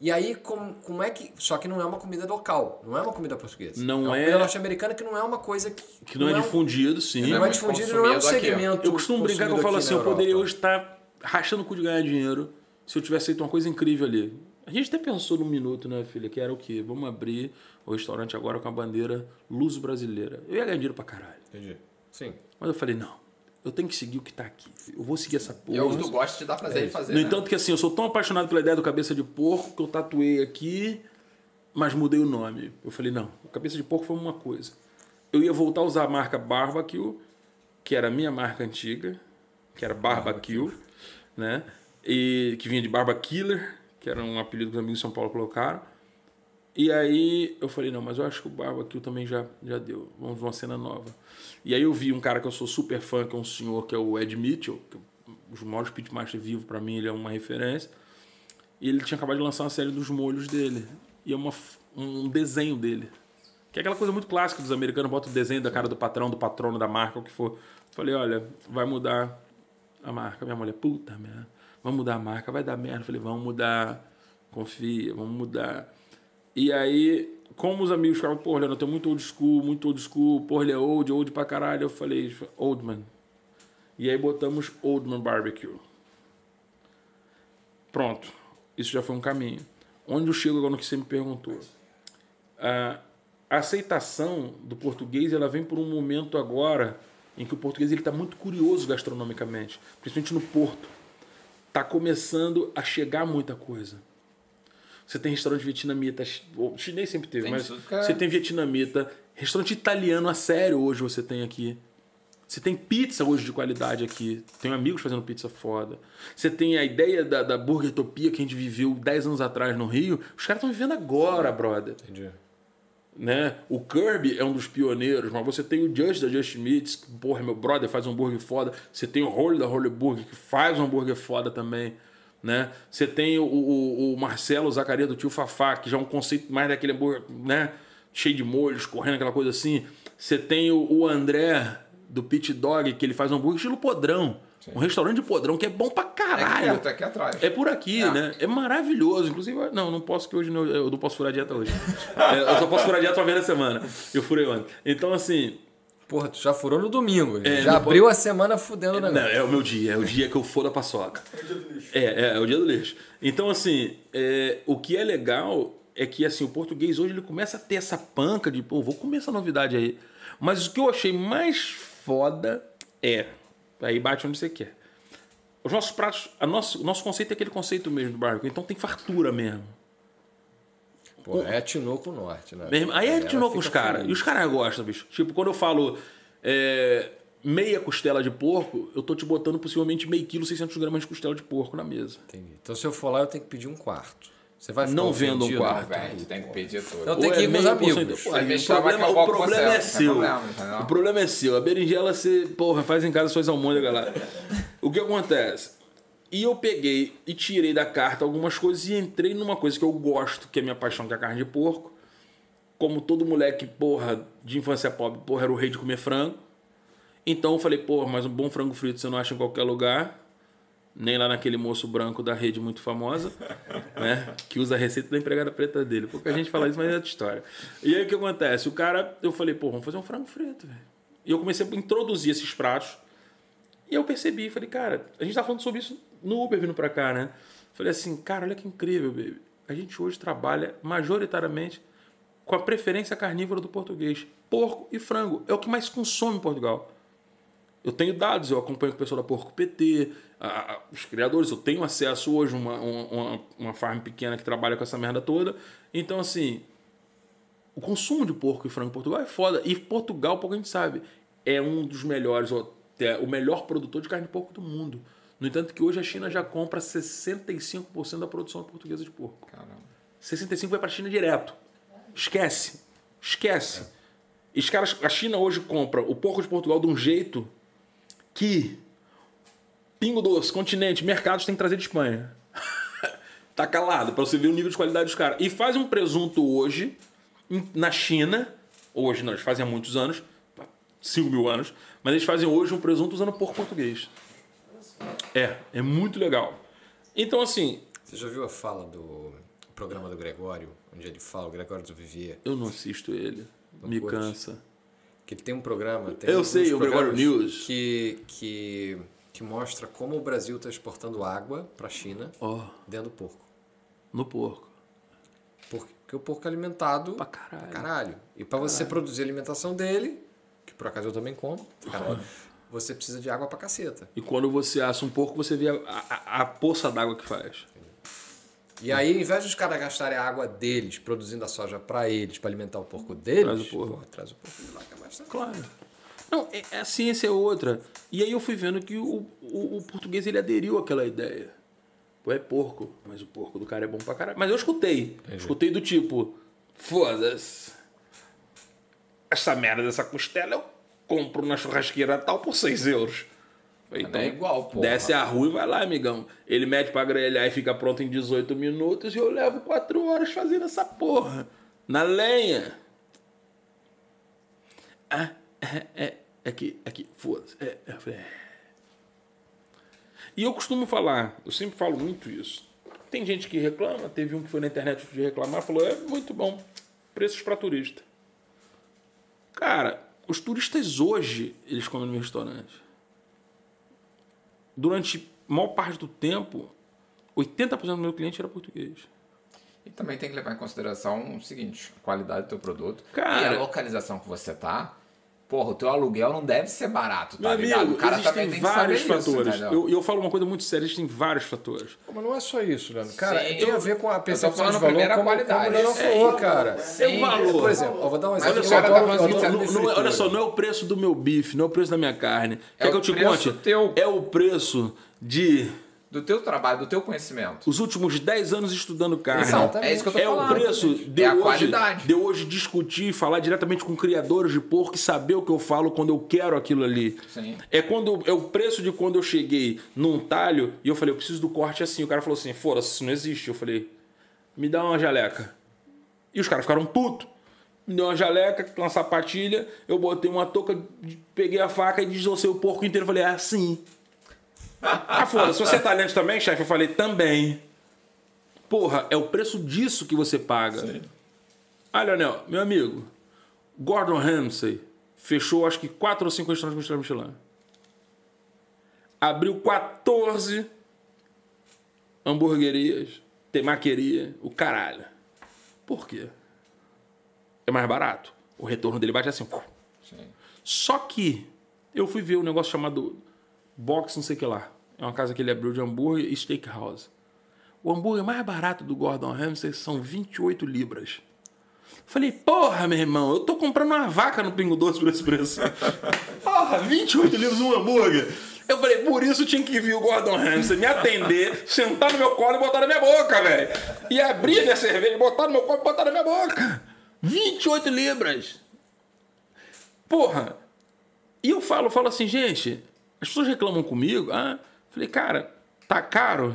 E aí, como, como é que. Só que não é uma comida local, não é uma comida portuguesa. Não uma é- comida norte-americana que não é uma coisa que. Que não, é um- difundido, sim. Não é difundido, não é um aqui, segmento. Eu costumo brincar que eu falo assim, eu poderia hoje estar rachando o cu de ganhar dinheiro se eu tivesse feito uma coisa incrível ali. A gente até pensou num minuto, né, filha, que era o quê? Vamos abrir o restaurante agora com a bandeira Luz Brasileira. Eu ia ganhar dinheiro pra caralho. Entendi. Sim. Mas eu falei, não, eu tenho que seguir o que tá aqui. Eu vou seguir essa porra. E é o que tu gosta te dá prazer de fazer. No né? entanto que assim, eu sou tão apaixonado pela ideia do cabeça de porco que eu tatuei aqui, mas mudei o nome. Eu falei, não, o cabeça de porco foi uma coisa. Eu ia voltar a usar a marca Barbecue, que era a minha marca antiga, que era Barbecue, né? E que vinha de Barba Killer, que era um apelido que os amigos de São Paulo colocaram. E aí eu falei, não, mas eu acho que o Barbecue também já, já deu. Vamos uma cena nova. E aí eu vi um cara que eu sou super fã, que é um senhor, que é o Ed Mitchell, que é os maiores pitmaster vivo para mim, ele é uma referência. E ele tinha acabado de lançar uma série dos molhos dele. E é uma, um desenho dele. Que é aquela coisa muito clássica dos americanos, bota o desenho da cara do patrão, do patrono, da marca, o que for. Falei, olha, vai mudar a marca. Minha mulher, puta merda, vamos mudar a marca, vai dar merda. Falei, vamos mudar, confia, vamos mudar. E aí, como os amigos ficavam, pô, Leandro, tenho muito old school, muito old school, pô, ele é old, old pra caralho. Eu falei, old man. E aí botamos Old Man Barbecue. Pronto. Isso já foi um caminho. Onde eu chego agora no que você me perguntou? A aceitação do português ela vem por um momento agora em que o português está muito curioso gastronomicamente, principalmente no Porto. Está começando a chegar muita coisa. Você tem restaurante vietnamita, o chinês sempre teve, Tem mas você tem vietnamita, restaurante italiano a sério hoje você tem aqui. Você tem pizza hoje de qualidade aqui. Tenho amigos fazendo pizza foda. Você tem a ideia da, da Burgertopia que a gente viveu 10 anos atrás no Rio. Os caras estão vivendo agora, brother. Entendi. Né? O Kirby é um dos pioneiros, mas você tem o Just da Just Meats, que, porra, meu brother faz um hambúrguer foda. Você tem o Holy da Holy Burger, que faz um hambúrguer foda também. Né? Você tem o, o, o Marcelo Zacaria do Tio Fafá, que já é um conceito mais daquele hambúrguer né? cheio de molhos, correndo aquela coisa assim. Você tem o, o André do Pit Dog, que ele faz um hambúrguer estilo podrão. Um restaurante de podrão que é bom pra É caralho. é aqui atrás. É por aqui, É. né? É maravilhoso. Inclusive, não, não posso que hoje não, eu não posso furar dieta hoje. É, eu só posso furar dieta uma vez na semana. Eu furei ontem. Então, assim, Porra, tu já furou no domingo. É, já não abriu a semana fudendo o não, negócio. é o meu dia, é o dia que eu for da paçoca. É, é, é o dia do lixo. Então, assim, é, o que é legal é que assim, o português hoje ele começa a ter essa panca de, pô, vou comer essa novidade aí. Mas o que eu achei mais foda é, aí bate onde você quer. Os nossos pratos, a nosso, o nosso conceito é aquele conceito mesmo do barbecue. Então tem fartura mesmo. Pô, é Tinoco Norte, né? Mesmo. Aí é com os caras. E os caras gostam, bicho. Tipo, quando eu falo é, meia costela de porco, eu tô te botando possivelmente meio quilo, 600 gramas de costela de porco na mesa. Entendi. Então se eu for lá, eu tenho que pedir um quarto. Você vai ficar Não vendo um quarto. Velho, tu tem que pedir tudo. Então tem que ir com os amigos. Pô, aí o problema, o com problema é não seu. problema, o problema é seu. A berinjela você, porra, faz em casa suas almôndegas lá. o que acontece? E eu peguei e tirei da carta algumas coisas e entrei numa coisa que eu gosto, que é minha paixão, que é a carne de porco. Como todo moleque, porra, de infância pobre, porra, era o rei de comer frango. Então eu falei, porra, mas um bom frango frito você não acha em qualquer lugar. Nem lá naquele moço branco da rede muito famosa, né? Que usa a receita da empregada preta dele. Pouca gente fala isso, mas é outra história. E aí o que acontece? O cara, eu falei, pô, vamos fazer um frango frito, velho. E eu comecei a introduzir esses pratos. E eu percebi, falei, cara, a gente tá falando sobre isso no Uber vindo pra cá, né? Falei assim, cara, olha que incrível, baby. A gente hoje trabalha majoritariamente com a preferência carnívora do português. Porco e frango. É o que mais consome em Portugal. Eu tenho dados, eu acompanho com o pessoal da Porco PT, a- a- os criadores, eu tenho acesso hoje a uma, uma, uma, farm pequena que trabalha com essa merda toda. Então, assim, o consumo de porco e frango em Portugal é foda. E Portugal, pouco a gente sabe, é um dos melhores, o melhor produtor de carne de porco do mundo. No entanto, que hoje a China já compra 65% da produção portuguesa de porco. Caramba. 65 vai para a China direto. Esquece. Esquece. E Os caras, a China hoje compra o porco de Portugal de um jeito que Pingo Doce, Continente, mercados tem que trazer de Espanha. tá calado, para você ver o nível de qualidade dos caras. E faz um presunto hoje na China. Hoje, não, eles fazem há muitos anos 5 mil anos. Mas eles fazem hoje um presunto usando porco português. É, é muito legal. Então, assim, Você já viu a fala do programa do Gregório, onde ele fala, o Gregório do Vivier, eu não assisto ele. Me curte? cansa. que ele tem um programa... Tem Eu sei, o Gregório News. Que, que, que mostra como o Brasil está exportando água para a China Ó, dentro do porco. no porco. Porque o porco é alimentado Pra caralho. caralho. E para você produzir a alimentação dele, que por acaso eu também como, caralho, você precisa de água pra caceta. E quando você assa um porco, você vê a, a, a poça d'água que faz. E aí, ao invés dos caras gastarem a água deles, produzindo a soja pra eles, pra alimentar o porco deles, Traz o porco. pô, traz o porco de lá que é mais Claro. Não, é- a ciência é outra. E aí eu fui vendo que o, o, o português ele aderiu àquela ideia. Pô, é porco, mas o porco do cara é bom pra caralho. Mas eu escutei. Escutei do tipo, foda-se. Essa merda dessa costela eu compro na churrasqueira tal por 6 euros. Falei, Não é igual, porra. Desce a rua e vai lá, amigão. Ele mete pra grelhar e fica pronto em 18 minutos e eu levo 4 horas fazendo essa porra. Na lenha. Ah, é, é, aqui, aqui, foda-se. É, é, é. E eu costumo falar, eu sempre falo muito isso. Tem gente que reclama, teve um que foi na internet de reclamar, falou, é muito bom, preços para turista. Cara, os turistas hoje, eles comem no meu restaurante. Durante a maior parte do tempo, 80% do meu cliente era português. E também tem que levar em consideração o seguinte, a qualidade do teu produto Cara- e a localização que você tá. Porra, o teu aluguel não deve ser barato, tá Meu ligado? amigo, o cara existem também tem que vários saber fatores. isso, eu, eu falo uma coisa muito séria, existem vários fatores. Mas não é só isso, Leandro. Cara, Sim, tem a eu- ver com a percepção falando de valor, primeiro a como, qualidade. como o Leandro É, falou, cara. Sim, valor. Por exemplo, eu vou dar um exemplo. tá falando eu assim, adoro Não, não é- fritura. olha só, não é o preço do meu bife, não é o preço da minha carne. Quer É que o eu te preço conte? teu. É o preço de Do teu trabalho, do teu conhecimento. os últimos 10 anos estudando carne. Exatamente. É isso que eu tô É falando. o preço de, É hoje, qualidade. de hoje discutir, falar diretamente com criadores de porco e saber o que eu falo quando eu quero aquilo ali. Sim. É quando é o preço de quando eu cheguei num talho e eu falei, eu preciso do corte assim. O cara falou assim, foda-se, isso não existe. Eu falei, me dá uma jaleca. E os caras ficaram putos. Me deu uma jaleca, uma sapatilha, eu botei uma touca, peguei a faca e desossei o porco inteiro. Eu falei, é assim. Ah, foda-se, você é talento também, chefe? Eu falei, também. Porra, é o preço disso que você paga. Ah, Leonel, meu amigo, Gordon Ramsay fechou acho que 4 ou 5 restaurantes com estrela Michelin. Abriu 14 hamburguerias, temaqueria, o caralho. Por quê? É mais barato. O retorno dele bate assim. Sim. Só que eu fui ver um negócio chamado Box não sei o que lá. É uma casa que ele abriu de hambúrguer e steakhouse. O hambúrguer mais barato do Gordon Ramsay são 28 libras. Falei, porra, meu irmão, eu tô comprando uma vaca no Pingo Doce por esse preço. porra, 28 libras um hambúrguer. Eu falei, por isso tinha que vir o Gordon Ramsay me atender, sentar no meu colo e botar na minha boca, velho. E abrir minha cerveja, botar no meu colo e botar na minha boca. 28 libras. Porra. E eu falo, falo assim, gente, as pessoas reclamam comigo. Ah, falei, cara, tá caro.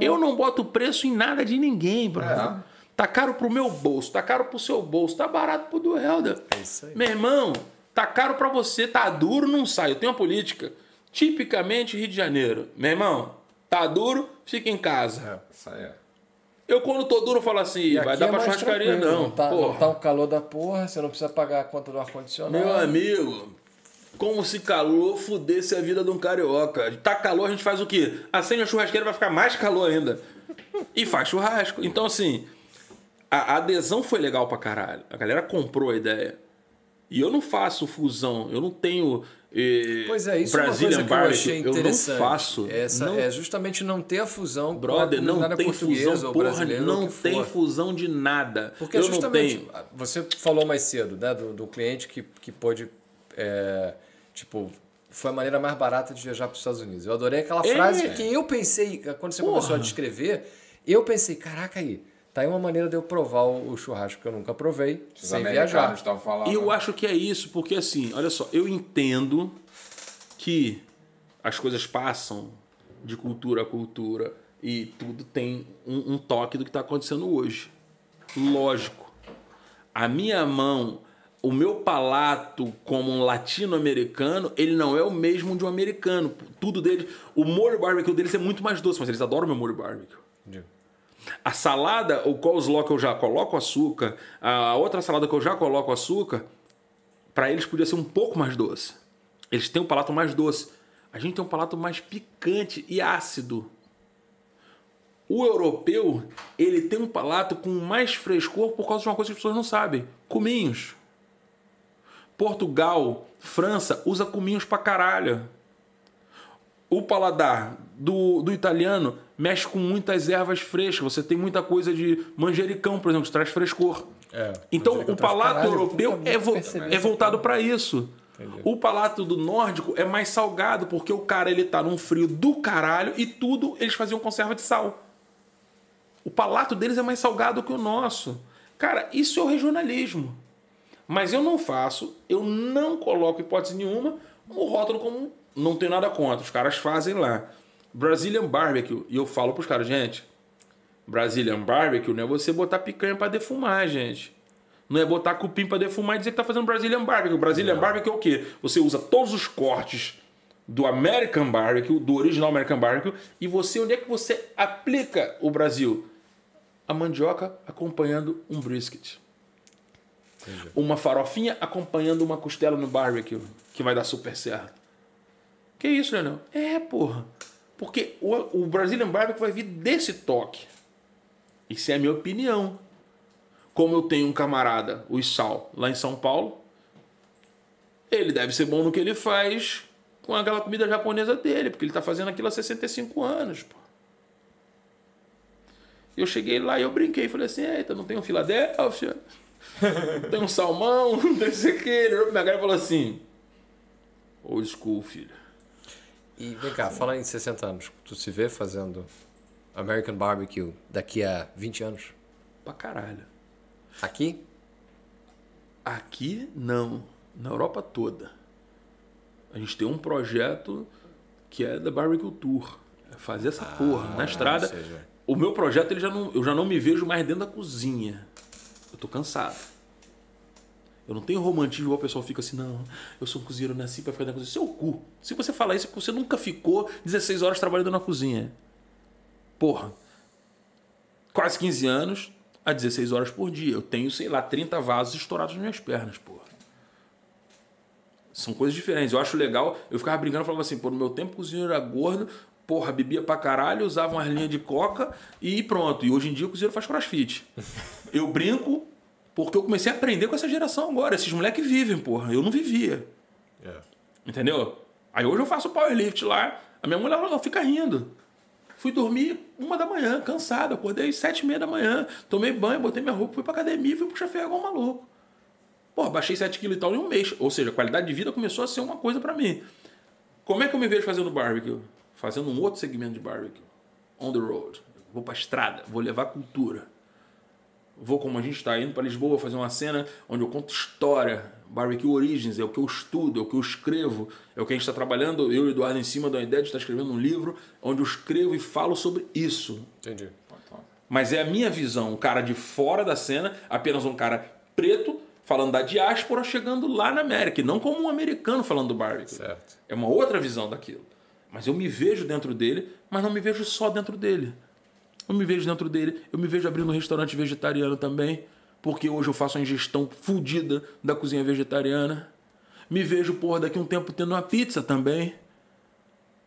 Eu não boto preço em nada de ninguém, bro. É. Tá caro pro meu bolso, tá caro pro seu bolso, tá barato pro do Helder. É isso aí. Meu irmão, tá caro pra você, tá duro, não sai. Eu tenho uma política tipicamente Rio de Janeiro. Meu irmão, tá duro, fica em casa. Isso aí. Eu quando tô duro falo assim, vai dar é pra churrascaria não. Não tá, não tá um calor da porra, você não precisa pagar a conta do ar-condicionado. Meu amigo, como se calor fudesse a vida de um carioca. Tá calor, a gente faz o quê? Acende a churrasqueira, vai ficar mais calor ainda. E faz churrasco. Então, assim, a adesão foi legal pra caralho. A galera comprou a ideia. E eu não faço fusão, eu não tenho. Eh, Pois é, isso Brazilian é uma coisa que eu achei Eu não interessante. faço. Essa, não, É justamente não ter a fusão brother, não tem fusão, porra, não tem for. fusão de nada. Porque eu justamente, não tenho. você falou mais cedo, né, do, do cliente que, que pôde, é, tipo, foi a maneira mais barata de viajar para os Estados Unidos. Eu adorei aquela É. frase que eu pensei, quando você começou a descrever, eu pensei, caraca aí, tá aí uma maneira de eu provar o, churrasco que eu nunca provei, Os sem americanos viajar. falando. E eu acho que é isso, porque assim, olha só, eu entendo que as coisas passam de cultura a cultura e tudo tem um, um toque do que está acontecendo hoje. Lógico. A minha mão, o meu palato como um latino-americano, ele não é o mesmo de um americano. Tudo deles, o molho barbecue deles é muito mais doce, mas eles adoram meu molho barbecue. A salada, o coleslaw que eu já coloco açúcar, a outra salada que eu já coloco açúcar, para eles podia ser um pouco mais doce. Eles têm um palato mais doce. A gente tem um palato mais picante e ácido. O europeu, ele tem um palato com mais frescor por causa de uma coisa que as pessoas não sabem: cominhos. Portugal, França usa cominhos pra caralho. O paladar do, do italiano mexe com muitas ervas frescas. Você tem muita coisa de manjericão, por exemplo, que traz frescor. É, então, o palato europeu é, vo- é voltado para isso. Entendi. O palato do nórdico é mais salgado, porque o cara ele tá num frio do caralho e tudo eles faziam conserva de sal. O palato deles é mais salgado que o nosso. Cara, isso é o regionalismo. Mas eu não faço, eu não coloco hipótese nenhuma o rótulo como não tem nada contra. Os caras fazem lá. Brazilian Barbecue. E eu falo pros caras, gente, Brazilian Barbecue não é você botar picanha pra defumar, gente. Não é botar cupim pra defumar e dizer que tá fazendo Brazilian Barbecue. Brazilian Barbecue é o quê? Você usa todos os cortes do American Barbecue, do original American Barbecue, e você, onde é que você aplica o Brasil? A mandioca acompanhando um brisket. Uma farofinha acompanhando uma costela no barbecue, que vai dar super certo. Que isso, Leonel? É, porra. Porque o, o Brazilian Barbecue vai vir desse toque. Isso é a minha opinião. Como eu tenho um camarada, o Isal, lá em São Paulo, ele deve ser bom no que ele faz com aquela comida japonesa dele, porque ele tá fazendo aquilo há 65 anos, pô. Eu cheguei lá e eu brinquei, falei assim, eita, não tem um Filadélfia? tem um salmão, não tem isso aqui. Ele olhou pra minha cara e falou assim, old school, filho. E vem cá, fala em 60 anos, tu se vê fazendo American Barbecue daqui a 20 anos? Pra caralho. Aqui? Aqui, não. Na Europa toda. A gente tem um projeto que é da Barbecue Tour. É fazer essa porra na estrada. seja- O meu projeto, ele já não, eu já não me vejo mais dentro da cozinha. Eu tô cansado. Eu não tenho romantismo o pessoal fica assim, não, eu sou um cozinheiro, nasci pra ficar na cozinha. Seu cu. Se você falar isso, é você nunca ficou 16 horas trabalhando na cozinha. Porra. Quase 15 anos a 16 horas por dia. Eu tenho, sei lá, 30 vasos estourados nas minhas pernas, porra. São coisas diferentes. Eu acho legal. Eu ficava brincando, falava assim, pô, no meu tempo o cozinheiro era gordo, porra, bebia pra caralho, usava umas linhas de coca e pronto. E hoje em dia o cozinheiro faz crossfit. Eu brinco porque eu comecei a aprender com essa geração agora. Esses moleques vivem, porra. Eu não vivia. Entendeu? Aí hoje eu faço powerlift lá. A minha mulher ela fica rindo. Fui dormir uma da manhã, cansado. Acordei sete e meia da manhã. Tomei banho, botei minha roupa, fui pra academia e fui puxar ferro igual um maluco. Pô, baixei 7 quilos e tal em um mês. Ou seja, a qualidade de vida começou a ser uma coisa pra mim. Como é que eu me vejo fazendo barbecue? Fazendo um outro segmento de barbecue. On the road. Vou pra estrada, vou levar cultura. Vou, como a gente está indo para Lisboa, fazer uma cena onde eu conto história. Barbecue Origins é o que eu estudo, é o que eu escrevo, é o que a gente está trabalhando. Eu e o Eduardo em cima da ideia de estar escrevendo um livro onde eu escrevo e falo sobre isso. Entendi. Mas é a minha visão, um cara de fora da cena, apenas um cara preto falando da diáspora chegando lá na América, e não como um americano falando do barbecue. Certo. É uma outra visão daquilo. Mas eu me vejo dentro dele, mas não me vejo só dentro dele. Eu me vejo dentro dele, eu me vejo abrindo um restaurante vegetariano também, porque hoje eu faço uma ingestão fodida da cozinha vegetariana. Me vejo, porra, daqui um tempo tendo uma pizza também.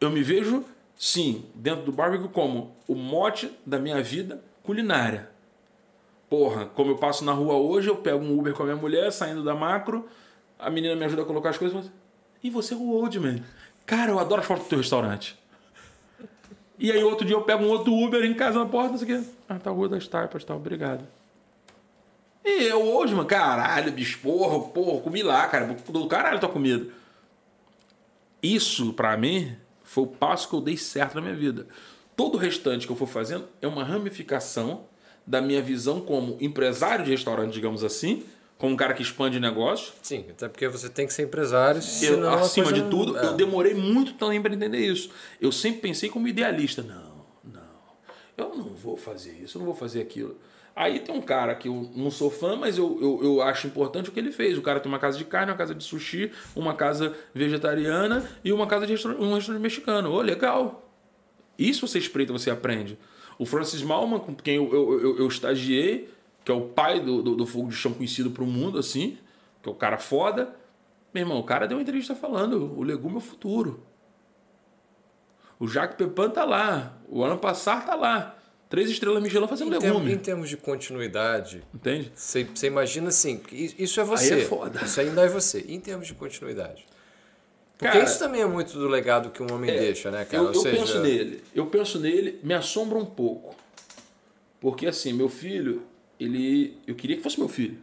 Eu me vejo, sim, dentro do barbecue como o mote da minha vida culinária. Porra, como eu passo na rua hoje, eu pego um Uber com a minha mulher, saindo da macro, a menina me ajuda a colocar as coisas, e você é o old man. Cara, eu adoro as fotos do teu restaurante. E aí outro dia eu pego um outro Uber em casa na porta, não sei o quê. Ah, tá Rua das Taipas, tá, obrigado. E eu hoje, mano, caralho, bicho, porra, porra, comi lá, cara, do caralho tua comida. Isso, pra mim, foi o passo que eu dei certo na minha vida. Todo o restante que eu for fazendo é uma ramificação da minha visão como empresário de restaurante, digamos assim, como um cara que expande negócio. Sim, até porque você tem que ser empresário. Eu, senão acima de não- tudo, é. eu demorei muito também para entender isso. Eu sempre pensei como idealista. Não, não. Eu não vou fazer isso, eu não vou fazer aquilo. Aí tem um cara que eu não sou fã, mas eu, eu, eu acho importante o que ele fez. O cara tem uma casa de carne, uma casa de sushi, uma casa vegetariana e uma casa de restaurante, um restaurante mexicano. Ô, legal. Isso você espreita, você aprende. O Francis Malman, com quem eu, eu, eu, eu estagiei, que é o pai do, do, do fogo de chão conhecido para o mundo, assim, que é o cara foda. Meu irmão, o cara deu uma entrevista falando: o legume é o futuro. O Jacques Pepin tá lá. O Alan Passar tá lá. Três estrelas Michelin fazendo Em, legume. em termos de continuidade, Entende? você, imagina assim, isso é você. Aí é foda. Isso ainda é você. Em termos de continuidade. Porque Cara, isso também é muito do legado que um homem deixa, né, cara? Eu, eu seja, penso nele. Eu penso nele, me assombra um pouco. Porque assim, meu filho, ele. Eu queria que fosse meu filho.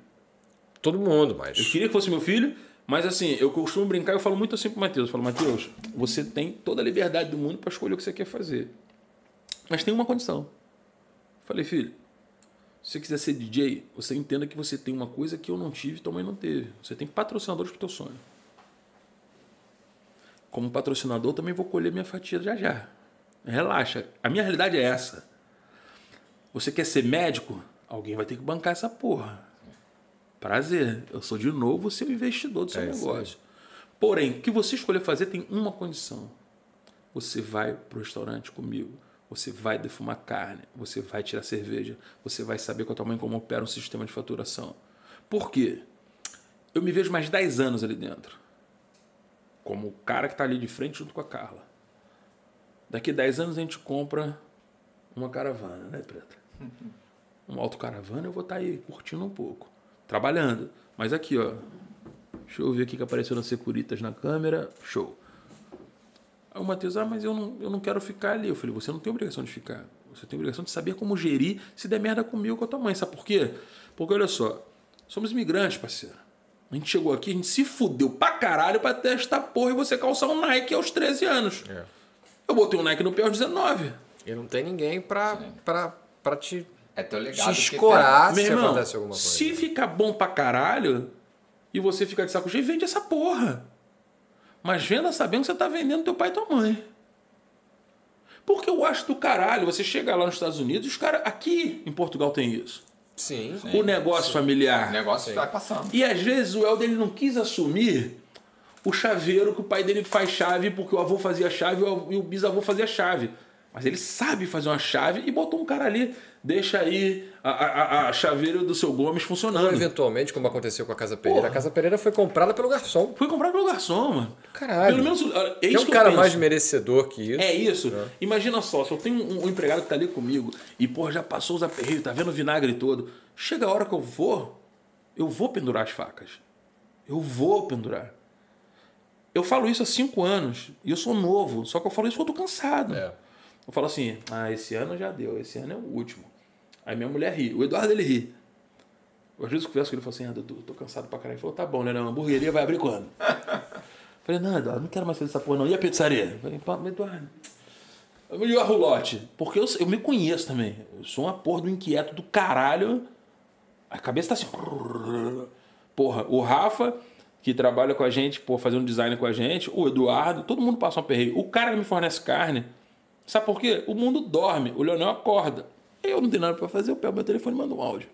todo mundo, mas. Eu queria que fosse meu filho, mas assim, eu costumo brincar, eu falo muito assim pro Matheus. Eu falo, Matheus, você tem toda a liberdade do mundo para escolher o que você quer fazer. Mas tem uma condição. Eu falei, filho, se você quiser ser DJ, você entenda que você tem uma coisa que eu não tive e tua mãe não teve. Você tem patrocinadores pro teu sonho. Como patrocinador, também vou colher minha fatia já já. Relaxa. A minha realidade é essa. Você quer ser médico? Alguém vai ter que bancar essa porra. Prazer. Eu sou de novo seu investidor do seu É negócio. Porém, o que você escolher fazer tem uma condição. Você vai pro restaurante comigo. Você vai defumar carne. Você vai tirar cerveja. Você vai saber com a tua mãe como opera um sistema de faturação. Por quê? Eu me vejo mais 10 anos ali dentro. Como o cara que está ali de frente junto com a Carla. Daqui 10 anos a gente compra uma caravana, né, Preta? Uma autocaravana eu vou estar aí curtindo um pouco. Trabalhando. Mas aqui, ó. Deixa eu ver o que apareceu nas Securitas na câmera. Show. Aí o Matheus, ah, mas eu não, eu não quero ficar ali. Eu falei, você não tem obrigação de ficar. Você tem obrigação de saber como gerir se der merda comigo ou com a tua mãe. Sabe por quê? Porque olha só, somos imigrantes, parceiro. A gente chegou aqui, a gente se fudeu pra caralho pra testar porra e você calçar um Nike aos 13 anos. É. Eu botei um Nike no pé aos 19. E não tem ninguém pra, pra, pra te, É teu te legado que escorar Meu se irmão, acontece alguma coisa. se ficar bom pra caralho e você ficar de saco cheio, vende essa porra. Mas venda sabendo que você tá vendendo teu pai e tua mãe. Porque eu acho do caralho, você chega lá nos Estados Unidos, os caras. Aqui em Portugal tem isso. Sim. o negócio familiar. O negócio vai passando. E às vezes o Helder não quis assumir o chaveiro que o pai dele faz chave porque o avô fazia chave e o bisavô fazia chave. Mas ele sabe fazer uma chave e botou um cara ali. Deixa aí a, a, a- chaveira do seu Gomes Ou funcionando. eventualmente, como aconteceu com a Casa Pereira, Porra. a Casa Pereira foi comprada pelo garçom. Foi comprado pelo garçom, mano. Caralho. Pelo menos é isso um cara penso. mais merecedor que isso. É isso. Imagina só, se eu tenho um, um empregado que tá ali comigo e, porra, já passou os aperreios, tá vendo o vinagre todo. Chega a hora que eu vou, eu vou pendurar as facas. Eu vou pendurar. Eu falo isso há cinco anos e eu sou novo, só que eu falo isso porque eu tô cansado. É. Eu falo assim, ah, esse ano já deu, esse ano é o último. Aí minha mulher ri, o Eduardo ele ri. Às vezes eu converso com ele e falo assim, ah, Dudu, tô cansado pra caralho. Ele falou, tá bom, né? Não, a hamburgueria vai abrir quando? Falei, não, Eduardo, não quero mais fazer essa porra não. E a pizzaria? Eu Falei, Eduardo, eu me a roulote. Porque eu, eu me conheço também. Eu sou uma porra do inquieto do caralho. A cabeça tá assim. Porra, o Rafa, que trabalha com a gente, pô, fazendo design com a gente, o Eduardo, todo mundo passa um perreio. O cara que me fornece carne, sabe por quê? O mundo dorme, o Leonel acorda. Eu não tenho nada pra fazer, eu pego meu telefone e mando um áudio.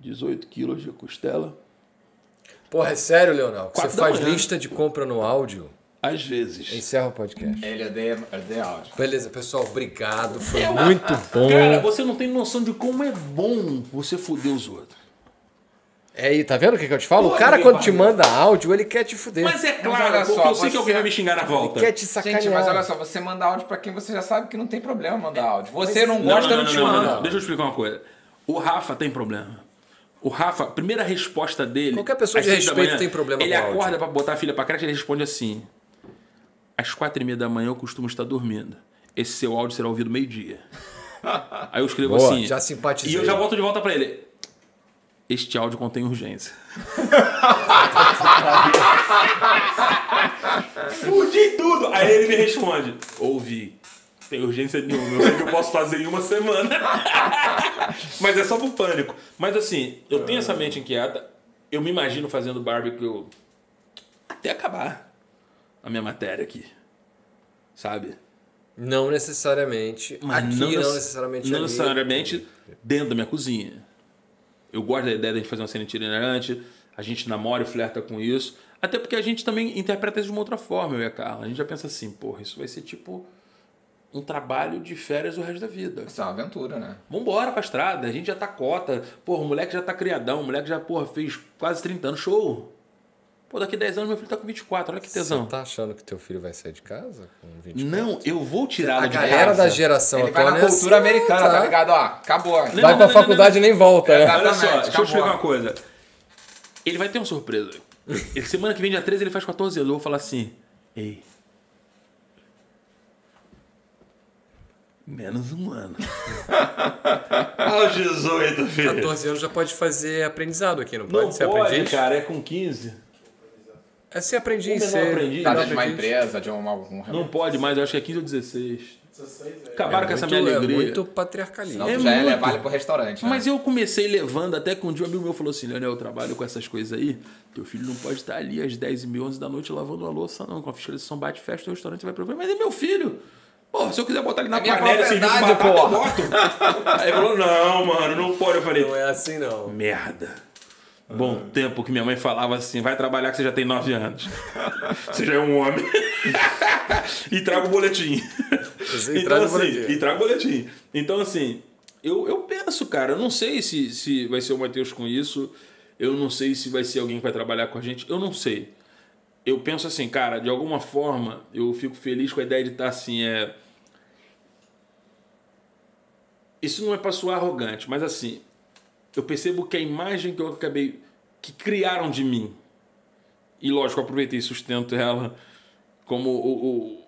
18 quilos de costela. Porra, é sério, Leonel? Você faz manhã. lista de compra no áudio? Às vezes. Encerra o podcast. Ele odeia, odeia áudio. Beleza, pessoal, obrigado. Foi muito bom. Cara, você não tem noção de como é bom você foder os outros. É aí, tá vendo o que, que eu te falo? Pô, o cara, quando te manda áudio, ele quer te fuder. Mas é Mas claro, olha porque só, eu sei que alguém vai me xingar na volta. quer te sacanear. Gente, mas olha só, você manda áudio pra quem você já sabe que não tem problema mandar áudio. Você não Não, gosta, não, não, não, te não, não, manda. Deixa eu explicar uma coisa. O Rafa tem problema. O Rafa, a primeira resposta dele. Qualquer pessoa de respeito manhã, tem problema Ele com áudio. acorda pra botar a filha pra creche e ele responde assim: Às quatro e meia da manhã eu costumo estar dormindo. Esse seu áudio será ouvido meio-dia. Aí eu escrevo Boa, assim. já simpatizei. E eu já volto de volta pra ele. Este áudio contém urgência. Fudi tudo! Aí ele me responde: Ouvi. Tem urgência nenhuma. Eu sei que eu posso fazer em uma semana. Mas é só pro pânico. Mas assim, eu tenho essa mente inquieta. Eu me imagino fazendo barbecue até acabar a minha matéria aqui. Sabe? Não necessariamente. Mas aqui não, nec- necessariamente. Não ali. necessariamente dentro da minha cozinha. Eu gosto da ideia de a gente fazer uma cena itinerante, a gente namora e flerta com isso. Até porque a gente também interpreta isso de uma outra forma, eu e a Carla. A gente já pensa assim, porra, isso vai ser tipo um trabalho de férias o resto da vida. Isso é uma aventura, né? Vambora pra estrada, a gente já tá cota. Porra, o moleque já tá criadão, o moleque já, porra, fez quase 30 anos, show. Pô, daqui 10 anos meu filho tá com 24, olha que tesão. Você tá achando que teu filho vai sair de casa com 20 Não, eu vou tirá-lo A de galera casa. da geração Ele vai atual na é cultura assim, americana, tá? ligado? Ó, acabou. Não, Vai não, pra não, faculdade e nem volta, né? Olha só, Exatamente, deixa eu explicar acabou. uma coisa. Ele vai ter uma surpresa. Ele, semana que vem, dia 13, ele faz 14 anos. Eu vou falar assim: Ei. Menos um ano. Aos 18, filho. 14 anos já pode fazer aprendizado aqui, não pode? Não ser pode, aprendiz? cara, é com 15. É ser aprendiz. É ser... não aprendiz? Tá dentro de uma empresa, de uma, algum Não pode mais, eu acho que é 15 ou 16. 16, é. Acabaram com essa Muito- minha é alegria. muito patriarcalismo. Não, É tu já é muito. levar ele pro restaurante. né? Mas eu comecei levando até que um dia um amigo meu falou assim: Leonel, eu trabalho com essas coisas aí. Teu filho não pode estar ali às 10 e meia, 11 da noite lavando a louça, não. Com a fiscalização bate festa, o restaurante vai provar. Mas é meu filho. Pô, se eu quiser botar ele na É panela e servir com eu boto. Aí ele falou: não, mano, não pode. Eu falei: Não é assim, não. merda. Bom tempo que minha mãe falava assim: vai trabalhar que você já tem 9 anos. você já é um homem. e traga o boletim. Então, traz o assim, boletim. e traga o boletim. Então, assim, eu, eu penso, cara, eu não sei se, se vai ser o Matheus com isso. Eu não sei se vai ser alguém que vai trabalhar com a gente. Eu não sei. Eu penso assim, cara, de alguma forma, eu fico feliz com a ideia de estar assim, é. Isso não é pra soar arrogante, mas assim, eu percebo que a imagem que eu acabei. que criaram de mim, e lógico, eu aproveitei e sustento ela como o,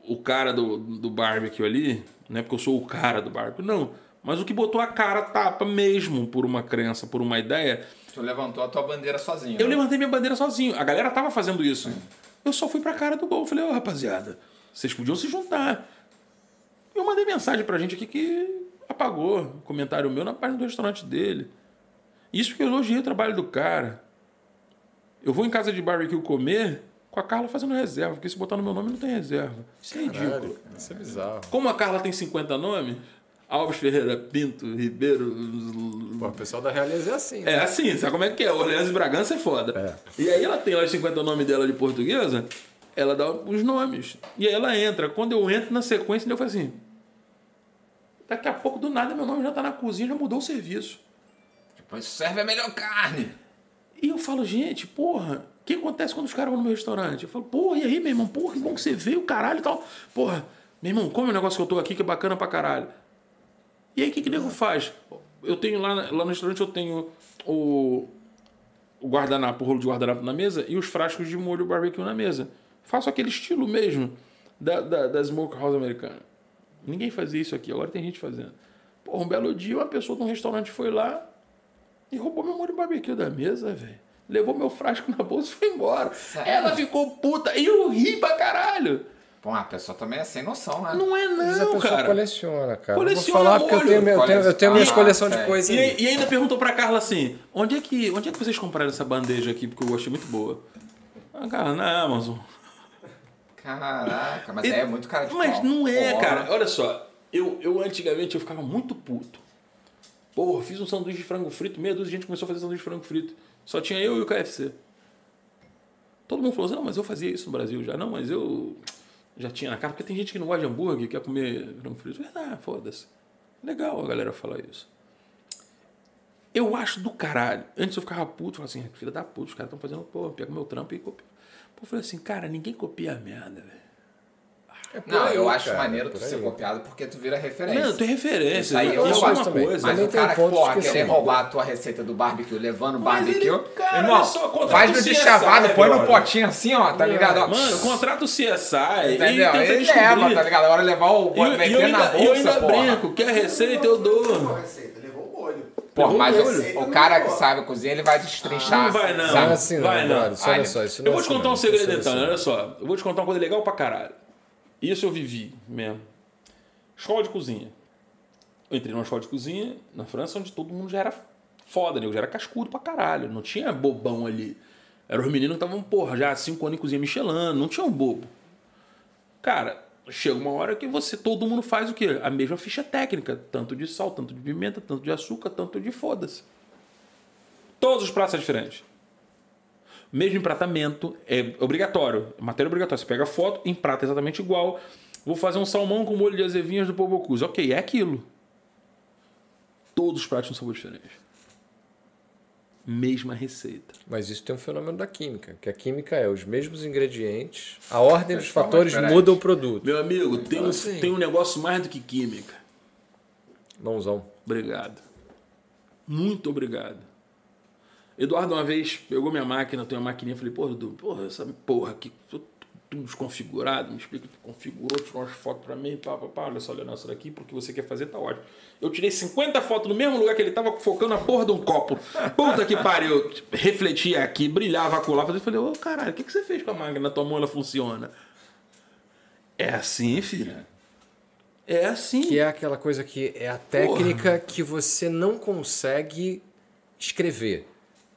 o, o cara do, do barbecue ali, não é porque eu sou o cara do barbecue, não. Mas o que botou a cara tapa mesmo por uma crença, por uma ideia, Tu levantou a tua bandeira sozinho. eu né? levantei minha bandeira sozinho. A galera tava fazendo isso. Eu só fui pra cara do gol. Falei, ô rapaziada, vocês podiam se juntar. Eu mandei mensagem pra gente aqui que apagou comentário meu na página do restaurante dele. Isso porque eu elogiei o trabalho do cara. Eu vou em casa de barbecue comer com a Carla fazendo reserva, porque se botar no meu nome não tem reserva. Isso é ridículo. Caralho, isso é bizarro. Como a Carla tem 50 nomes, Alves Ferreira Pinto, Ribeiro, Pô, o pessoal da Realeza é assim. né? é assim, sabe como é que é? Orleans e Bragança é foda. E aí ela tem lá os 50 nomes dela de portuguesa, ela dá os nomes. E aí ela entra. Quando eu entro na sequência, eu falo assim. Daqui a pouco, do nada, meu nome já tá na cozinha, já mudou o serviço. Depois serve a melhor carne. E eu falo, gente, porra, o que acontece quando os caras vão no meu restaurante? Eu falo, porra, e aí, meu irmão? Porra, que bom que você veio, caralho e tal. Porra, meu irmão, come o negócio que eu tô aqui, que é bacana pra caralho. E aí, o que que nego faz? Eu tenho lá, lá no restaurante, eu tenho o, o guardanapo, o rolo de guardanapo na mesa e os frascos de molho barbecue na mesa. Faço aquele estilo mesmo da, da, da americana. Ninguém fazia isso aqui, agora tem gente fazendo. Pô, um belo dia uma pessoa de um restaurante foi lá e roubou meu molho barbecue da mesa, velho. Levou meu frasco na bolsa e foi embora. Sério? Ela ficou puta e eu ri pra caralho. Pô, a pessoa também é sem noção, né? Não é Mas a não, pessoa cara. coleciona, cara. Coleciona Vou falar porque eu molho. tenho, eu tenho, eu tenho minhas Ah, coleção de coisas E, e ainda perguntou pra Carla assim: onde é, que, onde é que vocês compraram essa bandeja aqui? Porque eu achei muito boa. A Carla, na Amazon. Caraca, mas E- é muito cara de Mas pau. não é, Porra. cara. Olha só, eu, eu antigamente eu ficava muito puto. Porra, fiz um sanduíche de frango frito, meia dúzia de gente começou a fazer sanduíche de frango frito. Só tinha eu e o KFC. Todo mundo falou assim, não, mas eu fazia isso no Brasil já. Não, mas eu já tinha na casa, porque tem gente que não gosta de hambúrguer, quer comer frango frito. Ah, foda-se. Legal a galera falar isso. Eu acho do caralho. Antes eu ficava puto, falava assim, filha da puta, os caras estão fazendo, pô, pega meu trampo e copia. Pô, eu falei assim, cara, ninguém copia a merda, velho. É Não, aí, eu acho cara, maneiro tu ser copiado porque tu vira referência. Não, tem referência. Isso aí Isso eu é acho uma coisa. Mas o cara porra, que querer roubar a tua receita do barbecue levando Mas barbecue. ele- cara, irmão, só, faz o no deschavado, põe no potinho assim, ó, tá ligado? Ó, Mano, contrata o CSI entendeu? e tenta Ele descobrir. leva, tá ligado? Agora levar o eu na ainda, e eu bolsa, ainda porra. brinco, quer receita eu Levou dou. a receita, levou o molho. Pô, mas o o, o cara que sabe cozinhar, ele vai destrinchar. Não vai não, sabe? Não é assim, não, vai não. Olha só, isso não Eu é vou te assim, contar um segredo Isso é então, assim. olha só. Eu vou te contar uma coisa legal pra caralho. Isso eu vivi mesmo. Escola de cozinha. Eu entrei numa escola de cozinha na França, onde todo mundo já era foda, né? Eu já era cascudo pra caralho. Não tinha bobão ali. Eram os meninos que estavam, porra, já há cinco anos em cozinha Michelin. Não tinha um bobo. Cara, chega uma hora que você, todo mundo faz o quê? A mesma ficha técnica. Tanto de sal, tanto de pimenta, tanto de açúcar, tanto de foda-se. Todos os pratos são diferentes. Mesmo empratamento, é obrigatório. É matéria obrigatória. Você pega a foto, emprata exatamente igual. Vou fazer um salmão com molho de azevinhas do Pobocuse. Ok, é aquilo. Todos os pratos têm um sabor diferente. Mesma receita. Mas isso tem um fenômeno da química, que a química é os mesmos ingredientes, a ordem dos fatores muda o produto. Meu amigo, tem um, assim. tem um negócio mais do que química. Mãozão. Obrigado. Muito obrigado. Eduardo uma vez pegou minha máquina, eu tenho uma maquininha, falei, porra, Edu, porra, essa porra aqui, tudo desconfigurado, me explica, tu configurou, tirou umas fotos pra mim, pá, pá, pá, olha só, olha essa daqui, porque você quer fazer, tá ótimo. Eu tirei 50 fotos no mesmo lugar que ele tava focando a porra de um copo. Puta que pariu, refletia aqui, brilhava, acolava, eu falei, ô caralho, o que, que você fez com a máquina? Tua mão ela funciona. É assim, filha. É assim. Que é aquela coisa que é a técnica que você não consegue escrever.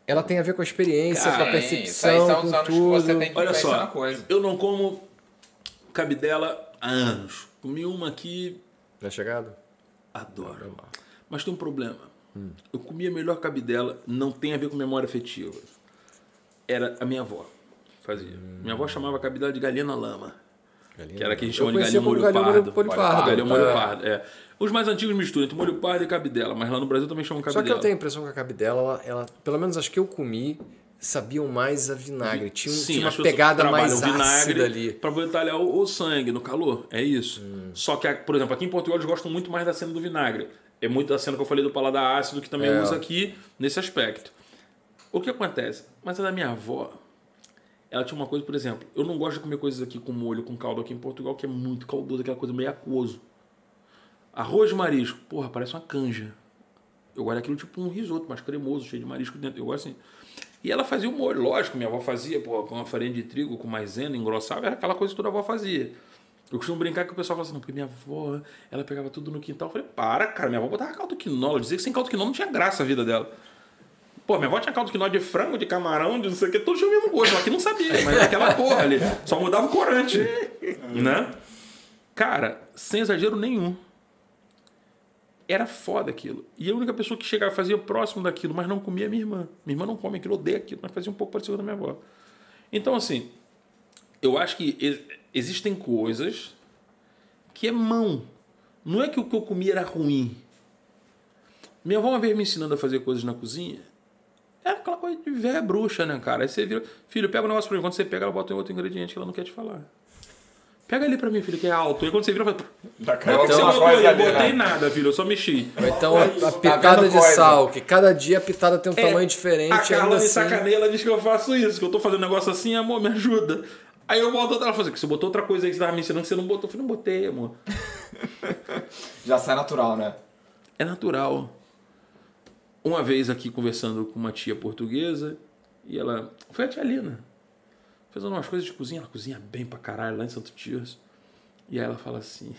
Ela tem a ver com a experiência, Cara, com a Tem, isso aí percepção, são os com anos que você tudo. tem que Olha só, eu não como cabidela há anos. Comi uma aqui, Já chegado? adoro. Mas tem um problema. Eu comi a melhor cabidela, não tem a ver com memória afetiva. Era a minha avó. Fazia. Minha avó chamava a cabidela de galinha na lama. Que era que a gente chama de galinha molho galinha pardo. molho pardo. Galinha molho É. pardo, é. Os mais antigos misturam entre molho pardo e cabidela, mas lá no Brasil também chamam Só cabidela. que eu tenho a impressão que a cabidela, ela, ela- pelo menos as que eu comi, sabiam mais a vinagre. Tinha, Sim, tinha uma pegada mais ácida ali. Pra poder talhar o, o sangue no calor. É isso. Hum. Só que, por exemplo, aqui em Portugal eles gostam muito mais da cena do vinagre. É muito da cena que eu falei do paladar ácido, que também É. usa aqui nesse aspecto. O que acontece? Mas a da minha avó, ela tinha uma coisa, por exemplo, eu não gosto de comer coisas aqui com molho, com caldo aqui em Portugal, que é muito caldoso, aquela coisa meio aquoso. Arroz de marisco, porra, parece uma canja. Eu gosto daquilo tipo um risoto, mais cremoso, cheio de marisco dentro. Eu gosto assim. E ela fazia o molho, lógico, minha avó fazia, pô, com uma farinha de trigo, com maisena, engrossava, era aquela coisa que toda avó fazia. Eu costumo brincar que o pessoal fala assim, não, porque minha avó, ela pegava tudo no quintal. Eu falei, para, cara, minha avó botava caldo quinola. Dizia que sem caldo quinola não tinha graça a vida dela. Pô, minha avó tinha caldo quinola de frango, de camarão, de não sei o que, tudo tinha o mesmo gosto. Ela que não sabia, mas aquela porra ali. Só mudava o corante, né? Cara, sem exagero nenhum. Era foda aquilo. E a única pessoa que chegava fazia próximo daquilo, mas não comia é minha irmã. Minha irmã não come aquilo, odeia aquilo, mas fazia um pouco parecido da minha avó. Então, assim, eu acho que ex- existem coisas que é mão. Não é que o que eu comi era ruim. Minha avó uma vez me ensinando a fazer coisas na cozinha. É aquela coisa de velha bruxa, né, cara? Aí você vira, filho, pega o negócio pra mim. Quando você pega, ela bota em outro ingrediente que ela não quer te falar. Pega ali pra mim, filho, que é alto. E quando você vira, fala, caiu que você botou Eu ali, botei né? nada, filho, eu só mexi. Ou então a, a Tá pitada de coisa? sal, que cada dia a pitada tem um É, tamanho diferente. A Carla me assim... sacaneia, ela diz que eu faço isso, que eu tô fazendo um negócio assim, amor, me ajuda. Aí eu volto outra, ela fala assim, que você botou outra coisa aí que você tava me ensinando que você não botou. Eu falei, não botei, amor. Já sai natural, né? É natural. Uma vez aqui conversando com uma tia portuguesa, e ela. Foi a tia Lina. Fazendo umas coisas de cozinha, ela cozinha bem pra caralho lá em Santo Tios. E aí ela fala assim.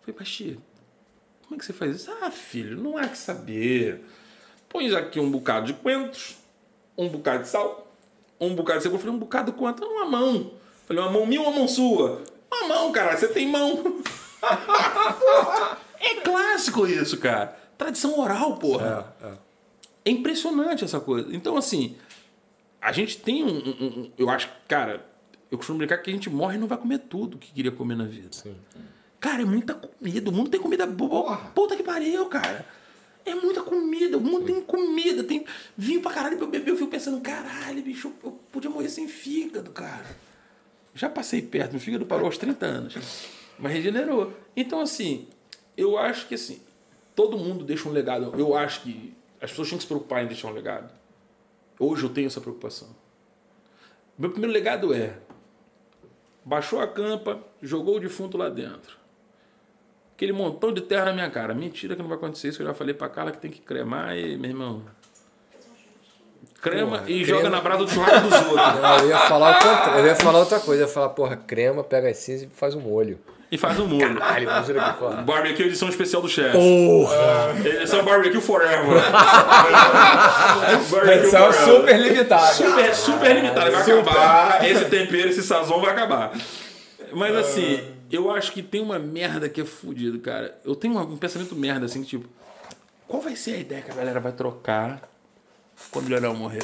Falei, tia, como é que você faz isso? Ah, filho, não há que saber. Põe aqui um bocado de coentros, um bocado de sal, um bocado de cebola. Falei, um bocado de quanto? Uma mão. Falei, uma mão minha ou uma mão sua? Uma mão, cara, você tem mão. É clássico isso, cara. Tradição oral, porra. É, é. É impressionante essa coisa. Então, assim, a gente tem um, um- um- Eu acho cara, eu costumo brincar que a gente morre e não vai comer tudo que queria comer na vida. Cara, é muita comida. O mundo tem comida boa. Porra. Puta que pariu, cara. É muita comida. O mundo tem comida. Tem vinho pra caralho pra eu beber. Eu fico pensando, caralho, bicho, eu podia morrer sem fígado, cara. Já passei perto. Meu fígado parou aos 30 anos. Mas regenerou. Então, assim, eu acho que, assim, todo mundo deixa um legado. Eu acho que as pessoas tinham que se preocupar em deixar um legado. Hoje eu tenho essa preocupação. Meu primeiro legado é: baixou a campa, jogou o defunto lá dentro. Aquele montão de terra na minha cara. Mentira que não vai acontecer isso, eu já falei pra Carla que tem que cremar e, meu irmão. Crema Porra, e crema- joga na brasa do churrasco dos outros. Não, eu ia falar o contrário, eu ia falar outra coisa. Eu ia falar, porra, crema, pega as cinzas e faz um molho. E faz um molho. Caralho, imagina que foda. Barbecue edição especial do chefe. Porra! Edição Barbecue Forever. Barbecue Edição Forever. super limitada. Super, super limitado. Vai Super. acabar. Esse tempero, esse sazon vai acabar. Mas assim, eu acho que tem uma merda que é fudido, cara. Eu tenho um pensamento merda, assim, que tipo... Qual vai ser a ideia que a galera vai trocar quando o Leonel morrer?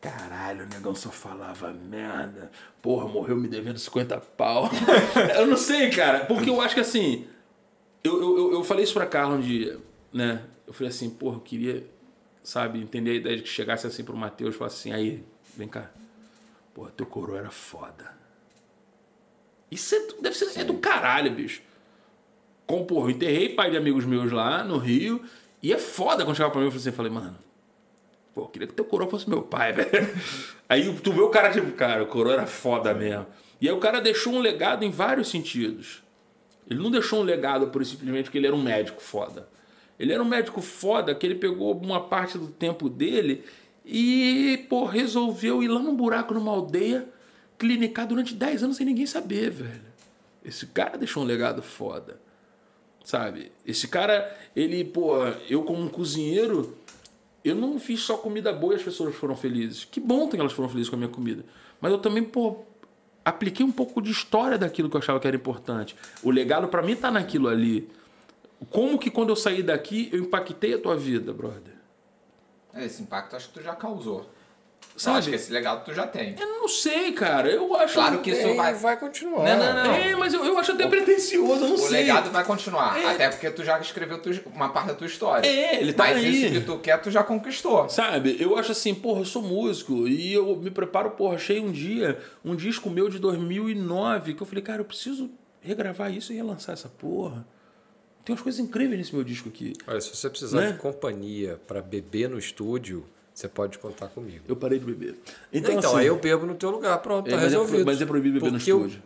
Caralho, o negão só falava merda. Porra, morreu me devendo 50 pau. eu não sei, cara. Porque eu acho que assim... Eu, eu, eu- falei isso pra Carla um dia, né? Eu falei assim, porra, eu queria, sabe, entender a ideia de que chegasse assim pro Matheus e falasse assim, aí, vem cá. Porra, teu coroa era foda. Isso é, deve ser é do caralho, bicho. Com, porra, eu enterrei pai de amigos meus lá no Rio. E é foda quando chegava pra mim eu falei assim, falei, mano, pô, queria que teu coroa fosse meu pai, velho. Aí tu vê o cara, tipo, cara, o coroa era foda mesmo. E aí o cara deixou um legado em vários sentidos. Ele não deixou um legado por simplesmente porque ele era um médico foda. Ele era um médico foda que ele pegou uma parte do tempo dele e, pô, resolveu ir lá num buraco numa aldeia, clinicar durante 10 anos sem ninguém saber, velho. Esse cara deixou um legado foda. Sabe? Esse cara, ele, pô, eu como um cozinheiro, eu não fiz só comida boa e as pessoas foram felizes. Que bom que elas foram felizes com a minha comida. Mas eu também, pô, apliquei um pouco de história daquilo que eu achava que era importante. O legado pra mim tá naquilo ali. Como que quando eu saí daqui eu impactei a tua vida, brother? É, Esse impacto acho que tu já causou. Eu Sabe? acho que esse legado tu já tem. Eu não sei, cara. Eu acho. Claro que isso vai. vai continuar. Não, não, não. É, mas eu, eu acho até pretencioso, eu não O sei. legado vai continuar. É. Até porque tu já escreveu tu- uma parte da tua história. É, ele tá Mas aí. isso que tu quer, tu já conquistou. Sabe, eu acho assim, porra, eu sou músico e eu me preparo, porra, achei um dia, um disco meu de 2009, que eu falei, cara, eu preciso regravar isso e relançar essa porra. Tem umas coisas incríveis nesse meu disco aqui. Olha, se você precisar Né? de companhia pra beber no estúdio, você pode contar comigo. Eu parei de beber. Então, Então, assim, aí eu bebo no teu lugar, pronto, é, tá mas, é, resolvido. pro- mas é proibido beber Porque no eu- estúdio.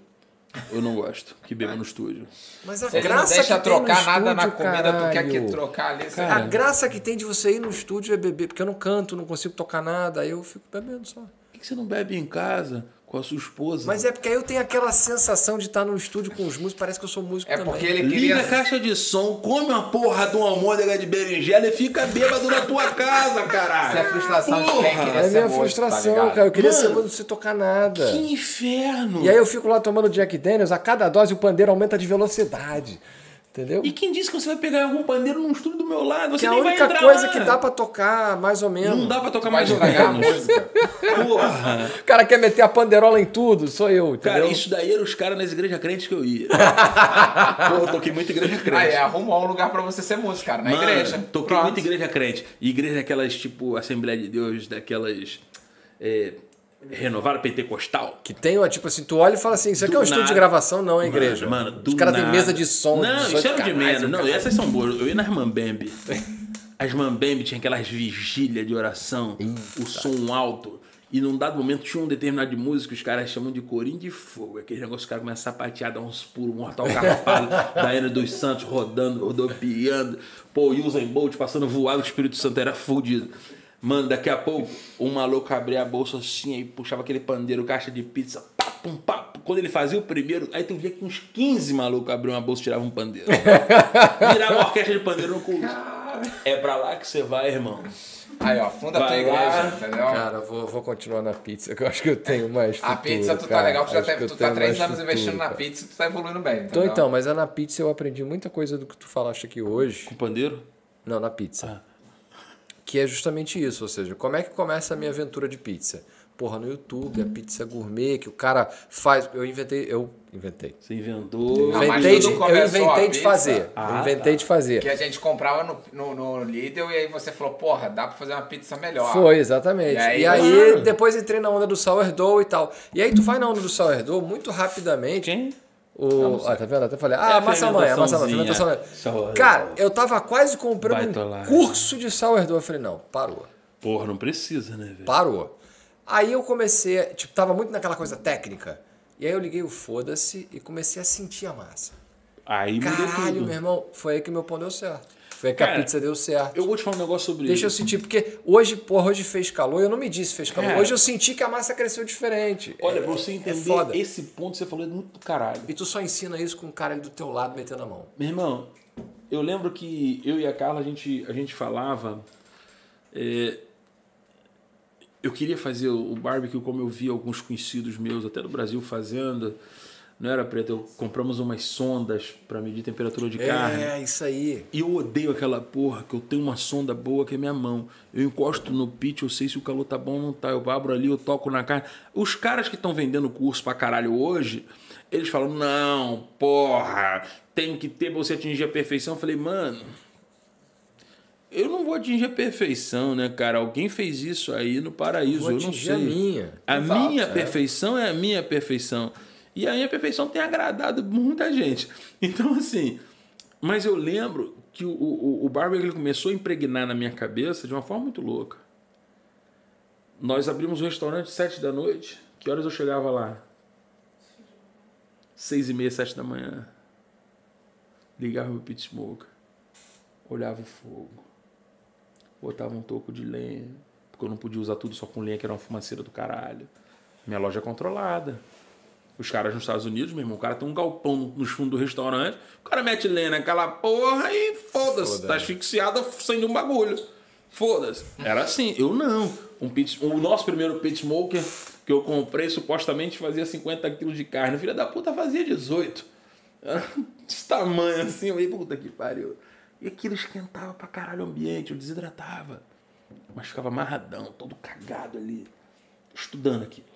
Eu não gosto que beba no estúdio. Mas a Você não graça deixa que tem no trocar nada na comida, tu quer que caralho. trocar ali. A graça que tem de você ir no estúdio é beber, porque eu não canto, não consigo tocar nada, aí eu fico bebendo só. Por que você não bebe em casa com a sua esposa? Mas é porque aí eu tenho aquela sensação de estar no estúdio com os músicos, parece que eu sou músico É também. porque ele Liga queria. a caixa de som, come uma porra de uma almôndega de berinjela e fica bêbado na tua casa, caralho. Isso é a frustração de quem Porra! queria É minha músico, frustração, tá cara. Eu queria Mano, ser músico sem tocar nada. Que inferno! E aí eu fico lá tomando Jack Daniels, a cada dose o pandeiro aumenta de velocidade. Entendeu? E quem disse que você vai pegar algum pandeiro num estúdio do meu lado? Você que é a nem vai única entrar coisa lá. que dá pra tocar, mais ou menos. Não dá pra tocar Vai mais ou a menos. música. Porra! O cara quer meter a pandeirola em tudo, sou eu, entendeu? Cara, isso daí eram os caras nas igrejas crentes que eu ia. Pô, eu toquei muito igreja crente. Aí arrumou um lugar pra você ser músico, cara. Na Mano, igreja. Toquei Pronto. muito igreja crente. E igreja daquelas, tipo, Assembleia de Deus, daquelas. é, Renovaram pentecostal. Que tem, ó, tipo assim, tu olha e fala assim, isso aqui Do é um estúdio de gravação, não é igreja. Mano, do Os caras têm mesa de som. Não, isso era de o Não, essas são boas. Eu ia nas Mambembe. As Mambembe tinham aquelas vigílias de oração, o som alto. E num dado momento tinha um determinado de música que os caras chamam de corinho de fogo. Aquele negócio que os caras começam a sapatear, dar uns pulos, mortal carpado, Daiane dos Santos rodando, rodopiando. Pô, Usain Bolt passando voado, o Espírito Santo era fudido. Mano, daqui a pouco, um maluco abria a bolsa assim, aí puxava aquele pandeiro, caixa de pizza, pá, pum, pá. Quando ele fazia o primeiro, aí tu via que uns 15 malucos abriam uma bolsa e tiravam um pandeiro. Virava uma orquestra de pandeiro no culto. É pra lá que você vai, irmão. Aí, ó, funda a tua Vai igreja, lá. entendeu? Cara, vou, vou continuar na pizza, que eu acho que eu tenho mais futuro, a pizza, tu tá cara. legal, tu já Acho tu tá três anos futuro, investindo na cara. pizza e tu tá evoluindo bem, Então, entendeu? então, mas é na pizza eu aprendi muita coisa do que tu falaste aqui hoje. Com pandeiro? Não, na pizza. Que é justamente isso, ou seja, como é que começa a minha aventura de pizza? Porra, no YouTube, a pizza gourmet, que o cara faz. Eu inventei. Eu inventei. Você inventou. Inventei de, eu inventei de pizza? fazer. Ah, eu inventei de fazer. Que a gente comprava no, no, no Lidl e aí você falou, porra, dá pra fazer uma pizza melhor. Foi, exatamente. E E aí, aí, claro. depois entrei na onda do sourdough e tal. E aí tu vai na onda do sourdough muito rapidamente. Quem? O, ah, tá vendo? Até falei, ah, É a massa mãe, a massa mãe, fermentação. Cara, eu tava quase comprando Baitolagem. um curso de sourdough. Eu falei, não, parou. Porra, não precisa, né, velho? Parou. Aí eu comecei, tipo, tava muito naquela coisa técnica. E aí eu liguei o foda-se e comecei a sentir a massa. Aí mudou Caralho, tudo. meu irmão, foi aí que meu pão deu certo. Foi que a Cara, pizza deu certo. Eu vou te falar um negócio sobre Deixa eu isso. sentir, porque hoje, porra, hoje fez calor, eu não me disse fez calor. Cara. Hoje eu senti que a massa cresceu diferente. Olha, É- pra você é entender foda. esse ponto que você falou é muito do caralho. E tu só ensina isso com o cara do teu lado metendo a mão. Meu irmão, eu lembro que eu e a Carla, a gente, a gente falava. é, eu queria fazer o o barbecue como eu vi alguns conhecidos meus, até do Brasil, fazendo. Não era preto, eu compramos umas sondas para medir temperatura de carne. É, isso aí. E eu odeio aquela porra que eu tenho uma sonda boa que é minha mão. Eu encosto no pitch, eu sei se o calor tá bom ou não tá. Eu abro ali, eu toco na carne. Os caras que estão vendendo curso pra caralho hoje, eles falam: não, porra, tem que ter pra você atingir a perfeição. Eu falei, mano. Eu não vou atingir a perfeição, né, cara? Alguém fez isso aí no paraíso. Vou eu não sei. a minha. A Exato, minha é. perfeição é a minha perfeição. E a perfeição tem agradado muita gente. Então, assim. Mas eu lembro que o, o, o barbecue ele começou a impregnar na minha cabeça de uma forma muito louca. Nós abrimos um restaurante sete da noite. Que horas eu chegava lá? Seis e meia, sete da manhã. Ligava meu pit smoker. Olhava o fogo. Botava um toco de lenha. Porque eu não podia usar tudo só com lenha, que era uma fumaceira do caralho. Minha loja é controlada. Os caras nos Estados Unidos, meu irmão, o cara tem um galpão nos fundos do restaurante, o cara mete lenha naquela porra e foda-se, Foda-se. tá asfixiado sem um bagulho. Foda-se. Era assim, eu não. Um pit, o nosso primeiro pit smoker que eu comprei supostamente fazia 50 quilos de carne. Filha da puta fazia 18. Era desse tamanho assim, eu falei, puta que pariu. E aquilo esquentava pra caralho o ambiente, eu desidratava. Mas ficava amarradão, todo cagado ali, estudando aquilo.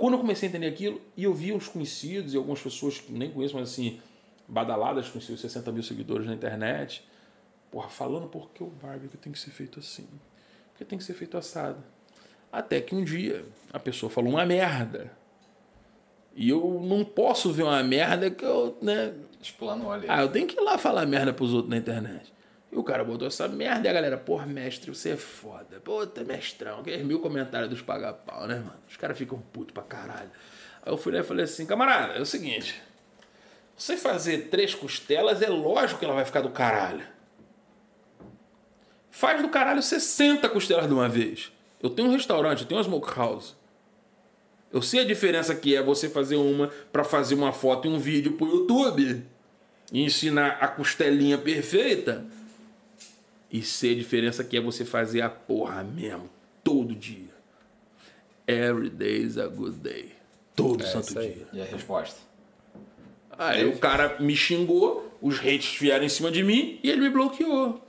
Quando eu comecei a entender aquilo, e eu vi os conhecidos e algumas pessoas que nem conheço, mas assim, badaladas com seus 60 mil seguidores na internet, porra, falando porque o barbecue tem que ser feito assim. Porque tem que ser feito assado. Até que um dia a pessoa falou uma merda. E eu não posso ver uma merda que eu, né? Explanou ali. Ah, eu tenho que ir lá falar merda pros outros na internet. E o cara botou essa merda e a galera, porra, mestre, você é foda. Puta, mestrão. Aqueles mil comentários dos paga-pau, né, mano? Os caras ficam putos pra caralho. Aí eu fui lá e falei assim, camarada, é o seguinte. Você fazer três costelas, é lógico que ela vai ficar do caralho. Faz do caralho 60 costelas de uma vez. Eu tenho um restaurante, eu tenho uma smokehouse. Eu sei a diferença que é você fazer uma pra fazer uma foto e um vídeo pro YouTube e ensinar a costelinha perfeita. E sei a diferença que é você fazer a porra mesmo, todo dia. Every day is a good day. Todo santo isso aí. dia. E a resposta? Aí o cara me xingou, os hates vieram em cima de mim e ele me bloqueou.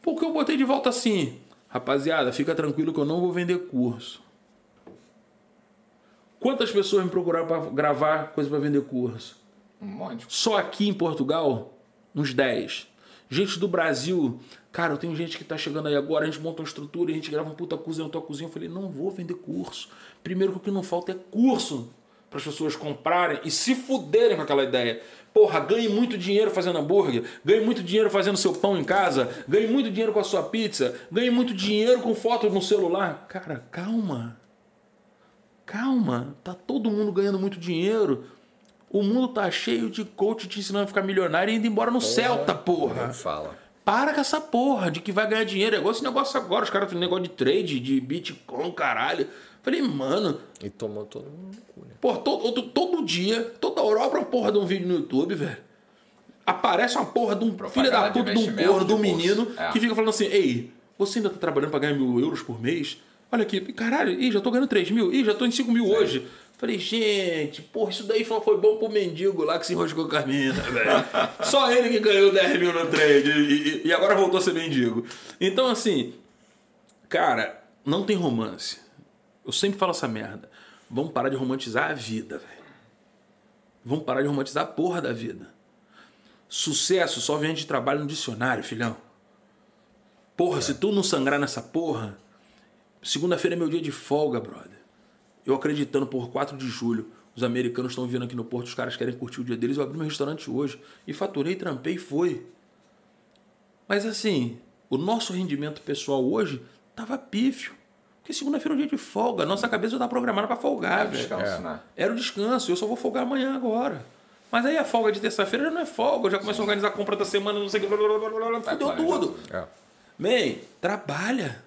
Porque eu botei de volta assim. Rapaziada, fica tranquilo que eu não vou vender curso. Quantas pessoas me procuraram para gravar coisa para vender curso? Um monte. Só aqui em Portugal, uns 10. Gente do Brasil, cara, eu tenho gente que tá chegando aí agora, a gente monta uma estrutura, a gente grava um puta cozinha na tua cozinha. Eu falei, não vou vender curso. Primeiro que o que não falta é curso para as pessoas comprarem e se fuderem com aquela ideia. Porra, ganhe muito dinheiro fazendo hambúrguer, ganhe muito dinheiro fazendo seu pão em casa, ganhe muito dinheiro com a sua pizza, ganhe muito dinheiro com fotos no celular. Cara, calma. Calma, tá todo mundo ganhando muito dinheiro. O mundo tá cheio de coach te ensinando a ficar milionário e indo embora no Celta, porra. Não fala. Para com essa porra de que vai ganhar dinheiro. É igual esse negócio agora. Os caras têm negócio de trade, de Bitcoin, caralho. Falei, mano, E tomou todo mundo no cu, né? Porra, todo, todo, todo dia, toda hora abre uma porra de um vídeo no YouTube, velho. Aparece uma porra de um filho da de puta de um corno, de um menino, É. que fica falando assim: Ei, você ainda tá trabalhando pra ganhar mil euros por mês? Olha aqui, caralho, ih, já tô ganhando 3 mil, ih, já tô em 5 mil hoje. Falei, gente, porra, isso daí foi, bom pro mendigo lá que se enroscou com a mina, velho. Só ele que ganhou 10 mil no trade e, e- e agora voltou a ser mendigo. Então, assim, cara, não tem romance. Eu sempre falo essa merda. Vamos parar de romantizar a vida, velho. Vamos parar de romantizar a porra da vida. Sucesso só vem de trabalho no dicionário, filhão. Porra, se tu não sangrar nessa porra, segunda-feira é meu dia de folga, brother. Eu acreditando, por 4 de julho, os americanos estão vindo aqui no Porto, os caras querem curtir o dia deles. Eu abri meu restaurante hoje e faturei, trampei e foi. Mas assim, o nosso rendimento pessoal hoje tava pífio. Porque segunda-feira é um dia de folga. Nossa cabeça já tá programada pra folgar, É velho. descanso, né? Era o descanso, eu só vou folgar amanhã agora. Mas aí a folga de terça-feira já não é folga, eu já começo a organizar a compra da semana, não sei o que, blá, blá, blá, blá, blá, fudeu planejar tudo. É. Man, trabalha.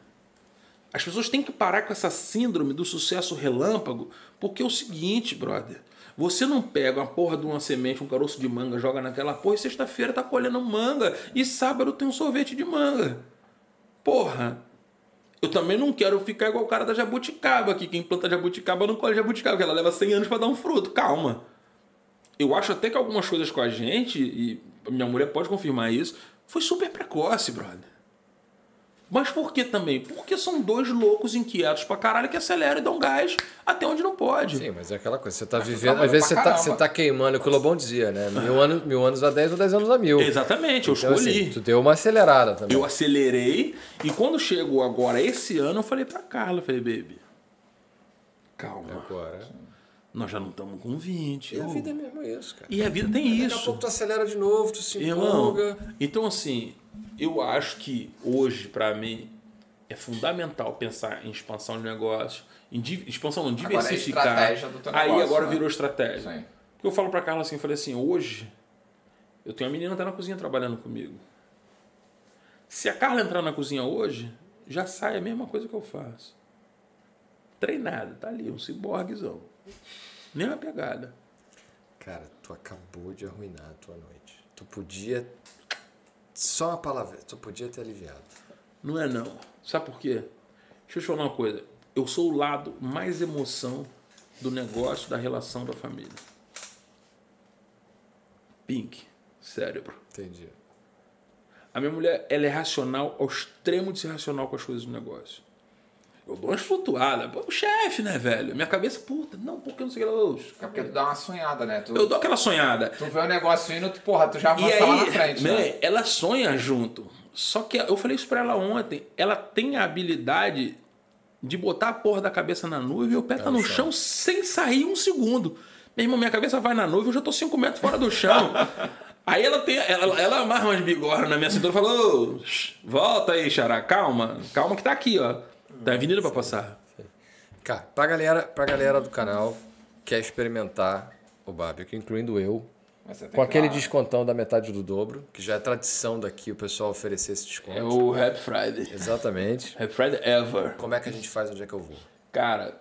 As pessoas têm que parar com essa síndrome do sucesso relâmpago, porque é o seguinte, brother. Você não pega uma porra de uma semente, um caroço de manga, joga naquela porra e sexta-feira tá colhendo manga e sábado tem um sorvete de manga. Porra, eu também não quero ficar igual o cara da jabuticaba, que quem planta jabuticaba não colhe jabuticaba, porque ela leva 100 anos para dar um fruto. Calma. Eu acho até que algumas coisas com a gente, e minha mulher pode confirmar isso, foi super precoce, brother. Mas por que também? Porque são dois loucos inquietos pra caralho que aceleram e dão gás até onde não pode. Sim, mas é aquela coisa, você tá tu vivendo, trabalhou às vezes você tá, você tá queimando, o que o Lobão dizia, né? Mil anos, mil anos a 10 ou 10 anos a mil. Exatamente, eu Então, escolhi. assim, tu deu uma acelerada também. Eu acelerei e quando chegou agora esse ano, eu falei pra Carla, eu falei, baby, calma, Agora. nós já não estamos com 20. E a ô. vida é mesmo isso, cara. E a vida tem Daqui a isso. pouco tu acelera de novo, tu se Irmão, empolga. então assim, eu acho que hoje, pra mim, é fundamental pensar em expansão de negócio, em di- expansão não, Agora é diversificar. estratégia do teu Aí negócio, agora né? virou estratégia. Sim. Porque eu falo pra Carla assim, eu falei assim, hoje eu tenho uma menina que tá na cozinha trabalhando comigo. Se a Carla entrar na cozinha hoje, já sai a mesma coisa que eu faço. Treinada, tá ali, um ciborguezão. Nem uma pegada. Cara, tu acabou de arruinar a tua noite. Tu podia. Só uma palavra, tu podia ter aliviado. Não é não. Sabe por quê? Deixa eu te falar uma coisa. Eu sou o lado mais emoção do negócio, da relação da família. Pink, cérebro. Entendi. A minha mulher, ela é racional ao extremo de ser racional com as coisas do negócio. Eu dou umas flutuadas. O chefe, né, velho? Minha cabeça, puta, não, porque não sei o que lá. É porque tu dá uma sonhada, né? Tu, Eu dou aquela sonhada. tu vê o negócio indo, tu, porra, tu já avança lá aí, na frente, né, né? ela sonha junto. Só que eu falei isso pra ela ontem. Ela tem a habilidade de botar a porra da cabeça na nuvem e o pé tá no chão sem sair um segundo. Meu irmão, minha cabeça vai na nuvem, eu já tô 5 metros fora do chão. aí ela tem. Ela, ela amarra umas bigornas na minha cintura e fala: Ô, volta aí, Xará, calma. Calma que tá aqui, ó. Tem avenida pra passar. Cara, pra galera, pra galera do canal que quer experimentar o barbecue, incluindo eu, com que aquele lá. descontão da metade do dobro, que já é tradição daqui o pessoal oferecer esse desconto. É o Happy Friday. Exatamente. Happy Friday ever. Como é que a gente faz? Onde é que eu vou? Cara,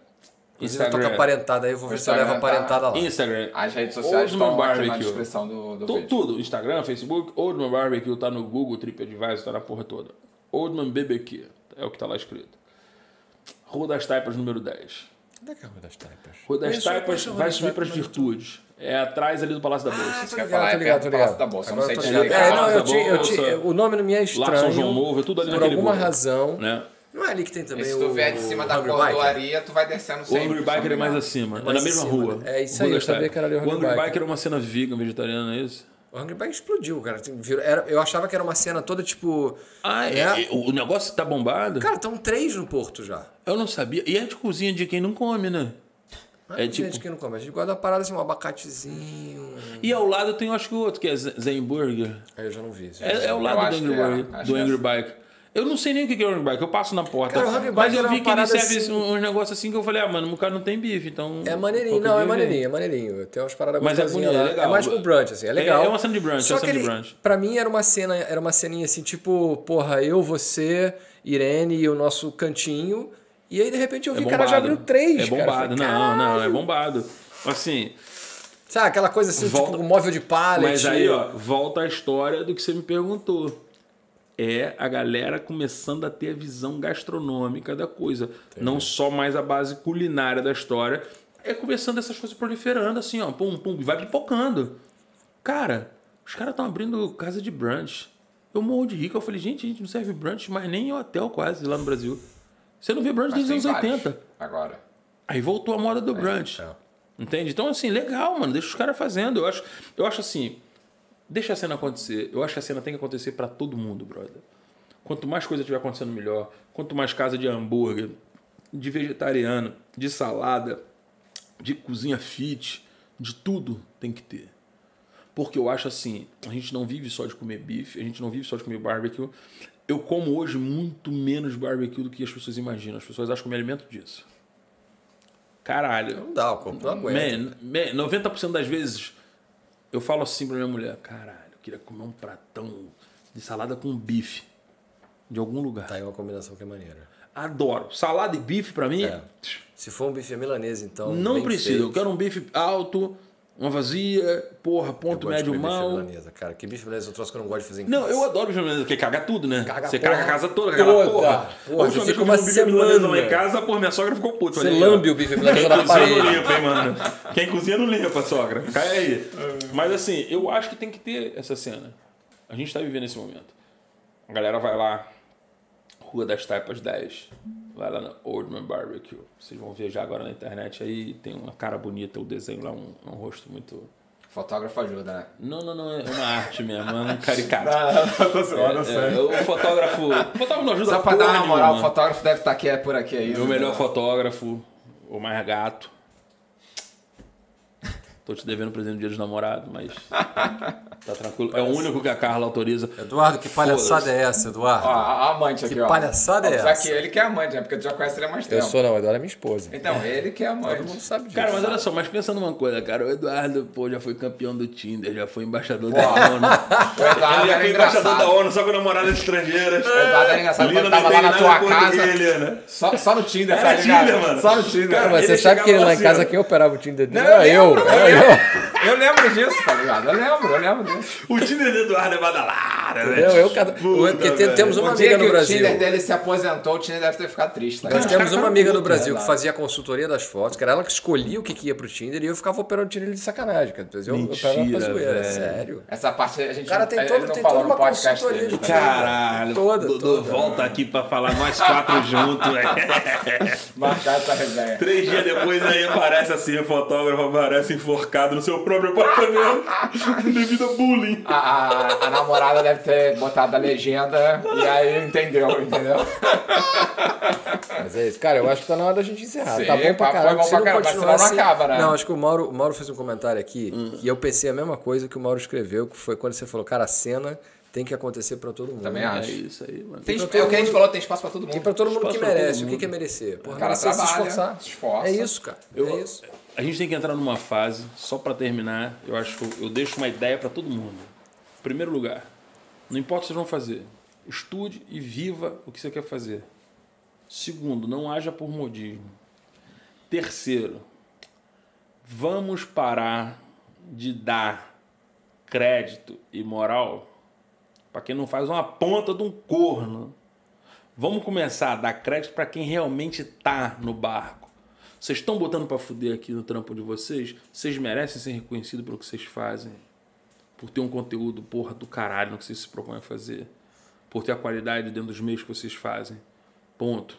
Inclusive, eu tô com a parentada aí, eu vou ver se eu levo a Instagram tá- parentada lá. Instagram. As redes sociais Oldman estão aqui na Barbecue. descrição do, do Tu- vídeo. tudo, Instagram, Facebook, Oldman Barbecue, tá no Google, TripAdvisor, tá na porra toda. Oldman BBQ, é o que tá lá escrito. Rua das Taipas, número 10. Onde é que é a Rua das Taipas? Rua das Taipas vai subir para as mas- virtudes. É atrás ali do Palácio da Bolsa. Ah, tô ia ligado, falar, tô é ligado, perto tô do Palácio ligado. da Bolsa, não sei ligado. explicar. É, não, eu eu o nome não me é Lá São estranho. João Novo, é tudo ali Por naquele alguma razão. Né? Não é ali que tem também E se o tu vier de cima da Biker? cordoaria, tu vai descendo O sempre. Se não Biker é mais acima, é, mais na mesma rua. né? É isso aí, eu sabia que era ali o O Hungry Hungry Biker. Biker é uma cena vegan, vegetariana, é isso? O Hungry Bike explodiu, cara. Virou- era- eu achava que era uma cena toda tipo. Ah, É. é? o negócio tá bombado? Cara, estão três no Porto já. Eu não sabia. E é de cozinha de quem não come, né? Ah, É tipo- gente que não come. A gente gosta da parada assim, um abacatezinho. E ao lado tem, eu acho que o outro, que é Zen Burger. Aí eu já não vi. isso. É, é o lado do Angry, é, Burger, do é Angry assim. Bike. Eu não sei nem o que é o Angry Bike, eu passo na porta. Cara, o mas eu vi que ele serve assim- um- uns negócios assim que eu falei, ah, mano, o cara não tem bife, então. É maneirinho, não, é maneirinho, é maneirinho. Tem umas paradas Mas é bonito, é lá. legal. mais pro brunch, assim, é legal. É- é uma cena de brunch, Só é uma que cena de brunch. pra mim era uma cena, era uma ceninha assim, tipo, porra, eu, você, Irene e o nosso cantinho. E aí, de repente, eu É vi, bombado. cara, já abriu três, É bombado, falei, não, não, é bombado. Assim, Sabe, aquela coisa assim, Volta- tipo, móvel de pallet. mas aí, ó, volta a história do que você me perguntou. É a galera começando a ter a visão gastronômica da coisa. Não só mais a base culinária da história. É começando essas coisas proliferando, assim, ó. Pum, pum, vai pipocando. Cara, os caras estão abrindo casa de brunch. Eu morro de rico. Eu falei, gente, a gente não serve brunch mais nem em hotel quase lá no Brasil. Você não vê brunch Mas desde os anos vários 80. Agora. Aí voltou a moda do brunch. é. Entende? Então, assim, legal, mano. Deixa os caras fazendo. Eu acho, eu acho assim. Deixa a cena acontecer. Eu acho que a cena tem que acontecer pra todo mundo, brother. Quanto mais coisa tiver acontecendo, melhor. Quanto mais casa de hambúrguer, de vegetariano, de salada, de cozinha fit, de tudo tem que ter. Porque eu acho assim, a gente não vive só de comer bife, a gente não vive só de comer barbecue. Eu como hoje muito menos barbecue do que as pessoas imaginam. As pessoas acham que eu me alimento disso. Caralho. Não dá, o corpo não aguenta. Man, man, 90% das vezes eu falo assim pra minha mulher: caralho, eu queria comer um pratão de salada com bife de algum lugar. Tá aí uma combinação que é maneira. Adoro. Salada e bife pra mim, É. Se for um bife milanesa, então. não precisa. feito. Eu quero um bife alto, uma vazia, porra, Eu ponto médio mal. milanesa, cara. Que bife milanesa é um troço que eu não gosto de fazer em Não, casa. eu adoro bife milanesa, porque caga tudo, né? Caga Você porra caga a casa toda, aquela toda. porra. Porra, A última vez que eu fiz um bife milanesa lá em casa, porra, minha sogra ficou puta. Você lambe o bife milanesa Quem na cozinha não parede. limpa, hein, mano? Quem cozinha não limpa, sogra. Cai aí. Mas assim, eu acho que tem que ter essa cena. A gente tá vivendo esse momento. A galera vai lá, Rua das Taipas 10. Vai lá na Oldman Barbecue. Vocês vão ver já agora na internet aí. Tem uma cara bonita, o desenho lá, um, um rosto muito. Fotógrafo ajuda, né? Não, não, não. É uma arte mesmo, é um caricato. não, tô zoando, É, é, o fotógrafo. O fotógrafo não ajuda Só pra dar uma moral, o fotógrafo deve estar aqui, é por aqui aí. Meu melhor fotógrafo, o mais gato. Tô te devendo presente no dia dos namorados, mas. Tá tranquilo. É o único que a Carla autoriza. Eduardo, que palhaçada é essa, Eduardo? Ó, a amante aqui, Que ó. palhaçada é Só essa? que ele que é amante, né? Porque tu já conhece ele há mais eu tempo. sou não, Eduardo é minha esposa. Então, ele que é amante. Todo mundo sabe disso. Cara, mas olha só, mas pensa numa coisa, cara. O Eduardo, pô, já foi campeão do Tinder, já foi embaixador da ONU. O Eduardo Ele já era foi embaixador da. ONU, só com namoradas estrangeiras. O Eduardo era engraçado Lina tava lá na tua casa. português, né? Só, só no Tinder, Era tá ligado? Tinder, mano. Só no Tinder. Cara, Mas você ele sabe que ele lá em assim, casa, ó. quem operava o Tinder dele Não, era eu. Era eu, eu. lembro. Disso, tá ligado? Eu lembro, eu lembro disso. O Tinder do Eduardo é né? Eu, eu cada... Porque velho. temos uma O amiga que no o Brasil. Tinder dele se aposentou, o Tinder deve ter ficado triste, tá Nós ligado? temos uma amiga no Brasil que verdade. fazia a consultoria das fotos, que era ela que escolhia o que, que ia pro Tinder e eu ficava operando o Tinder de sacanagem. cara. Eu, eu operava pra Mentira, zoeira, velho. sério. Essa parte a gente Cara, não- tem todo- não tem falou toda no uma podcast consultoria dele. de Caralho, Toda, Dudu toda. volta aqui pra falar nós quatro juntos. é. Marcar essa resenha. Três dias depois aí aparece assim, o fotógrafo aparece enforcado no seu próprio apartamento devido a bullying. A, a, a namorada deve ter botado a legenda e aí entendeu, entendeu? Mas é isso. Cara, eu acho que tá na hora da gente encerrar. Sim, tá bom pra caralho. é bom Se pra não caralho, mas senão não assim... acaba, né? Não, acho que o Mauro, o Mauro fez um comentário aqui Hum. e eu pensei a mesma coisa que o Mauro escreveu, que foi quando você falou, cara, a cena tem que acontecer pra todo mundo. Também É acho. isso aí, mano. Tem, pra é o que a gente mundo. falou, tem espaço pra todo E mundo. pra todo mundo que Espaço todo merece. O que mundo. que é merecer? Porra, O cara merecer se trabalha, esforçar. se esforça. É isso, cara. Eu- É isso. A gente tem que entrar numa fase, só pra terminar, eu acho que eu, eu deixo uma ideia pra todo mundo. Primeiro lugar, não importa o que vocês vão fazer, estude e viva o que você quer fazer. Segundo, não haja por modismo. Terceiro, vamos parar de dar crédito e moral pra quem não faz uma ponta de um corno. Vamos começar a dar crédito para quem realmente tá no barco. Vocês estão botando para fuder aqui no trampo de vocês? Vocês merecem ser reconhecidos pelo que vocês fazem. Por ter um conteúdo, porra, do caralho no que vocês se propõem a fazer. Por ter a qualidade dentro dos meios que vocês fazem. Ponto.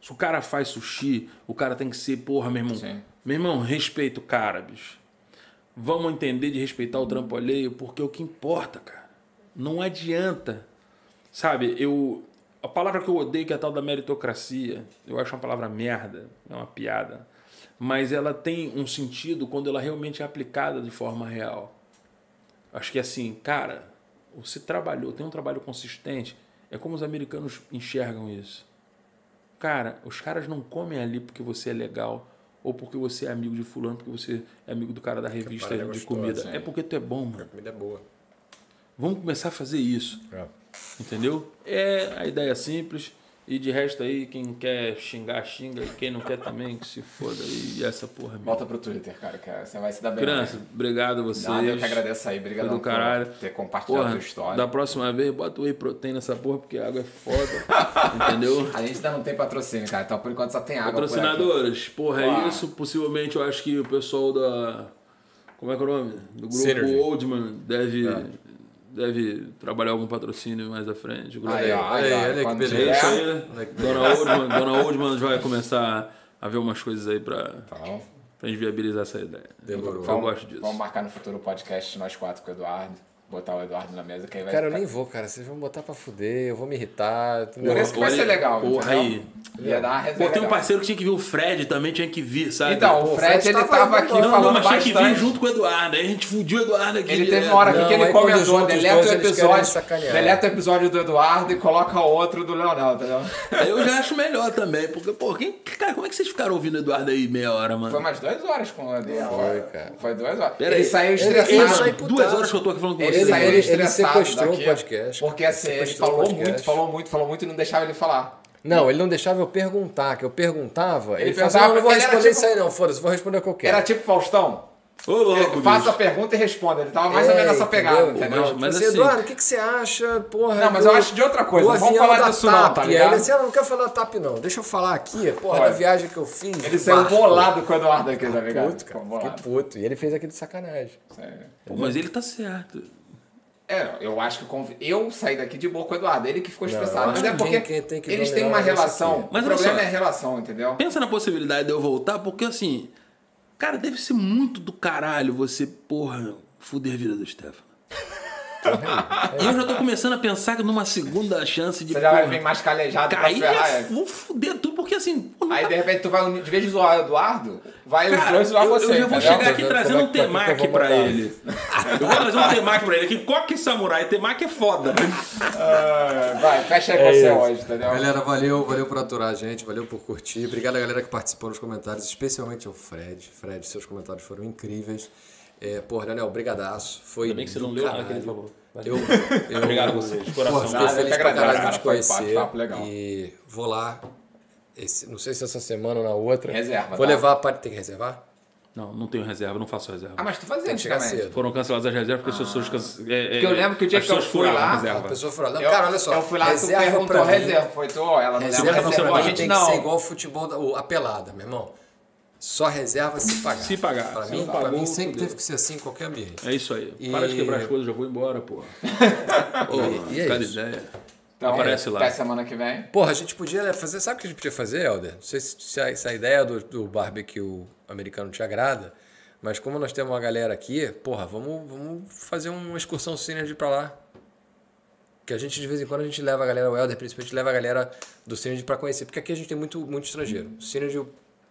Se o cara faz sushi, o cara tem que ser, porra, meu irmão. Sim. Meu irmão, respeita o cara, bicho. Vamos entender de respeitar o trampo alheio, porque é o que importa, cara. Não adianta. Sabe, eu. A palavra que eu odeio, que é a tal da meritocracia, eu acho uma palavra merda, é uma piada. Mas ela tem um sentido quando ela realmente é aplicada de forma real. Acho que assim, cara, você trabalhou, tem um trabalho consistente, é como os americanos enxergam isso. Cara, os caras não comem ali porque você é legal ou porque você é amigo de fulano, porque você é amigo do cara da revista é de gostosa, comida. sim. É porque tu é bom, A mano. comida é boa. Vamos começar a fazer isso. Entendeu? É a ideia simples. E de resto aí, quem quer xingar, xinga. E quem não quer também, que se foda aí. E essa porra mesmo. Volta pro Twitter, cara, que você vai se dar bem. Criança, né? obrigado a vocês. Nada, eu que agradeço aí. Obrigado do caralho. por ter compartilhado a Porra, tua história. da próxima vez, bota o whey protein nessa porra, porque a água é foda. entendeu? A gente ainda não tem patrocínio, cara. Então, por enquanto, só tem água. Patrocinadores, porra, é Uau. isso. Possivelmente eu acho que o pessoal da. Como é que é o nome? Do grupo Synergy. Oldman deve, É. deve trabalhar algum patrocínio mais à frente. O Aí, ó, aí, aí, olha que quando beleza. É que Dona Oldman, Dona Oldman vai começar a ver umas coisas aí pra, Então, pra gente viabilizar essa ideia. Demorou. Eu vamos, gosto disso. vamos marcar no futuro podcast nós quatro com o Eduardo. Botar o Eduardo na mesa, que aí vai Cara, eu ficar- nem vou, cara. Vocês vão botar pra fuder, eu vou me irritar. Por isso que vai ser legal, porra entendeu? aí. Ia dar uma Pô, tem um parceiro que tinha que vir, o Fred também tinha que vir, sabe? Então, o Fred, Fred ele tava tava aqui não, falando mas tinha que vir bastante. junto com o Eduardo. Aí a gente fudiu o Eduardo aqui. Ele teve uma hora aqui Não, que ele comentou, deleta o episódio, deleta o episódio do Eduardo e coloca outro do Leonel, entendeu? Aí eu já acho melhor também, porque, pô, quem, cara, como é que vocês ficaram ouvindo o Eduardo aí meia hora, mano? Foi umas duas horas com o Eduardo. Foi, cara. Foi duas horas. Pera ele aí. saiu estressado. ele saiu Duas horas que eu tô aqui falando com Ele vocês. saiu ele- ele sequestrou daqui, o podcast. Porque assim, ele falou muito, falou muito, falou muito e não deixava ele falar. Não, ele não deixava eu perguntar, que eu perguntava. Ele, Ele falava, perguntava, não, não vou ele responder tipo- isso aí não, foda-se, vou responder o que eu quero. Era tipo Faustão. Ô, louco, Ele Faça a pergunta e responda. Ele tava mais ou menos nessa pegada, entendeu? Mas- mas Você, assim- Eduardo, o que, que você acha? Porra, Não, mas do- eu acho de outra coisa, não vamos falar da disso não, TAP. tá Aí ligado? ele disse, ah, não quero falar da TAP não, deixa eu falar aqui, porra, Olha, da viagem que eu fiz. Ele saiu bolado com o Eduardo aqui, tá ligado? Puto, cara, fiquei puto. E ele fez aquilo de sacanagem. Pô, mas ele tá certo. É, eu acho que conv- eu saí daqui de boa com o Eduardo, ele que ficou estressado. Mas é que porque tem que eles têm uma é relação. Mas o problema só. é a relação, entendeu? Pensa na possibilidade de eu voltar, porque assim, cara, deve ser muito do caralho você, porra, fuder a vida do Stefano. E eu já tô começando a pensar que numa segunda chance de Você já vai porra, vir mais calejado pra cair, ferrar. já é. vou fuder tudo, porque assim, Aí dá- de repente tu vai, de vez de zoar o Eduardo, vai os Cara, eu, você. eu já vou chegar aqui vendo trazendo um é é temaki pra ele. Eu vou trazer um temaki pra ele aqui. Coque samurai, temaki é foda. Ah, vai, fecha aí com É você isso. hoje, entendeu? Galera, valeu, valeu por aturar a gente, valeu por curtir. Obrigado a galera que participou nos comentários, especialmente ao Fred. Fred, seus comentários foram incríveis. É, porra, Daniel, brigadaço. Foi Ainda bem que você não leu nada caralho. que ele falou. Eu, eu, Obrigado a vocês, de coração. Porra, fiquei feliz que pra agradeço, caralho de te Foi conhecer. papo legal. E vou lá, esse- não sei se essa semana ou na outra. Reserva, Vou tá? levar para... Tem que reservar? Não, não tenho reserva, não faço reserva. Ah, mas tu fazia antigamente. cedo. Foram canceladas as reservas porque as pessoas. can- É, é, Porque eu lembro que o dia que eu fui lá, a pessoa falou, não, Eu- cara, olha só. Eu fui lá, tu reserva perguntou pra mim. reserva. Foi tu, ela não leva Reserva reserva. pra A mim gente tem não. que ser igual o futebol, da, o- a pelada, meu irmão. Só reserva se pagar. Se pagar. Pra Se mim, não pra pagou, mim sempre teve que ser assim em qualquer ambiente. É isso aí. E- Para de quebrar as coisas, já vou embora, pô. E- e é cada isso. ideia. Então, Aparece lá. Até semana que vem. Porra, a gente podia fazer. Sabe o que a gente podia fazer, Helder? Não sei se, se a, se a ideia do, do barbecue americano te agrada, mas como nós temos uma galera aqui, porra, vamos, vamos fazer uma excursão Synergy pra lá. Que a gente, de vez em quando, a gente leva a galera, o Helder principalmente, leva a galera do Synergy pra conhecer. Porque aqui a gente tem muito, muito estrangeiro. O Synergy,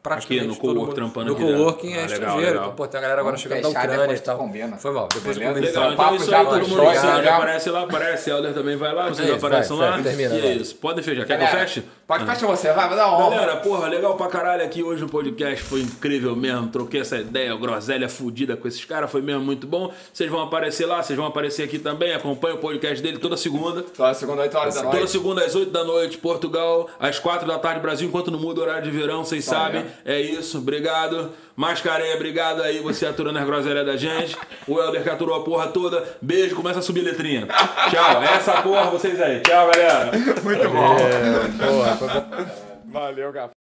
praticamente Aqui no todo cowork, mundo- trampando No aqui coworking é Ah, estrangeiro. legal. Então, pô, tem a galera agora Vamos chegando da Ucrânia e tal. combina. Foi mal. Depois Beleza? eu combino. Legal, Então, papo isso aí, todo baixou, mundo já- sabe. já- Aparece lá, aparece. Helder também vai lá, vocês É isso, aparecem vai, lá. vai, termina, e é isso. Podem fechar. Quer que eu feche? Pode fechar você, vai, vai dar uma honra. Galera, porra, legal pra caralho aqui hoje o podcast. Foi incrível mesmo. Troquei essa ideia, groselha fudida com esses caras. Foi mesmo muito bom. Vocês vão aparecer lá, vocês vão aparecer aqui também. Acompanha o podcast dele toda segunda. Toda segunda, 8 horas da Toda noite. segunda às 8 da noite, Portugal, às 4 da tarde, Brasil, enquanto não muda o horário de verão, vocês Só sabem. É. É isso, obrigado. Mascarenha, obrigado aí, você aturando as groselhas da gente. O Helder que aturou a porra toda. Beijo, começa a subir letrinha. Tchau, é essa porra, vocês aí. Tchau, galera. Muito bom. Porra, Valeu, Gafo.